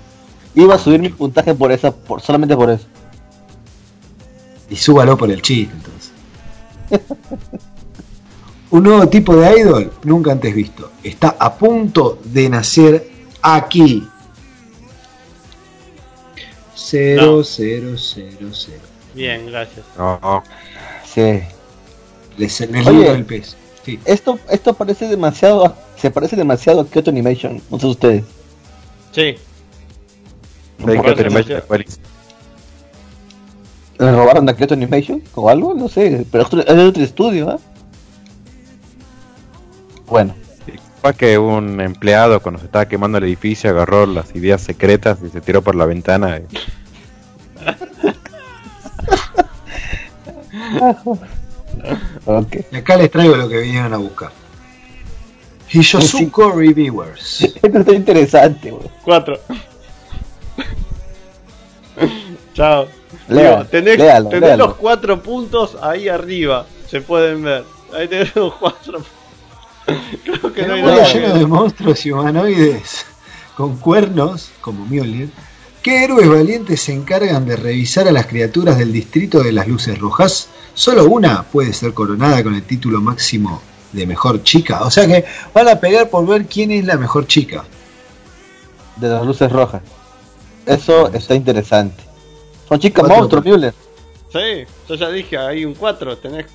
iba a subir mi puntaje por esa, por, solamente por eso. y súbalo por el chiste entonces. un nuevo tipo de idol nunca antes visto. Está a punto de nacer aquí. 0 No. 0 0 0. Bien, gracias. No, no. Sí. Les, les Oye. el pez. Sí. Esto, esto parece demasiado, se parece demasiado a Kyoto Animation, no sé ustedes. Sí, demasiado. imaginas, Félix. ¿Le robaron a Kyoto Animation o algo? No sé, pero es otro- es de otro estudio, ¿ah? Bueno. Capaz que un empleado cuando se estaba quemando el edificio agarró las ideas secretas y se tiró por la ventana. Y... Acá les traigo lo que vinieron a buscar. Hishosuko Reviewers. Esto está interesante, bro. Cuatro. Chao. Léalo, tenés, léalo, tenés los cuatro puntos ahí arriba. Se pueden ver. Ahí tenés los cuatro puntos. Creo que no hay nada. lleno de monstruos y humanoides con cuernos, como Mjolnir. ¿Qué héroes valientes se encargan de revisar a las criaturas del distrito de las luces rojas? Solo una puede ser coronada con el título máximo de mejor chica. O sea que van a pegar por ver quién es la mejor chica. De las luces rojas. Eso está interesante. Son chicas monstruos, Müller. Sí, yo ya dije, hay un 4. Tenés,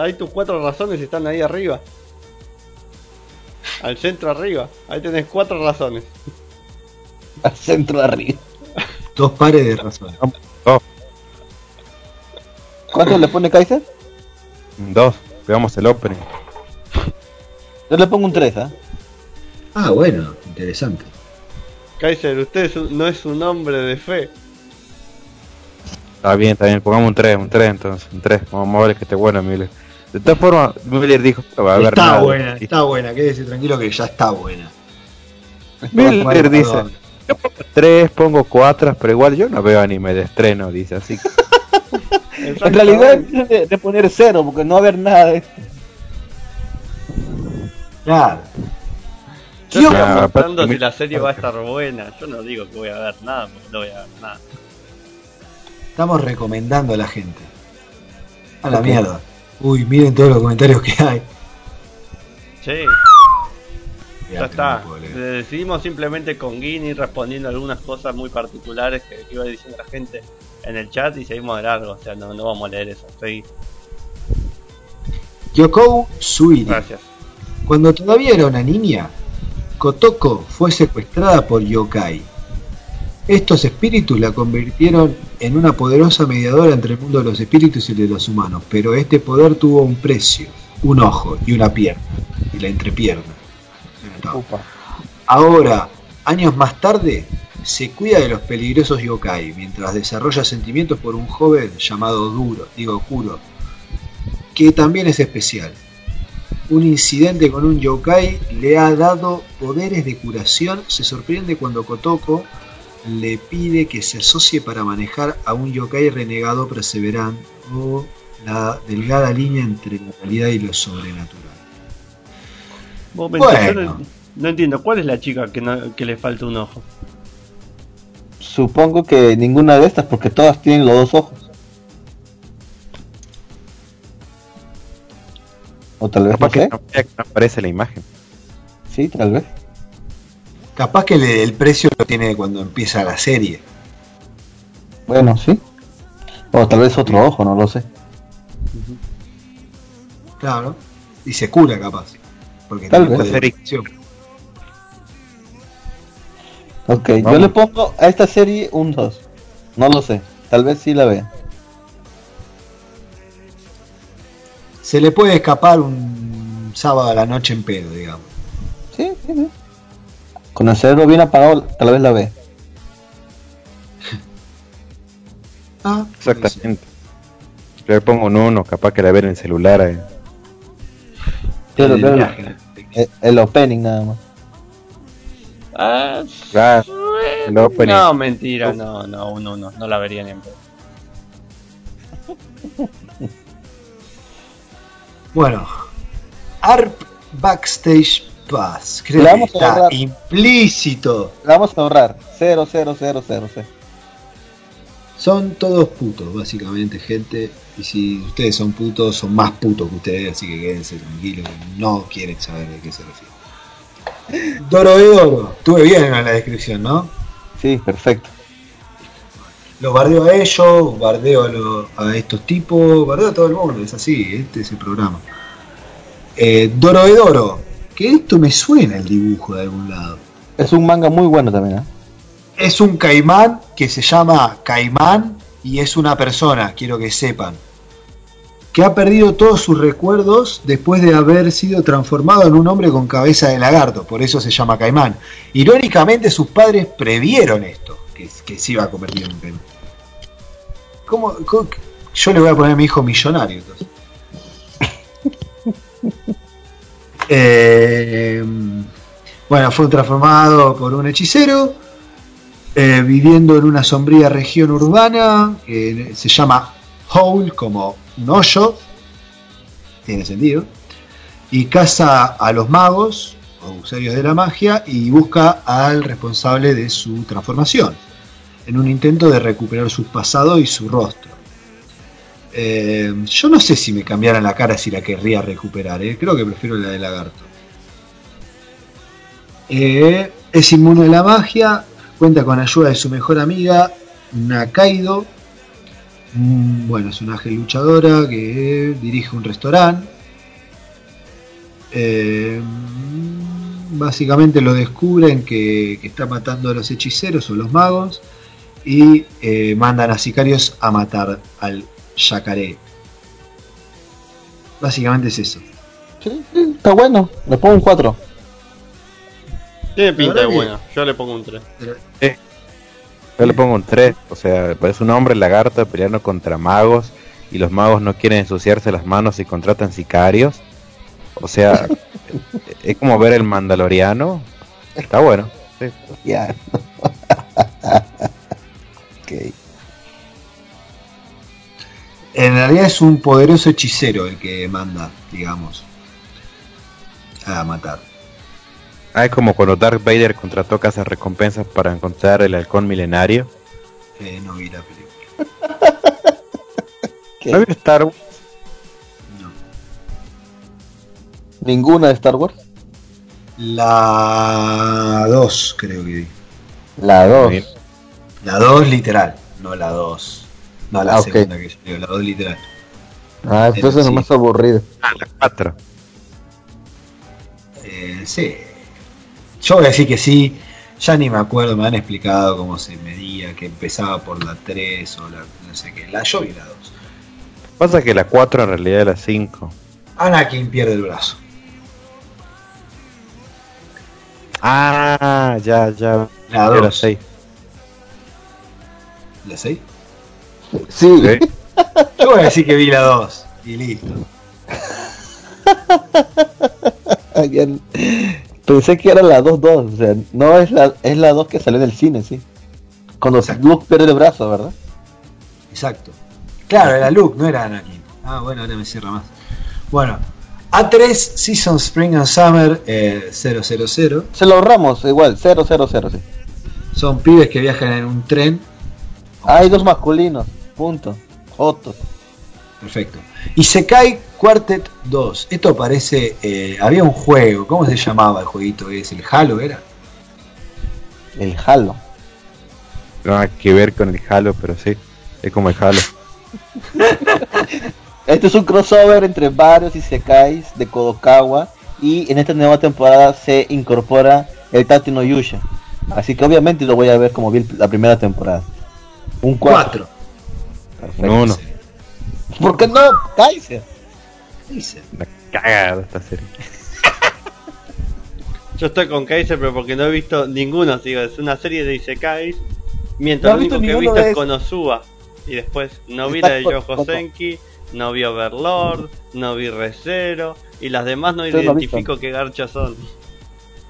hay tus cuatro razones están ahí arriba. Al centro arriba. Ahí tenés cuatro razones. Al centro de arriba. Dos pares de razones. ¿Cuánto le pone Kaiser? Dos, veamos el opening. Yo le pongo un 3, ¿ah? Ah, bueno, interesante. Kaiser, usted es un- no es un hombre de fe. Está bien, está bien, pongamos un 3, un 3 entonces, un 3. Vamos a ver que esté bueno, Miller. De todas formas, Miller dijo que va a haber Está nada. buena, está buena, quédese tranquilo que ya está buena. Miller Bueno, dice, perdón. yo pongo 3, pongo 4, pero igual yo no veo anime de estreno, dice así. que- En realidad de, de poner cero, porque no va a haber nada de esto. Claro. Yo estoy preguntando si la serie va a estar buena. Yo no digo que voy a ver nada, porque no voy a ver nada. Estamos recomendando a la gente. A la mierda. Uy, miren todos los comentarios que hay. Sí, ya está. no. Decidimos simplemente con Guini respondiendo algunas cosas muy particulares que, iba diciendo la gente en el chat y seguimos de largo. O sea, no, no vamos a leer eso. Estoy... Yoko Suiri. Gracias. Cuando todavía era una niña, Kotoko fue secuestrada por yokai. Estos espíritus la convirtieron en una poderosa mediadora entre el mundo de los espíritus y el de los humanos, pero este poder tuvo un precio, un ojo y una pierna, y la entrepierna. Ahora, años más tarde, se cuida de los peligrosos yokai, mientras desarrolla sentimientos por un joven llamado Duro, digo Kuro, que también es especial. Un incidente con un yokai le ha dado poderes de curación. Se sorprende cuando Kotoko le pide que se asocie para manejar a un yokai renegado perseverando la delgada línea entre la realidad y lo sobrenatural. Momento, Bueno. no, no entiendo, ¿cuál es la chica que, no- que le falta un ojo? Supongo que ninguna de estas, porque todas tienen los dos ojos. O tal vez no que sé. no, que no aparece la imagen. Sí, tal vez. Capaz que el precio lo tiene cuando empieza la serie. Bueno, sí. O tal vez otro ojo, no lo sé. Claro. Y se cura capaz. Porque Tal vez. Ok, yo Vamos. le pongo a esta serie un 2. No lo sé. Tal vez sí la vea. Se le puede escapar un sábado a la noche en pedo, digamos. Sí, sí, sí. Con el cerebro bien apagado, tal vez la vea. Ah, Exactamente. Yo le pongo un 1, capaz que la ve en el celular. eh. El viaje. el, el opening nada más. Ah, Ah, el opening. no, mentira, no, no, uno no, no la vería ni en. Bueno, ARP Backstage Pass. Creo que está ahorrar. implícito. La vamos a ahorrar. 0, 0, 0, 0, 0. Son todos putos, básicamente, gente. Y si ustedes son putos, son más putos que ustedes, así que quédense tranquilos. No quieren saber de qué se refiere. Doro de Doro. Estuve bien en la descripción, ¿no? Sí, perfecto. Los bardeo a ellos, bardeo a estos tipos, bardeo a todo el mundo, es así, este es el programa. Eh, Doro de Doro, que esto me suena el dibujo de algún lado. Es un manga muy bueno también, ¿eh? Es un caimán que se llama Caimán y es una persona, quiero que sepan, que ha perdido todos sus recuerdos después de haber sido transformado en un hombre con cabeza de lagarto, por eso se llama Caimán. Irónicamente sus padres previeron esto, que, que se iba a convertir en un caimán. ¿Cómo, cómo, yo le voy a poner a mi hijo millonario. Entonces. Eh, bueno, fue transformado por un hechicero, eh, viviendo en una sombría región urbana que se llama Hole, como un hoyo, tiene sentido, y caza a los magos o usuarios de la magia y busca al responsable de su transformación, en un intento de recuperar su pasado y su rostro. Eh, yo no sé si me cambiara la cara si la querría recuperar, eh. creo que prefiero la de lagarto. Eh, es inmune a la magia, cuenta con ayuda de su mejor amiga, Nakaido. Mm, Bueno, es una ángel luchadora que dirige un restaurante. Básicamente lo descubren que, que está matando a los hechiceros o los magos y mandan a sicarios a matar al yacaré. Básicamente es eso. Sí, sí, está bueno. Le pongo un 4. Tiene pinta de bueno. Yo le pongo un 3. Yo le pongo un 3, o sea, parece un hombre lagarto peleando contra magos y los magos no quieren ensuciarse las manos y contratan sicarios. O sea, es como ver el Mandaloriano. Está bueno. sí. Ya. ok. En realidad es un poderoso hechicero el que manda, digamos, a matar. Ah, es como cuando Darth Vader contrató casas recompensas para encontrar el halcón milenario. Eh, no vi la película. ¿No vio Star Wars? No. Ninguna de Star Wars. La 2 creo que vi. La 2. Bien. La 2 literal, no la 2. No la Ah, segunda que yo digo, la 2 literal. Ah, entonces Sí. no más aburrido. Ah, la 4. Eh, sí. Yo voy a decir que sí. Ya ni me acuerdo, me han explicado cómo se medía, que empezaba por la 3 o la no sé qué. La yo vi la 2. Pasa que la 4 en realidad es la 5. Anakin pierde el brazo. Ah, ya, ya. La Era la 2. 6. ¿La 6? Sí. Yo voy a decir que vi la 2. Y listo. Pensé que era la 2-2. O sea, no es la, es la 2 que salió del cine, sí. Cuando Exacto. Luke pierde el brazo, ¿verdad? Exacto. Claro, era Luke, no era Anakin. Ah, bueno, ahora me cierra más. Bueno, A3 Season Spring and Summer eh, 000. Se lo ahorramos, igual, 0, 0, 0, sí. Son pibes que viajan en un tren. Hay dos masculinos, punto. Fotos. Perfecto. Y Sekai Quartet 2. Esto parece. eh, había un juego. ¿Cómo se llamaba el jueguito? ¿Es el Halo? ¿Era? El Halo. No hay que ver con el Halo, pero sí. Es como el Halo. Este es un crossover entre varios isekais de Kodokawa y en esta nueva temporada se incorpora el Tati no Yusha. Así que obviamente lo voy a ver como vi la primera temporada. Un 4. 4. Un uno. ¿Por qué no? Kaiser. Dice. La cagada esta serie. Yo estoy con Kaiser, pero porque no he visto ninguno. Digo, es una serie de Isekais. Mientras No lo único que he visto de es. Konosuba. Y después no vi la de con- Yojo con- Senki, no vi Overlord, no vi Recero. Y las demás no Usted no identifico qué garchas son.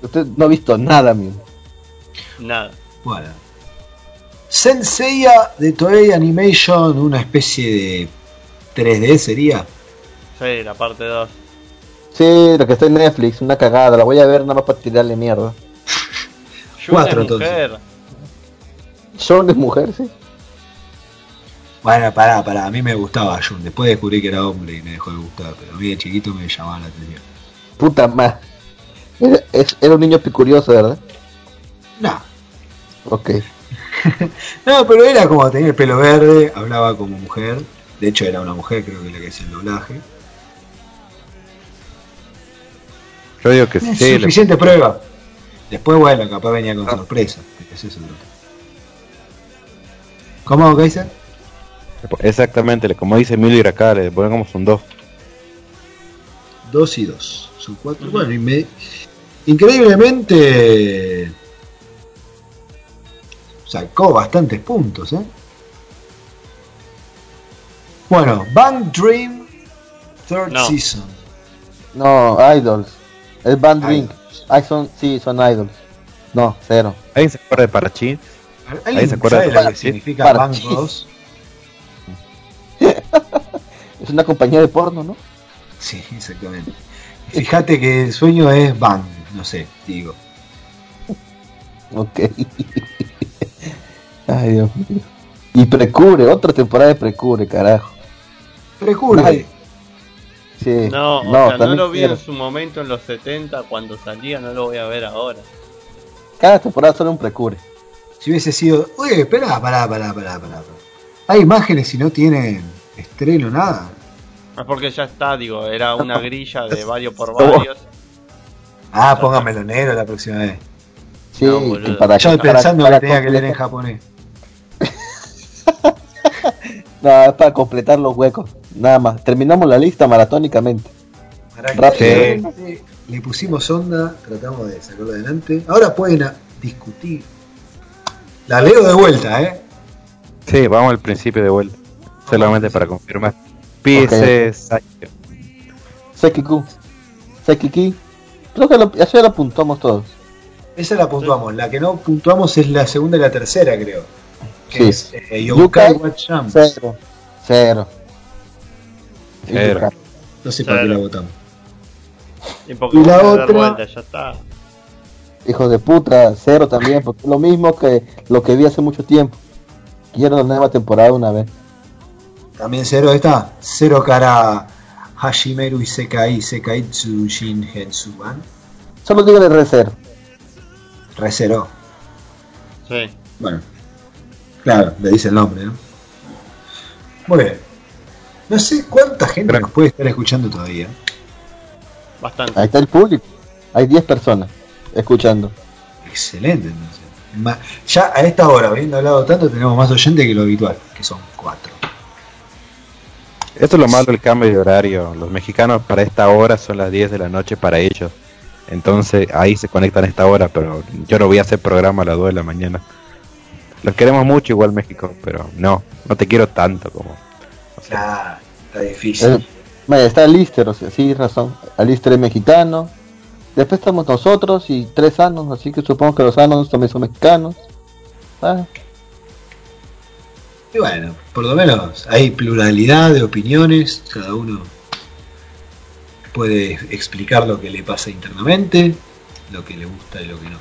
Usted no ha visto nada, amigo. Nada. Bueno. Senseiya de Toei Animation, una especie de 3D sería. Sí, la parte 2. Sí, lo que está en Netflix, una cagada. La voy a ver nada más para tirarle mierda. Cuatro, entonces. mujer. Son de mujer, sí. Bueno, pará, pará, a mí me gustaba Jun. Después descubrí que era hombre y me dejó de gustar, pero a mí de chiquito me llamaba la atención. Puta madre. Era, es- era un niño picurioso, ¿verdad? No, Ok. no, pero era como tenía el pelo verde, hablaba como mujer. De hecho, era una mujer, creo que la que hacía el doblaje. Yo digo que Es sí. le- suficiente prueba. Después, bueno, capaz venía con sorpresa. Ese es. ¿Cómo, Kaiser? Exactamente, como dice Emilio acá, le ponemos un 2. Dos y dos. Son cuatro. Bueno, y me- increíblemente sacó bastantes puntos, ¿eh? Bueno, Bang Dream Third No. Season. No, Idols. Es Band Idols. Drink. Ah, son, sí, son Idols. No, cero. ¿Alguien se acuerda de Parachín? ¿Alguien se acuerda de lo que significa Bang Parchís. Bros? Es una compañía de porno, ¿no? Sí, exactamente. Fíjate que el sueño es Bang, no sé, digo. Ok. Ay, Dios mío. Y Precure, otra temporada de Precure, carajo. Precure. Ay. Sí. No, o sea, no lo vi quiero. en su momento en los 70 cuando salía, no lo voy a ver ahora. Cada temporada solo un Precure. Si hubiese sido. Oye, espera, pará, pará, pará, pará. Hay imágenes y no tienen estreno, nada. Es porque ya está, digo, era una grilla de varios por varios. Ah, póngamelo negro la próxima vez. Sí, No, para Yo para- pensando para que tenía que leer en completar- No, es para completar los huecos. Nada más. Terminamos la lista maratónicamente. Rápido. le- le pusimos onda, tratamos de sacarlo adelante. Ahora pueden discutir. La leo de vuelta, ¿eh? Sí, vamos al principio de vuelta. Solamente para confirmar. Pieces, Saikyo. Sekiku. Sekiki. Creo que lo, ya lo apuntamos todos. Esa la puntuamos. La que no puntuamos es la segunda y la tercera, creo. Que Sí. es eh, Yokai Watch. Cero. Cero. Cero. No sé para qué la votamos. Y Y la otra- vuelta, ya está. Hijo de puta, cero también, porque es lo mismo que lo que vi hace mucho tiempo. Quiero la nueva temporada una vez. También cero está. Cero cara Hashimeru Isekai Sekaitsu Shin Hensuban. Solo dígale re cero. Re cero. Sí. Bueno. Claro, le dice el nombre, ¿no? Muy bien. No sé cuánta gente Pero- nos puede estar escuchando todavía. Bastante. Ahí está el público. Hay 10 personas escuchando. Excelente, entonces. Ya a esta hora, habiendo hablado tanto, tenemos más oyentes que lo habitual, que son cuatro. Esto es lo malo del cambio de horario. Los mexicanos para esta hora son las 10 de la noche para ellos. Entonces ahí se conectan a esta hora, pero yo no voy a hacer programa a las 2 de la mañana. Los queremos mucho igual México, pero no, no te quiero tanto como... o sea, Ah, está difícil. Eh, está Lister, o sea, sí, razón. Alister es mexicano. Después estamos nosotros y tres sanos, así que supongo que los sanos también son mexicanos. Ah, Y bueno, por lo menos hay pluralidad de opiniones, cada uno puede explicar lo que le pasa internamente, lo que le gusta y lo que no.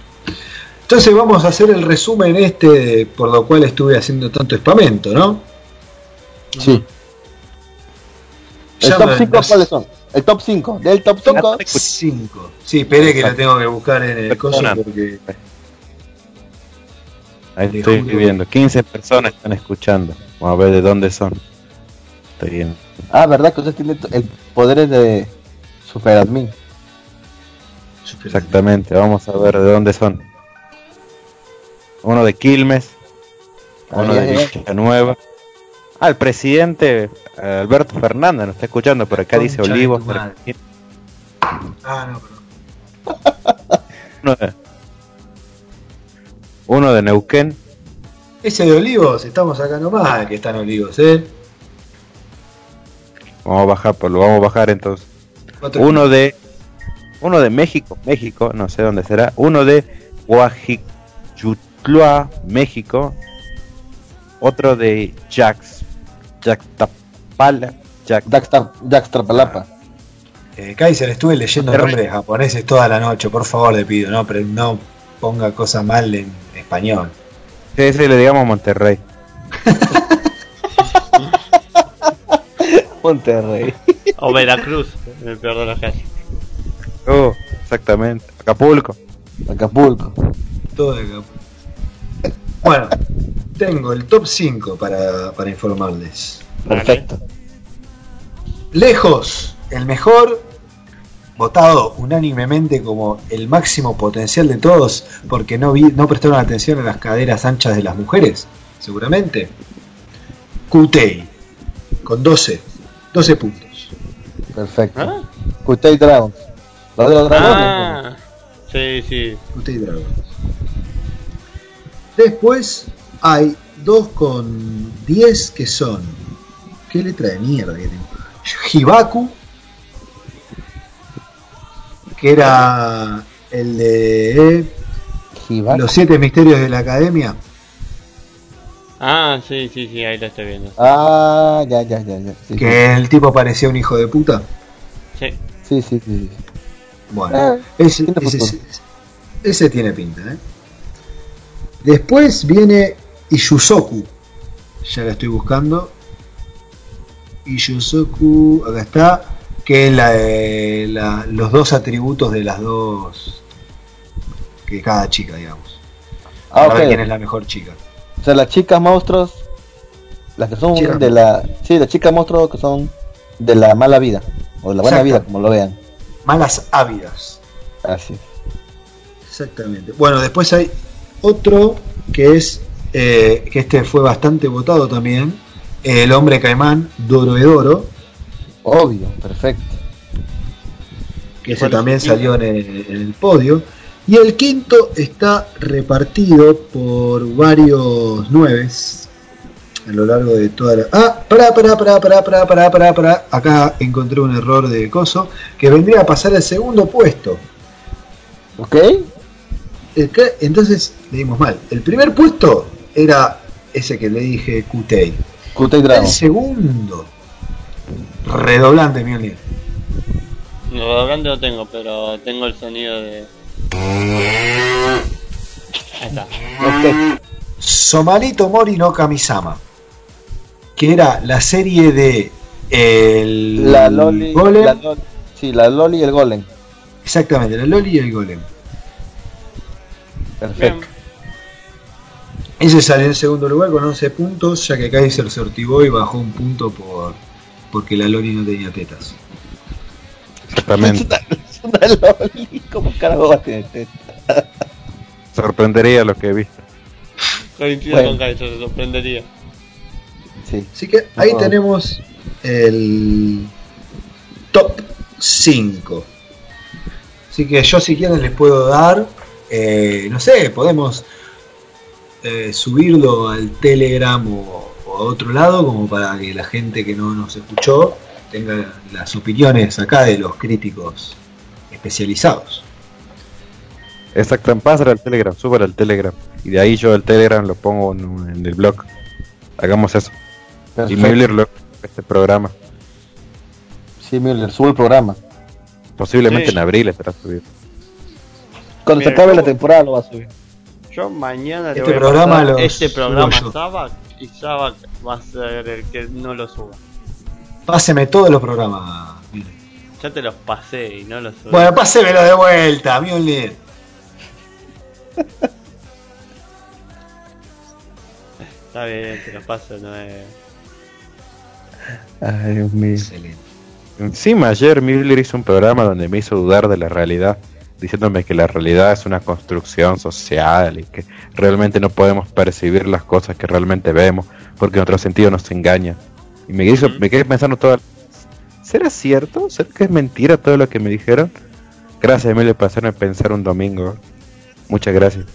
Entonces vamos a hacer el resumen este por lo cual estuve haciendo tanto espamento, ¿no? sí. ¿El top me- 5 no- cuáles son? El top 5. Del top 5. Top 5. Sí, espere que lo tengo que buscar en el coso porque ahí estoy viendo, 15 personas están escuchando. Vamos a ver de dónde son. Estoy viendo. Ah, verdad que usted tiene el poder de superadmin. Exactamente, vamos a ver de dónde son. Uno de Quilmes, uno de. Villanueva. Ah, el presidente eh, Alberto Fernández nos está escuchando, por acá dice Olivos. Ah, no, perdón. Uno de, uno de Neuquén, Ese de Olivos, estamos acá nomás, que están Olivos, ¿eh? vamos a bajar, pues lo vamos a bajar entonces. Uno de uno de México, México, no sé dónde será. Uno de México. Otro de Jax, Jaxtapala, Jax, Jackstrapalapa. Eh, Kaiser, estuve leyendo Pero- nombres japoneses toda la noche, por favor le pido, no, pero no ponga cosas mal en español. Sí, ese le digamos Monterrey. Monterrey. O Veracruz, en el peor de los casos. Oh, exactamente. Acapulco. Acapulco. Todo de acá. Bueno, tengo el top 5 para, para informarles. Perfecto. Lejos, el mejor, votado unánimemente como el máximo potencial de todos, porque no, vi, no prestaron atención a las caderas anchas de las mujeres, seguramente. Kutei, con 12, 12 puntos. Perfecto. ¿Ah? Kutei Dragons. Los de los dragones. Ah, sí, sí. Kutei Dragons. Después hay dos con 10 que son qué letra de mierda que tengo. Hibaku, que era el de Hibaku. Los siete misterios de la academia. Ah, sí, sí, sí, ahí lo estoy viendo. Ah, ya, ya, ya, ya. Sí, Que el tipo parecía un hijo de puta. Sí. sí, sí, sí, sí. Bueno, Ah, ese, ese- futuro. ese tiene pinta, ¿eh? Después viene Iyusoku. Ya la estoy buscando. Iyusoku, acá está. Que es la, de la- los dos atributos de las dos. Que cada chica, digamos. Ah, Para ver ok. quién es la mejor chica. O sea, las chicas monstruos, las que son de la... Sí, las chicas monstruos que son de la mala vida, o de la buena Exacto. vida, como lo vean. Malas ávidas. Así. Exactamente. Bueno, después hay otro que es. eh, que este fue bastante votado también. El hombre caimán, Doroedoro. Obvio, perfecto. que ese ¿Cuál es también salió en el, en el podio. Y el quinto está repartido por varios nueves a lo largo de toda la. Ah, pará, pará, pará, pará, pará, pará, pará, pará. Acá encontré un error de coso que vendría a pasar el segundo puesto. ¿Ok? Que- entonces leímos mal. El primer puesto era ese que le dije Kutei. Kutei El segundo, redoblante, Mjolnir. Grande no tengo, pero tengo el sonido de. Ahí está. Somalito Mori no Kamisama, que era la serie de el La Loli, Golem, la Loli- Sí, la Loli y el Golem. exactamente, la Loli y el Golem. Perfecto. Bien. Ese salió en segundo lugar con 11 puntos, ya que Kaiser sortivó y bajó un punto por porque la Loli no tenía tetas. Es Exactamente. una, es una Loli. ¿Cómo carajo va a tener teta? Sorprendería lo que he visto. Coincido Bueno. con Kaiser, se sorprendería. Sí. Así que ahí Ah. tenemos el top 5. Así que yo si quieren les puedo dar, eh, no sé, podemos eh, subirlo al Telegram o, o a otro lado como para que la gente que no nos escuchó tenga las opiniones acá de los críticos especializados. Exacto, pásale al Telegram, súbelo al Telegram. Y de ahí yo el Telegram lo pongo en, en el blog. Hagamos eso. Y Perfecto. Miller lo este programa. Sí, Miller, sube el programa. Posiblemente Sí. en abril estará subido. Cuando Mira, se acabe yo- la temporada lo va a subir. Yo mañana le Este voy a programa pasar lo este programa yo. a Sabak y Sabak va a ser el que no lo suba. Páseme todos los programas. mire. Ya te los pasé y no los subí. Bueno, pásemelo de vuelta, Mjolnir. Está bien, te los paso, no es. Ay, Dios mío. Excelente. Encima ayer Miller hizo un programa donde me hizo dudar de la realidad, diciéndome que la realidad es una construcción social y que realmente no podemos percibir las cosas que realmente vemos porque nuestro sentido nos engaña. Y me, Ujú. me quedé pensando todo. ¿Será cierto? ¿Será que es mentira todo lo que me dijeron? Gracias Emilio por hacerme pensar un domingo. Muchas gracias.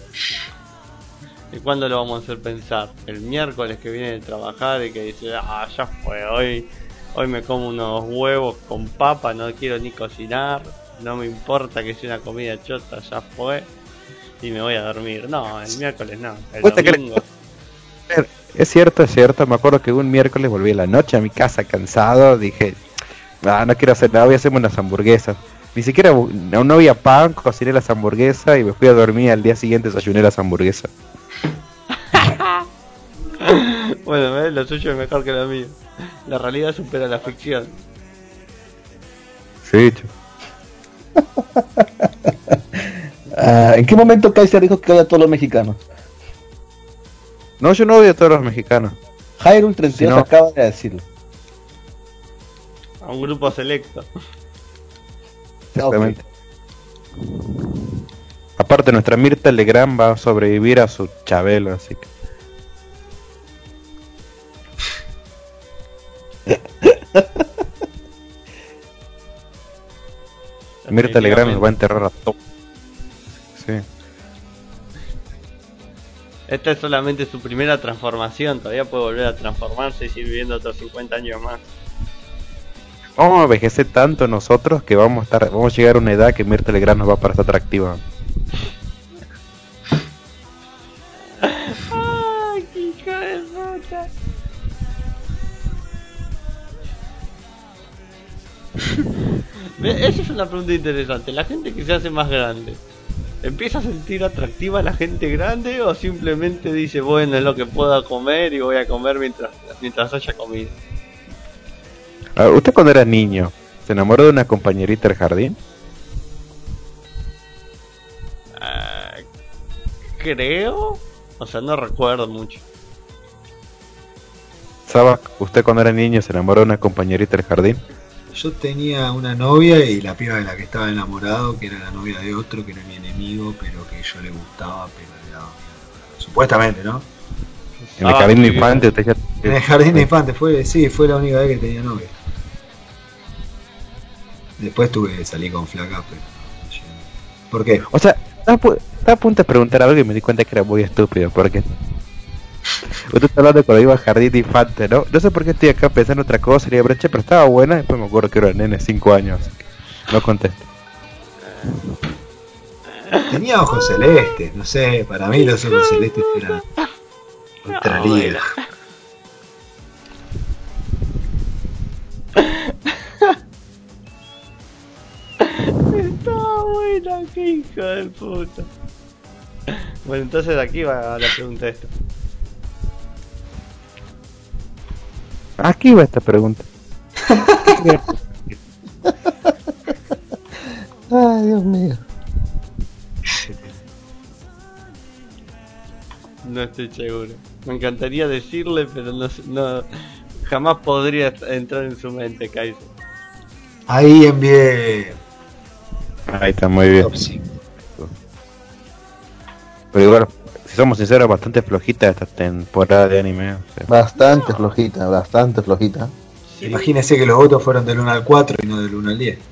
¿Y cuándo lo vamos a hacer pensar? El miércoles que viene de trabajar y que dice, ah, ya fue, hoy, hoy me como unos huevos con papa, no quiero ni cocinar, no me importa que sea una comida chota, ya fue, y me voy a dormir. No, el miércoles no, el domingo. Es cierto, es cierto. Me acuerdo que un miércoles volví a la noche a mi casa cansado. Dije, ah, no quiero hacer nada, voy a hacerme unas hamburguesas. Ni siquiera no, no había pan, cociné las hamburguesas y me fui a dormir. Al día siguiente desayuné las hamburguesas. Bueno, ¿ves? lo suyo es mejor que lo mío. La realidad supera la ficción. Sí. Ah, ¿En qué momento Kaiser dijo que odia a todos los mexicanos? No, yo no odio a todos los mexicanos. Hyrule 32 Si no- acaba de decirlo. A un grupo selecto. Exactamente. Aparte, nuestra Mirta Legrand va a sobrevivir a su Chabelo, así que. Mirta Legrand nos va a enterrar a todos. Sí. Esta es solamente su primera transformación, todavía puede volver a transformarse y seguir viviendo otros 50 años más. Vamos a envejecer tanto nosotros que vamos a estar, vamos a llegar a una edad que Mirta Legrand nos va a parecer atractiva. ¡Ay, qué hija de puta! Esa es una pregunta interesante. La gente que se hace más grande, ¿empieza a sentir atractiva a la gente grande o simplemente dice, bueno, es lo que pueda comer y voy a comer mientras, mientras haya comido? A ver, ¿Usted cuando era niño se enamoró de una compañerita del jardín? Ah, creo. O sea, no recuerdo mucho. ¿Sabes? ¿Usted cuando era niño se enamoró de una compañerita del jardín? Yo tenía una novia y la piba de la que estaba enamorado, que era la novia de otro, que era mi enemigo, pero que yo le gustaba, pero era supuestamente, ¿no? En el Ah, jardín de sí. infante usted ya... En el jardín de infantes fue, sí, fue la única vez que tenía novia. Después tuve que salir con flaca, pero. ¿Por qué? O sea, estaba a punto de preguntar algo y me di cuenta que era muy estúpido, porque... Usted está hablando cuando iba al jardín de infante, ¿no? No sé por qué estoy acá pensando otra cosa, y brecha, pero estaba buena, después me acuerdo que era nene, 5 años, así que no contesto. Tenía ojos celestes, no sé, para mí los ojos celestes eran otra No, liga. Está buena, qué hijo de puta. Bueno, entonces aquí va la pregunta esta. Aquí va esta pregunta. Ay, Dios mío. No estoy seguro. Me encantaría decirle, pero no, no jamás podría entrar en su mente, Kaiser. Ahí envié Ahí está muy bien. top 5. Pero igual, si somos sinceros, bastante flojita esta temporada de anime. o sea. Bastante flojita, bastante flojita. Sí. Imagínense que los votos fueron del 1 al 4 y no del 1 al 10.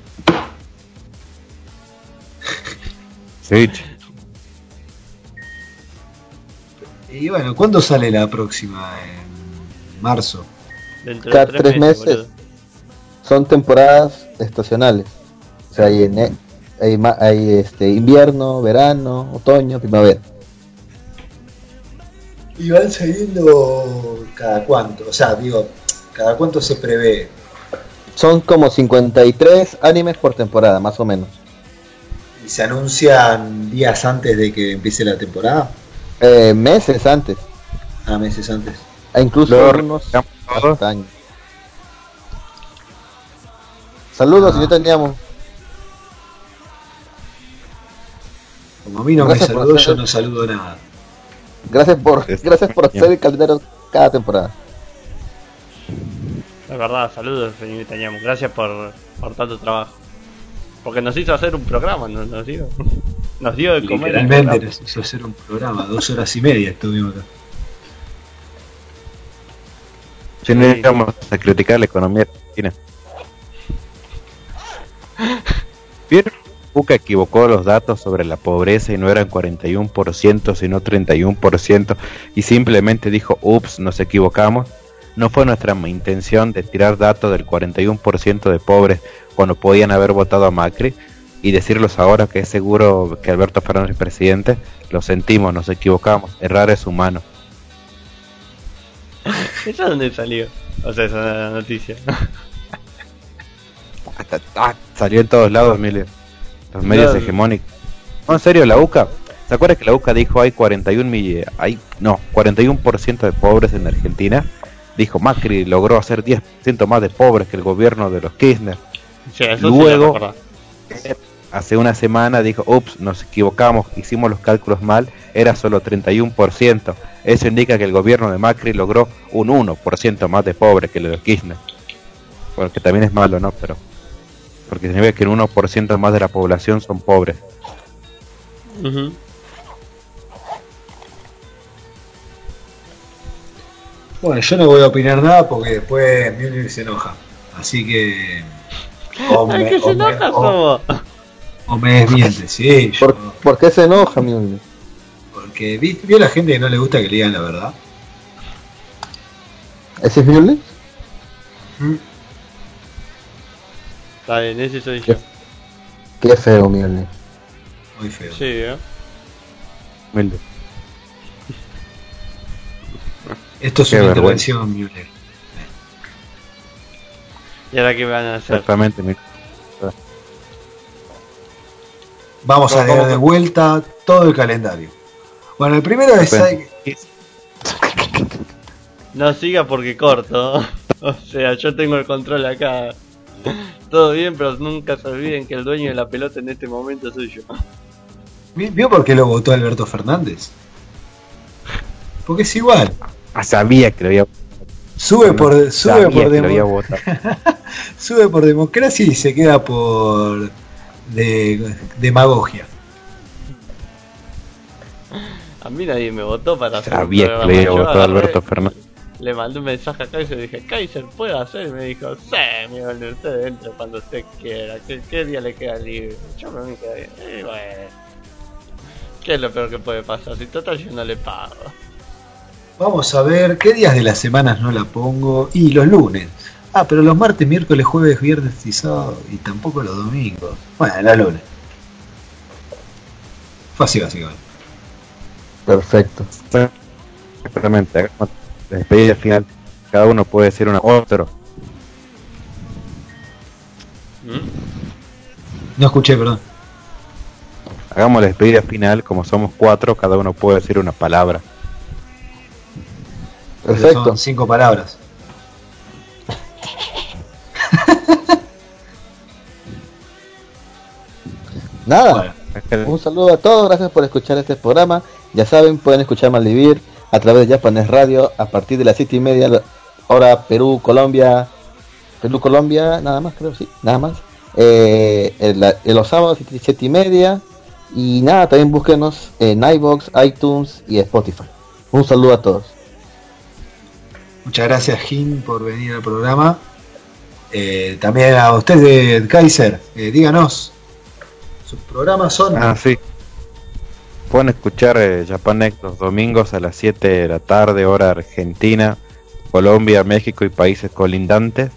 Sí. Y bueno, ¿cuándo sale la próxima? En marzo. Dentro Cada de tres meses. Son temporadas estacionales. O sea, hay, hay, hay este, invierno, verano, otoño, primavera. Y van saliendo cada cuánto, o sea, digo, cada cuánto se prevé. Son como 53 animes por temporada, más o menos. Y se anuncian días antes de que empiece la temporada, Eh, meses antes, a meses antes. e incluso hasta años. Saludos, Ah. señor Teníamos. Como a mí no Gracias me saludó, yo no saludo nada. Gracias por, Es- gracias por hacer el caldero cada temporada. Es verdad, saludos, señor Tañamo. Gracias por, por tanto trabajo. Porque nos hizo hacer un programa, nos, nos dio. Nos dio de comer. el Literalmente nos hizo hacer un programa, dos horas y media estuvimos acá. Si no íbamos a criticar la economía argentina. ¿Vieron? Buca equivocó los datos sobre la pobreza y no eran 41% sino 31% y simplemente dijo, ups, nos equivocamos. No fue nuestra intención de tirar datos del 41% de pobres cuando podían haber votado a Macri y decirlos ahora que es seguro que Alberto Fernández es presidente. Lo sentimos, nos equivocamos, errar es humano. ¿Eso dónde salió? O sea, esa noticia. Hasta- ah, salió en todos lados, Emilio. Los medios No. hegemónicos. No, en serio, la UCA. ¿Se acuerda que la UCA dijo hay 41 mill- hay no, 41% de pobres en Argentina? Dijo Macri logró hacer 10% más de pobres que el gobierno de los Kirchner. Sí, sí Luego-. Hace una semana dijo, ups, nos equivocamos, hicimos los cálculos mal, era solo 31%. Eso indica que el gobierno de Macri logró un 1% más de pobres que el de los Kirchner. Bueno, que también es malo, ¿no? Pero porque significa que un 1% más de la población son pobres. Bueno, yo no voy a opinar nada porque después Mjolnir se enoja. Así que. O Ay, me, que se enoja o- o me desmiente, sí. yo- ¿Por, por qué se enoja, Mjolnir? porque vi- vio la gente que no le gusta que le digan la verdad. ¿Ese es Mjolnir? Está bien, ese soy yo. Qué feo Mjolnir. Muy feo. Sí, ¿eh? Humilde. Esto es Qué una vergüenza. intervención, Müller. ¿Y ahora qué van a hacer? Exactamente. mi- Vamos a ¿Cómo- leer de vuelta todo el calendario. Bueno, el primero es... No siga porque corto. O sea, yo tengo el control acá. Todo bien, pero nunca se olviden que el dueño de la pelota en este momento soy yo. ¿Vi- ¿Vio por qué lo votó Alberto Fernández? Porque es igual. Ah, sabía que lo había Sube por, sube sabía por, que lo había demo- votado. sube por democracia y se queda por de, demagogia. A mí nadie me votó para hacer un Sabía que lo había votado agarré, Alberto Fernández. Le mandé un mensaje a Kaiser y dije, Kaiser, ¿puede hacer? Y me dijo, sí, Miguel, usted entra cuando usted quiera. ¿Qué, qué día le queda libre? Yo me quedé, y bueno. ¿Qué es lo peor que puede pasar? Si total yo no le pago. Vamos a ver qué días de las semanas no la pongo. Y los lunes. Ah, pero los martes, miércoles, jueves, viernes y sábado. Y tampoco los domingos. Bueno, los lunes. Así básicamente. Perfecto. Exactamente. La despedida final. Cada uno puede decir una otro. ¿Mm? No escuché, perdón. Hagamos la despedida final. Como somos cuatro, cada uno puede decir una palabra. Perfecto. Son cinco palabras. Nada. Bueno, Un saludo a todos, gracias por escuchar este programa. Ya saben, pueden escuchar Maldivir a través de Japanes Radio a partir de las siete y media, hora Perú, Colombia, Perú, Colombia, nada más creo, sí, nada más. Eh, en, la- en los sábados siete, siete y media y nada, también búsquenos en iBox, iTunes y Spotify. Un saludo a todos. muchas gracias, Jim, por venir al programa. Eh, también a usted, de Kaiser, eh, díganos. Sus programas son. Ah, sí. Pueden escuchar eh, Japanex los domingos a las 7 de la tarde, hora argentina, Colombia, México y países colindantes.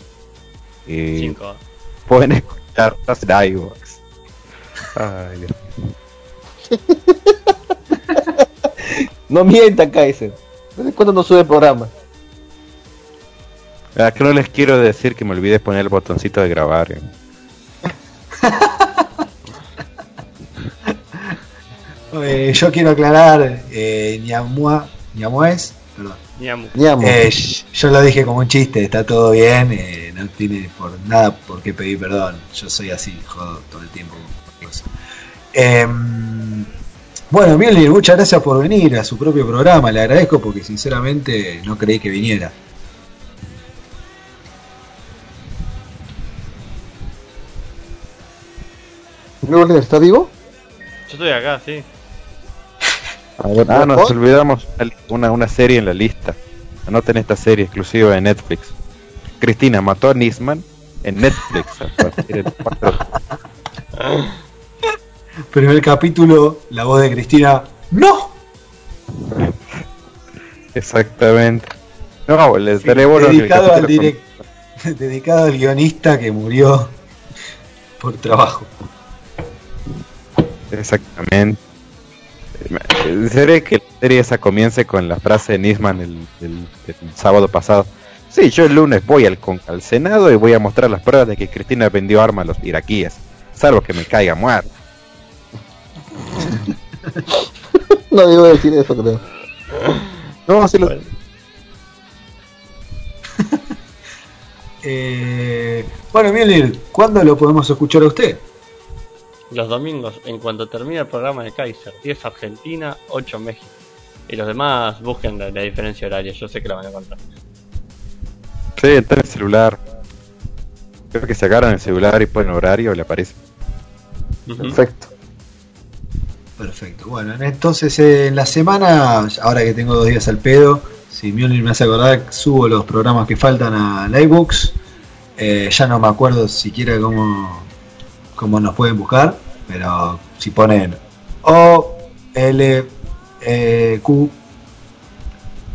Y Cinco. pueden escuchar en iVoox. Ay, Dios. No mientan, Kaiser. ¿Desde cuándo no sube programa? Ah, que no les quiero decir que me olvidé poner el botoncito de grabar. eh. Eh, yo quiero aclarar, eh, Ñamua, Ñamués, perdón. Ñamu. Eh, yo lo dije como un chiste, está todo bien, eh, no tiene por nada por qué pedir perdón. Yo soy así, jodo todo el tiempo. Em, bueno, Milner, muchas gracias por venir a su propio programa, le agradezco porque sinceramente no creí que viniera. Mjolnir, ¿Está vivo? Yo estoy acá, sí. Ah, nos olvidamos una, una serie en la lista. Anoten esta serie exclusiva de Netflix. Cristina mató a Nisman en Netflix. a partir del 4 Primer capítulo, la voz de Cristina, ¡No! Exactamente. No, el Sí, dedicado, al direct- dedicado al guionista que murió por trabajo. Exactamente. ¿Seré que la serie esa comience con la frase de Nisman el, el- el sábado pasado? Sí, yo el lunes voy al, al Senado y voy a mostrar las pruebas de que Cristina vendió armas a los iraquíes. Salvo que me caiga muerto. No debo decir eso, creo. No, sí lo... Bueno, Eh, bueno, Milner, ¿cuándo lo podemos escuchar a usted? Los domingos, en cuanto termine el programa de Kaiser, 10 Argentina, 8 México. Y los demás busquen la, la diferencia horaria, yo sé que la van a encontrar. Sí, está en el celular. Creo que sacaron el celular y ponen horario y le aparece. Perfecto. Perfecto. Bueno, entonces eh, en la semana, ahora que tengo dos días al pedo, si Mjolnir me hace acordar, subo los programas que faltan a la iBooks. Eh, ya no me acuerdo siquiera cómo, cómo nos pueden buscar, pero si ponen O, L, eh, Q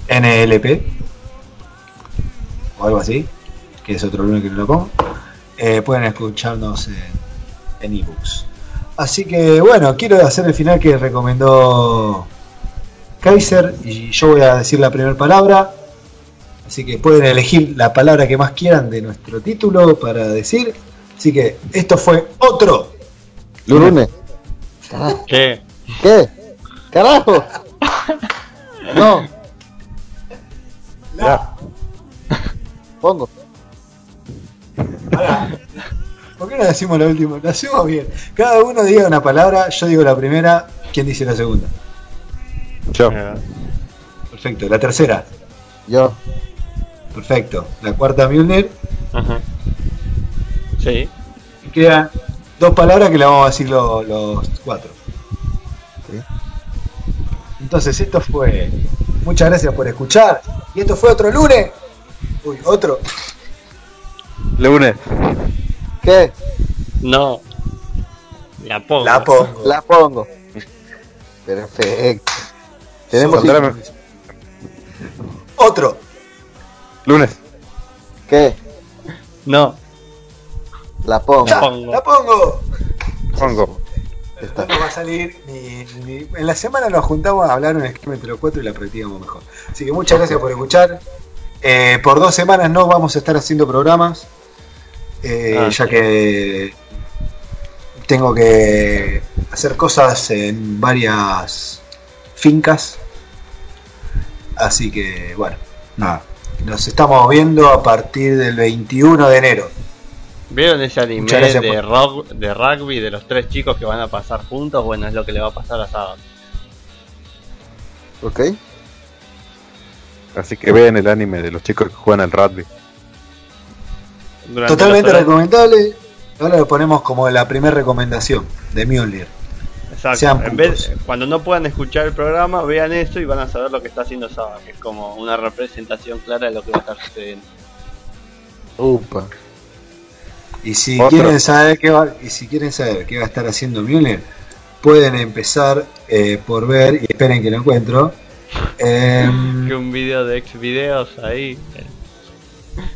NLP o algo así, que es otro lunes que no lo pongo. Eh, pueden escucharnos en ebooks. Así que bueno, quiero hacer el final que recomendó Kaiser y yo voy a decir la primera palabra. Así que pueden elegir la palabra que más quieran de nuestro título para decir. Así que esto fue otro. Lunes. ¿Qué? ¿Qué? ¡Carajo! No, La- pongo. Pará. ¿Por qué no decimos lo último? Lo hacemos bien. Cada uno diga una palabra, yo digo la primera, ¿quién dice la segunda? Yo. Perfecto. La tercera, Yo. perfecto. La cuarta, Milner. Ajá. Sí. Y quedan dos palabras que le vamos a decir lo- los cuatro. Sí. Entonces, esto fue. Muchas gracias por escuchar. Y esto fue otro lunes. Uy, otro. Lunes. ¿Qué? No. La pongo. La pongo. La pongo. Perfecto. Tenemos Otro. Lunes. ¿Qué? No. La pongo. Ya, pongo. la pongo. Pongo. Esto no va a salir ni, ni- En la semana nos juntamos a hablar un esquema entre los cuatro y la practicamos mejor. Así que muchas gracias por escuchar. Eh, por dos semanas no vamos a estar haciendo programas. eh, Ah, ya sí. que tengo que hacer cosas en varias fincas. Así que bueno, nada. Nos estamos viendo a partir del 21 de enero. ¿Vieron ese anime gracias de, por- rock, de rugby de los tres chicos que van a pasar juntos? Bueno, es lo que le va a pasar a Saga. ¿Ok? Así que vean el anime de los chicos que juegan al rugby. Durante Totalmente recomendable. Ahora lo ponemos como la primera recomendación de Mjolnir. Exacto. sean En vez, putos. cuando no puedan escuchar el programa, vean eso y van a saber lo que está haciendo Saga, que es como una representación clara de lo que va a estar sucediendo. Upa. Y si Otro. quieren saber qué va, y si quieren saber qué va a estar haciendo Mjolnir, pueden empezar eh, por ver y esperen que lo encuentro. em, Que un video de ex videos ahí. eh,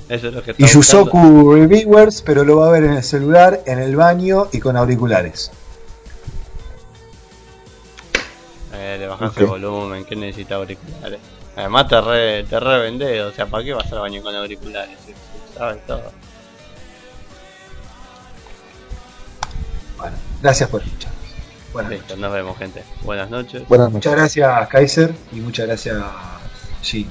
Eso es lo que está y buscando. Yusoku Reviewers, pero lo va a ver en el celular, en el baño y con auriculares. Eh, le bajas Ok. el volumen, que necesita auriculares. Además te re, te revende, o sea, ¿para qué vas al baño con auriculares? Sabes todo. Bueno, gracias por escuchar. Buenas noches. Nos vemos gente. Buenas noches. Buenas noches. Muchas gracias Kaiser y muchas gracias Jin.